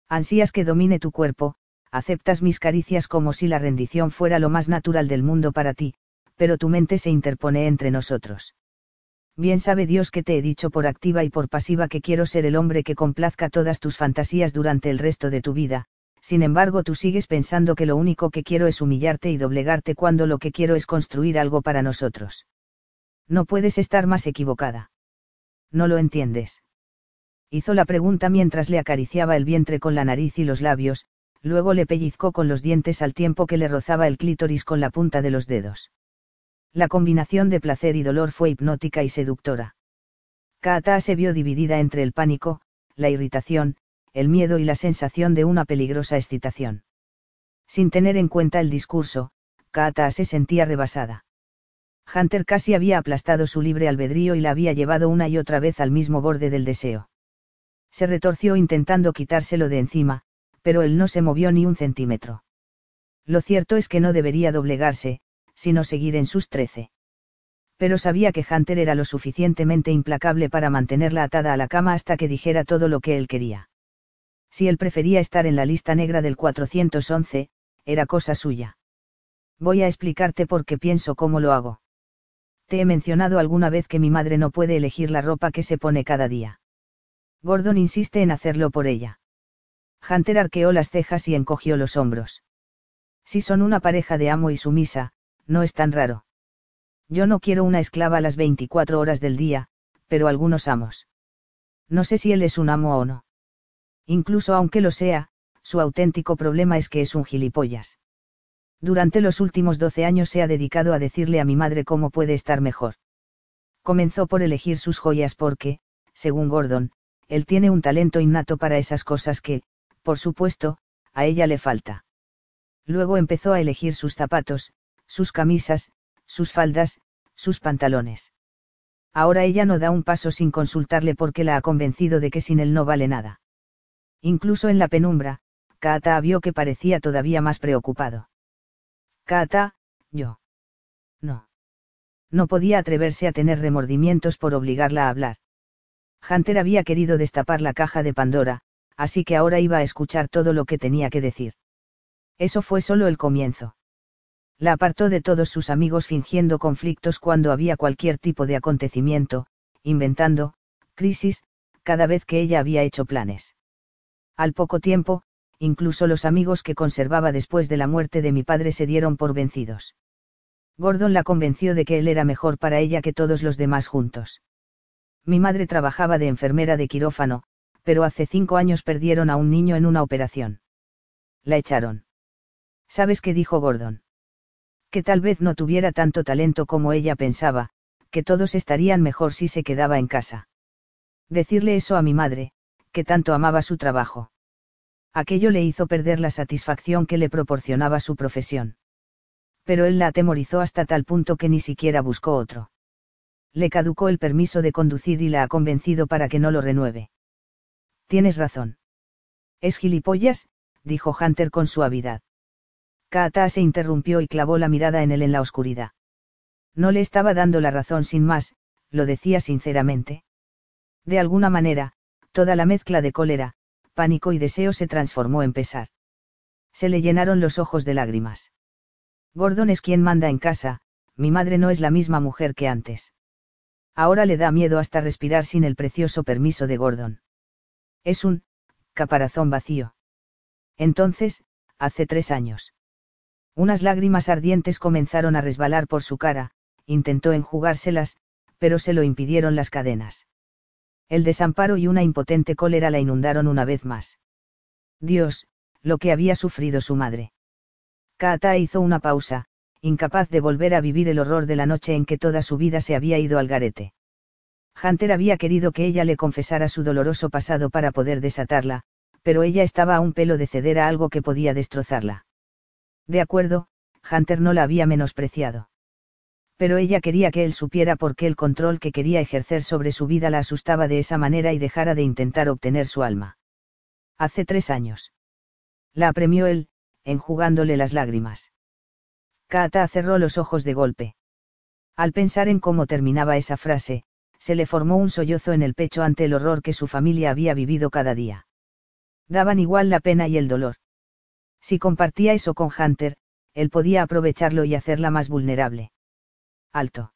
Ansías que domine tu cuerpo, aceptas mis caricias como si la rendición fuera lo más natural del mundo para ti, pero tu mente se interpone entre nosotros. Bien sabe Dios que te he dicho por activa y por pasiva que quiero ser el hombre que complazca todas tus fantasías durante el resto de tu vida, sin embargo tú sigues pensando que lo único que quiero es humillarte y doblegarte cuando lo que quiero es construir algo para nosotros. No puedes estar más equivocada. No lo entiendes. Hizo la pregunta mientras le acariciaba el vientre con la nariz y los labios, luego le pellizcó con los dientes al tiempo que le rozaba el clítoris con la punta de los dedos. La combinación de placer y dolor fue hipnótica y seductora. Kaata se vio dividida entre el pánico, la irritación, el miedo y la sensación de una peligrosa excitación. Sin tener en cuenta el discurso, Kaata se sentía rebasada. Hunter casi había aplastado su libre albedrío y la había llevado una y otra vez al mismo borde del deseo. Se retorció intentando quitárselo de encima, pero él no se movió ni un centímetro. Lo cierto es que no debería doblegarse, sino seguir en sus trece. Pero sabía que Hunter era lo suficientemente implacable para mantenerla atada a la cama hasta que dijera todo lo que él quería. Si él prefería estar en la lista negra del 411, era cosa suya. Voy a explicarte por qué pienso cómo lo hago. Te he mencionado alguna vez que mi madre no puede elegir la ropa que se pone cada día. Gordon insiste en hacerlo por ella. Hunter arqueó las cejas y encogió los hombros. Si son una pareja de amo y sumisa, no es tan raro. Yo no quiero una esclava las 24 horas del día, pero algunos amos. No sé si él es un amo o no. Incluso aunque lo sea, su auténtico problema es que es un gilipollas. Durante los últimos 12 años se ha dedicado a decirle a mi madre cómo puede estar mejor. Comenzó por elegir sus joyas porque, según Gordon, él tiene un talento innato para esas cosas que, por supuesto, a ella le falta. Luego empezó a elegir sus zapatos, sus camisas, sus faldas, sus pantalones. Ahora ella no da un paso sin consultarle porque la ha convencido de que sin él no vale nada. Incluso en la penumbra, Kata vio que parecía todavía más preocupado. Kata, yo. No. No podía atreverse a tener remordimientos por obligarla a hablar. Hunter había querido destapar la caja de Pandora, así que ahora iba a escuchar todo lo que tenía que decir. Eso fue solo el comienzo. La apartó de todos sus amigos fingiendo conflictos cuando había cualquier tipo de acontecimiento, inventando, crisis, cada vez que ella había hecho planes. Al poco tiempo, incluso los amigos que conservaba después de la muerte de mi padre se dieron por vencidos. Gordon la convenció de que él era mejor para ella que todos los demás juntos. Mi madre trabajaba de enfermera de quirófano, pero hace cinco años perdieron a un niño en una operación. La echaron. ¿Sabes qué dijo Gordon? Que tal vez no tuviera tanto talento como ella pensaba, que todos estarían mejor si se quedaba en casa. Decirle eso a mi madre, que tanto amaba su trabajo. Aquello le hizo perder la satisfacción que le proporcionaba su profesión. Pero él la atemorizó hasta tal punto que ni siquiera buscó otro le caducó el permiso de conducir y la ha convencido para que no lo renueve. Tienes razón. Es gilipollas, dijo Hunter con suavidad. Kaata se interrumpió y clavó la mirada en él en la oscuridad. No le estaba dando la razón sin más, lo decía sinceramente. De alguna manera, toda la mezcla de cólera, pánico y deseo se transformó en pesar. Se le llenaron los ojos de lágrimas. Gordon es quien manda en casa, mi madre no es la misma mujer que antes. Ahora le da miedo hasta respirar sin el precioso permiso de Gordon. Es un, caparazón vacío. Entonces, hace tres años. Unas lágrimas ardientes comenzaron a resbalar por su cara, intentó enjugárselas, pero se lo impidieron las cadenas. El desamparo y una impotente cólera la inundaron una vez más. Dios, lo que había sufrido su madre. Kaata hizo una pausa, incapaz de volver a vivir el horror de la noche en que toda su vida se había ido al garete. Hunter había querido que ella le confesara su doloroso pasado para poder desatarla, pero ella estaba a un pelo de ceder a algo que podía destrozarla. De acuerdo, Hunter no la había menospreciado. Pero ella quería que él supiera por qué el control que quería ejercer sobre su vida la asustaba de esa manera y dejara de intentar obtener su alma. Hace tres años. La apremió él, enjugándole las lágrimas. Kaata cerró los ojos de golpe. Al pensar en cómo terminaba esa frase, se le formó un sollozo en el pecho ante el horror que su familia había vivido cada día. Daban igual la pena y el dolor. Si compartía eso con Hunter, él podía aprovecharlo y hacerla más vulnerable. Alto.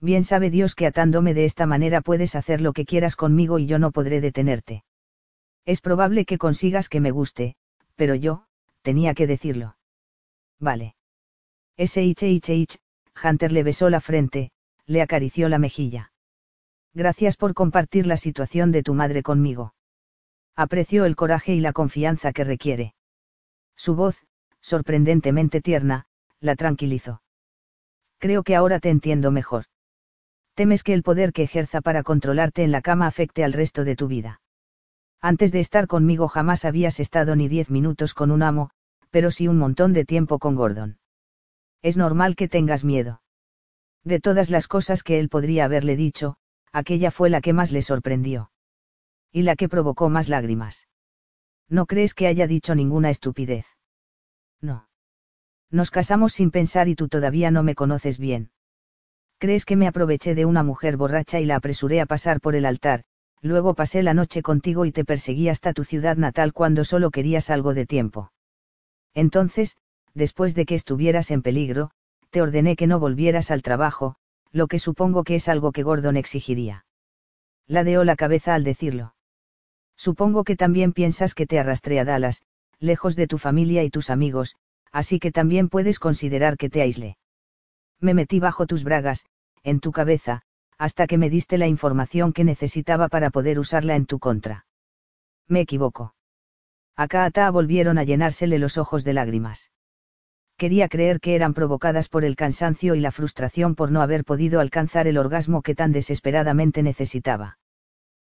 Bien sabe Dios que atándome de esta manera puedes hacer lo que quieras conmigo y yo no podré detenerte. Es probable que consigas que me guste, pero yo, tenía que decirlo. Vale. Ese Hunter le besó la frente, le acarició la mejilla. Gracias por compartir la situación de tu madre conmigo. Apreció el coraje y la confianza que requiere. Su voz, sorprendentemente tierna, la tranquilizó. Creo que ahora te entiendo mejor. Temes que el poder que ejerza para controlarte en la cama afecte al resto de tu vida. Antes de estar conmigo jamás habías estado ni diez minutos con un amo, pero sí un montón de tiempo con Gordon es normal que tengas miedo. De todas las cosas que él podría haberle dicho, aquella fue la que más le sorprendió. Y la que provocó más lágrimas. ¿No crees que haya dicho ninguna estupidez? No. Nos casamos sin pensar y tú todavía no me conoces bien. ¿Crees que me aproveché de una mujer borracha y la apresuré a pasar por el altar, luego pasé la noche contigo y te perseguí hasta tu ciudad natal cuando solo querías algo de tiempo? Entonces, después de que estuvieras en peligro, te ordené que no volvieras al trabajo, lo que supongo que es algo que Gordon exigiría. Ladeó la cabeza al decirlo. Supongo que también piensas que te arrastré a Dallas, lejos de tu familia y tus amigos, así que también puedes considerar que te aislé. Me metí bajo tus bragas, en tu cabeza, hasta que me diste la información que necesitaba para poder usarla en tu contra. Me equivoco. Acá Ata volvieron a llenársele los ojos de lágrimas quería creer que eran provocadas por el cansancio y la frustración por no haber podido alcanzar el orgasmo que tan desesperadamente necesitaba.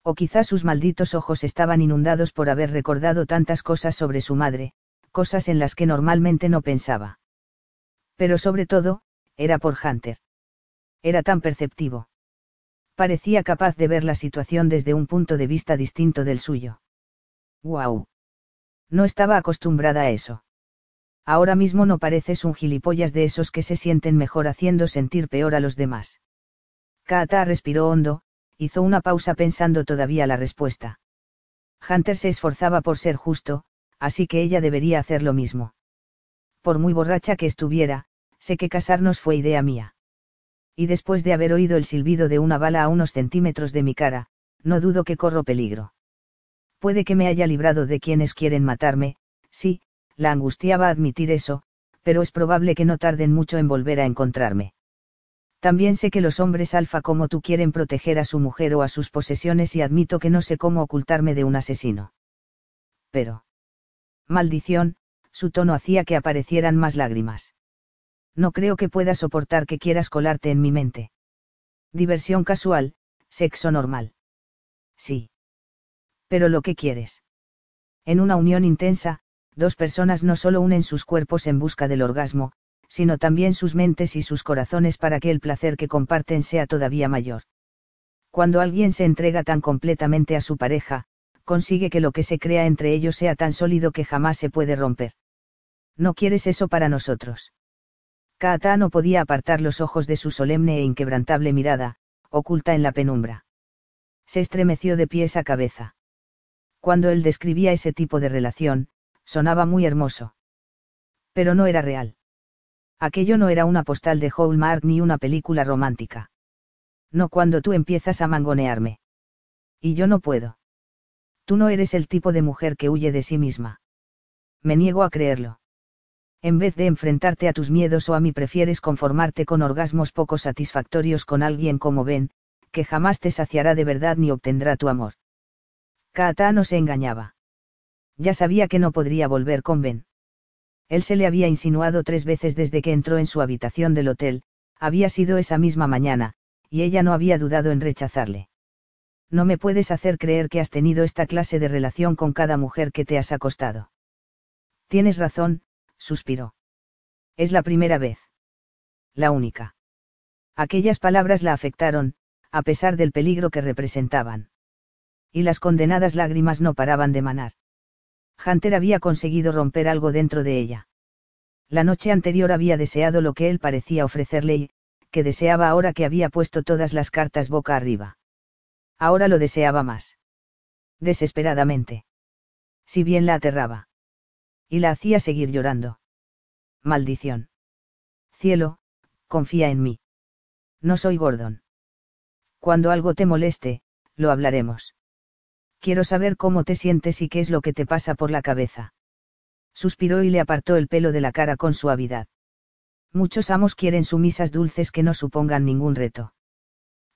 O quizás sus malditos ojos estaban inundados por haber recordado tantas cosas sobre su madre, cosas en las que normalmente no pensaba. Pero sobre todo, era por Hunter. Era tan perceptivo. Parecía capaz de ver la situación desde un punto de vista distinto del suyo. ¡Guau! No estaba acostumbrada a eso. Ahora mismo no pareces un gilipollas de esos que se sienten mejor haciendo sentir peor a los demás. Kaata respiró hondo, hizo una pausa pensando todavía la respuesta. Hunter se esforzaba por ser justo, así que ella debería hacer lo mismo. Por muy borracha que estuviera, sé que casarnos fue idea mía. Y después de haber oído el silbido de una bala a unos centímetros de mi cara, no dudo que corro peligro. Puede que me haya librado de quienes quieren matarme, sí, la angustiaba admitir eso, pero es probable que no tarden mucho en volver a encontrarme. También sé que los hombres alfa como tú quieren proteger a su mujer o a sus posesiones y admito que no sé cómo ocultarme de un asesino. Pero. Maldición, su tono hacía que aparecieran más lágrimas. No creo que pueda soportar que quieras colarte en mi mente. Diversión casual, sexo normal. Sí. Pero lo que quieres. En una unión intensa, dos personas no solo unen sus cuerpos en busca del orgasmo, sino también sus mentes y sus corazones para que el placer que comparten sea todavía mayor. Cuando alguien se entrega tan completamente a su pareja, consigue que lo que se crea entre ellos sea tan sólido que jamás se puede romper. No quieres eso para nosotros. Kaata no podía apartar los ojos de su solemne e inquebrantable mirada, oculta en la penumbra. Se estremeció de pies a cabeza. Cuando él describía ese tipo de relación, sonaba muy hermoso. Pero no era real. Aquello no era una postal de Hallmark ni una película romántica. No cuando tú empiezas a mangonearme. Y yo no puedo. Tú no eres el tipo de mujer que huye de sí misma. Me niego a creerlo. En vez de enfrentarte a tus miedos o a mí prefieres conformarte con orgasmos poco satisfactorios con alguien como Ben, que jamás te saciará de verdad ni obtendrá tu amor. Kaata no se engañaba. Ya sabía que no podría volver con Ben. Él se le había insinuado tres veces desde que entró en su habitación del hotel, había sido esa misma mañana, y ella no había dudado en rechazarle. No me puedes hacer creer que has tenido esta clase de relación con cada mujer que te has acostado. Tienes razón, suspiró. Es la primera vez. La única. Aquellas palabras la afectaron, a pesar del peligro que representaban. Y las condenadas lágrimas no paraban de manar. Hunter había conseguido romper algo dentro de ella. La noche anterior había deseado lo que él parecía ofrecerle y, que deseaba ahora que había puesto todas las cartas boca arriba. Ahora lo deseaba más. Desesperadamente. Si bien la aterraba. Y la hacía seguir llorando. Maldición. Cielo, confía en mí. No soy Gordon. Cuando algo te moleste, lo hablaremos quiero saber cómo te sientes y qué es lo que te pasa por la cabeza. Suspiró y le apartó el pelo de la cara con suavidad. Muchos amos quieren sumisas dulces que no supongan ningún reto.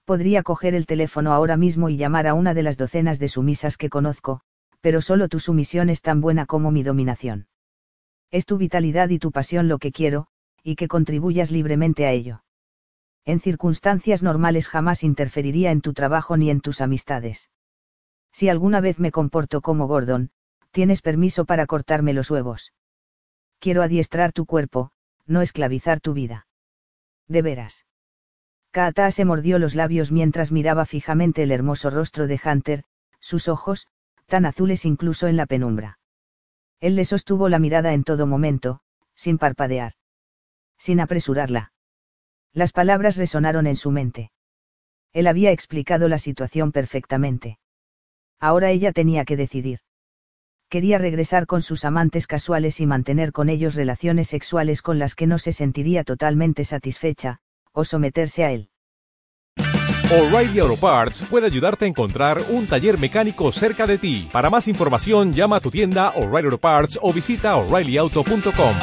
Podría coger el teléfono ahora mismo y llamar a una de las docenas de sumisas que conozco, pero solo tu sumisión es tan buena como mi dominación. Es tu vitalidad y tu pasión lo que quiero, y que contribuyas libremente a ello. En circunstancias normales jamás interferiría en tu trabajo ni en tus amistades. Si alguna vez me comporto como Gordon, tienes permiso para cortarme los huevos. Quiero adiestrar tu cuerpo, no esclavizar tu vida. De veras. Kaata se mordió los labios mientras miraba fijamente el hermoso rostro de Hunter, sus ojos, tan azules incluso en la penumbra. Él le sostuvo la mirada en todo momento, sin parpadear. Sin apresurarla. Las palabras resonaron en su mente. Él había explicado la situación perfectamente. Ahora ella tenía que decidir. Quería regresar con sus amantes casuales y mantener con ellos relaciones sexuales con las que no se sentiría totalmente satisfecha, o someterse a él. O'Reilly Auto Parts puede ayudarte a encontrar un taller mecánico cerca de ti. Para más información, llama a tu tienda O'Reilly Auto Parts o visita oreillyauto.com.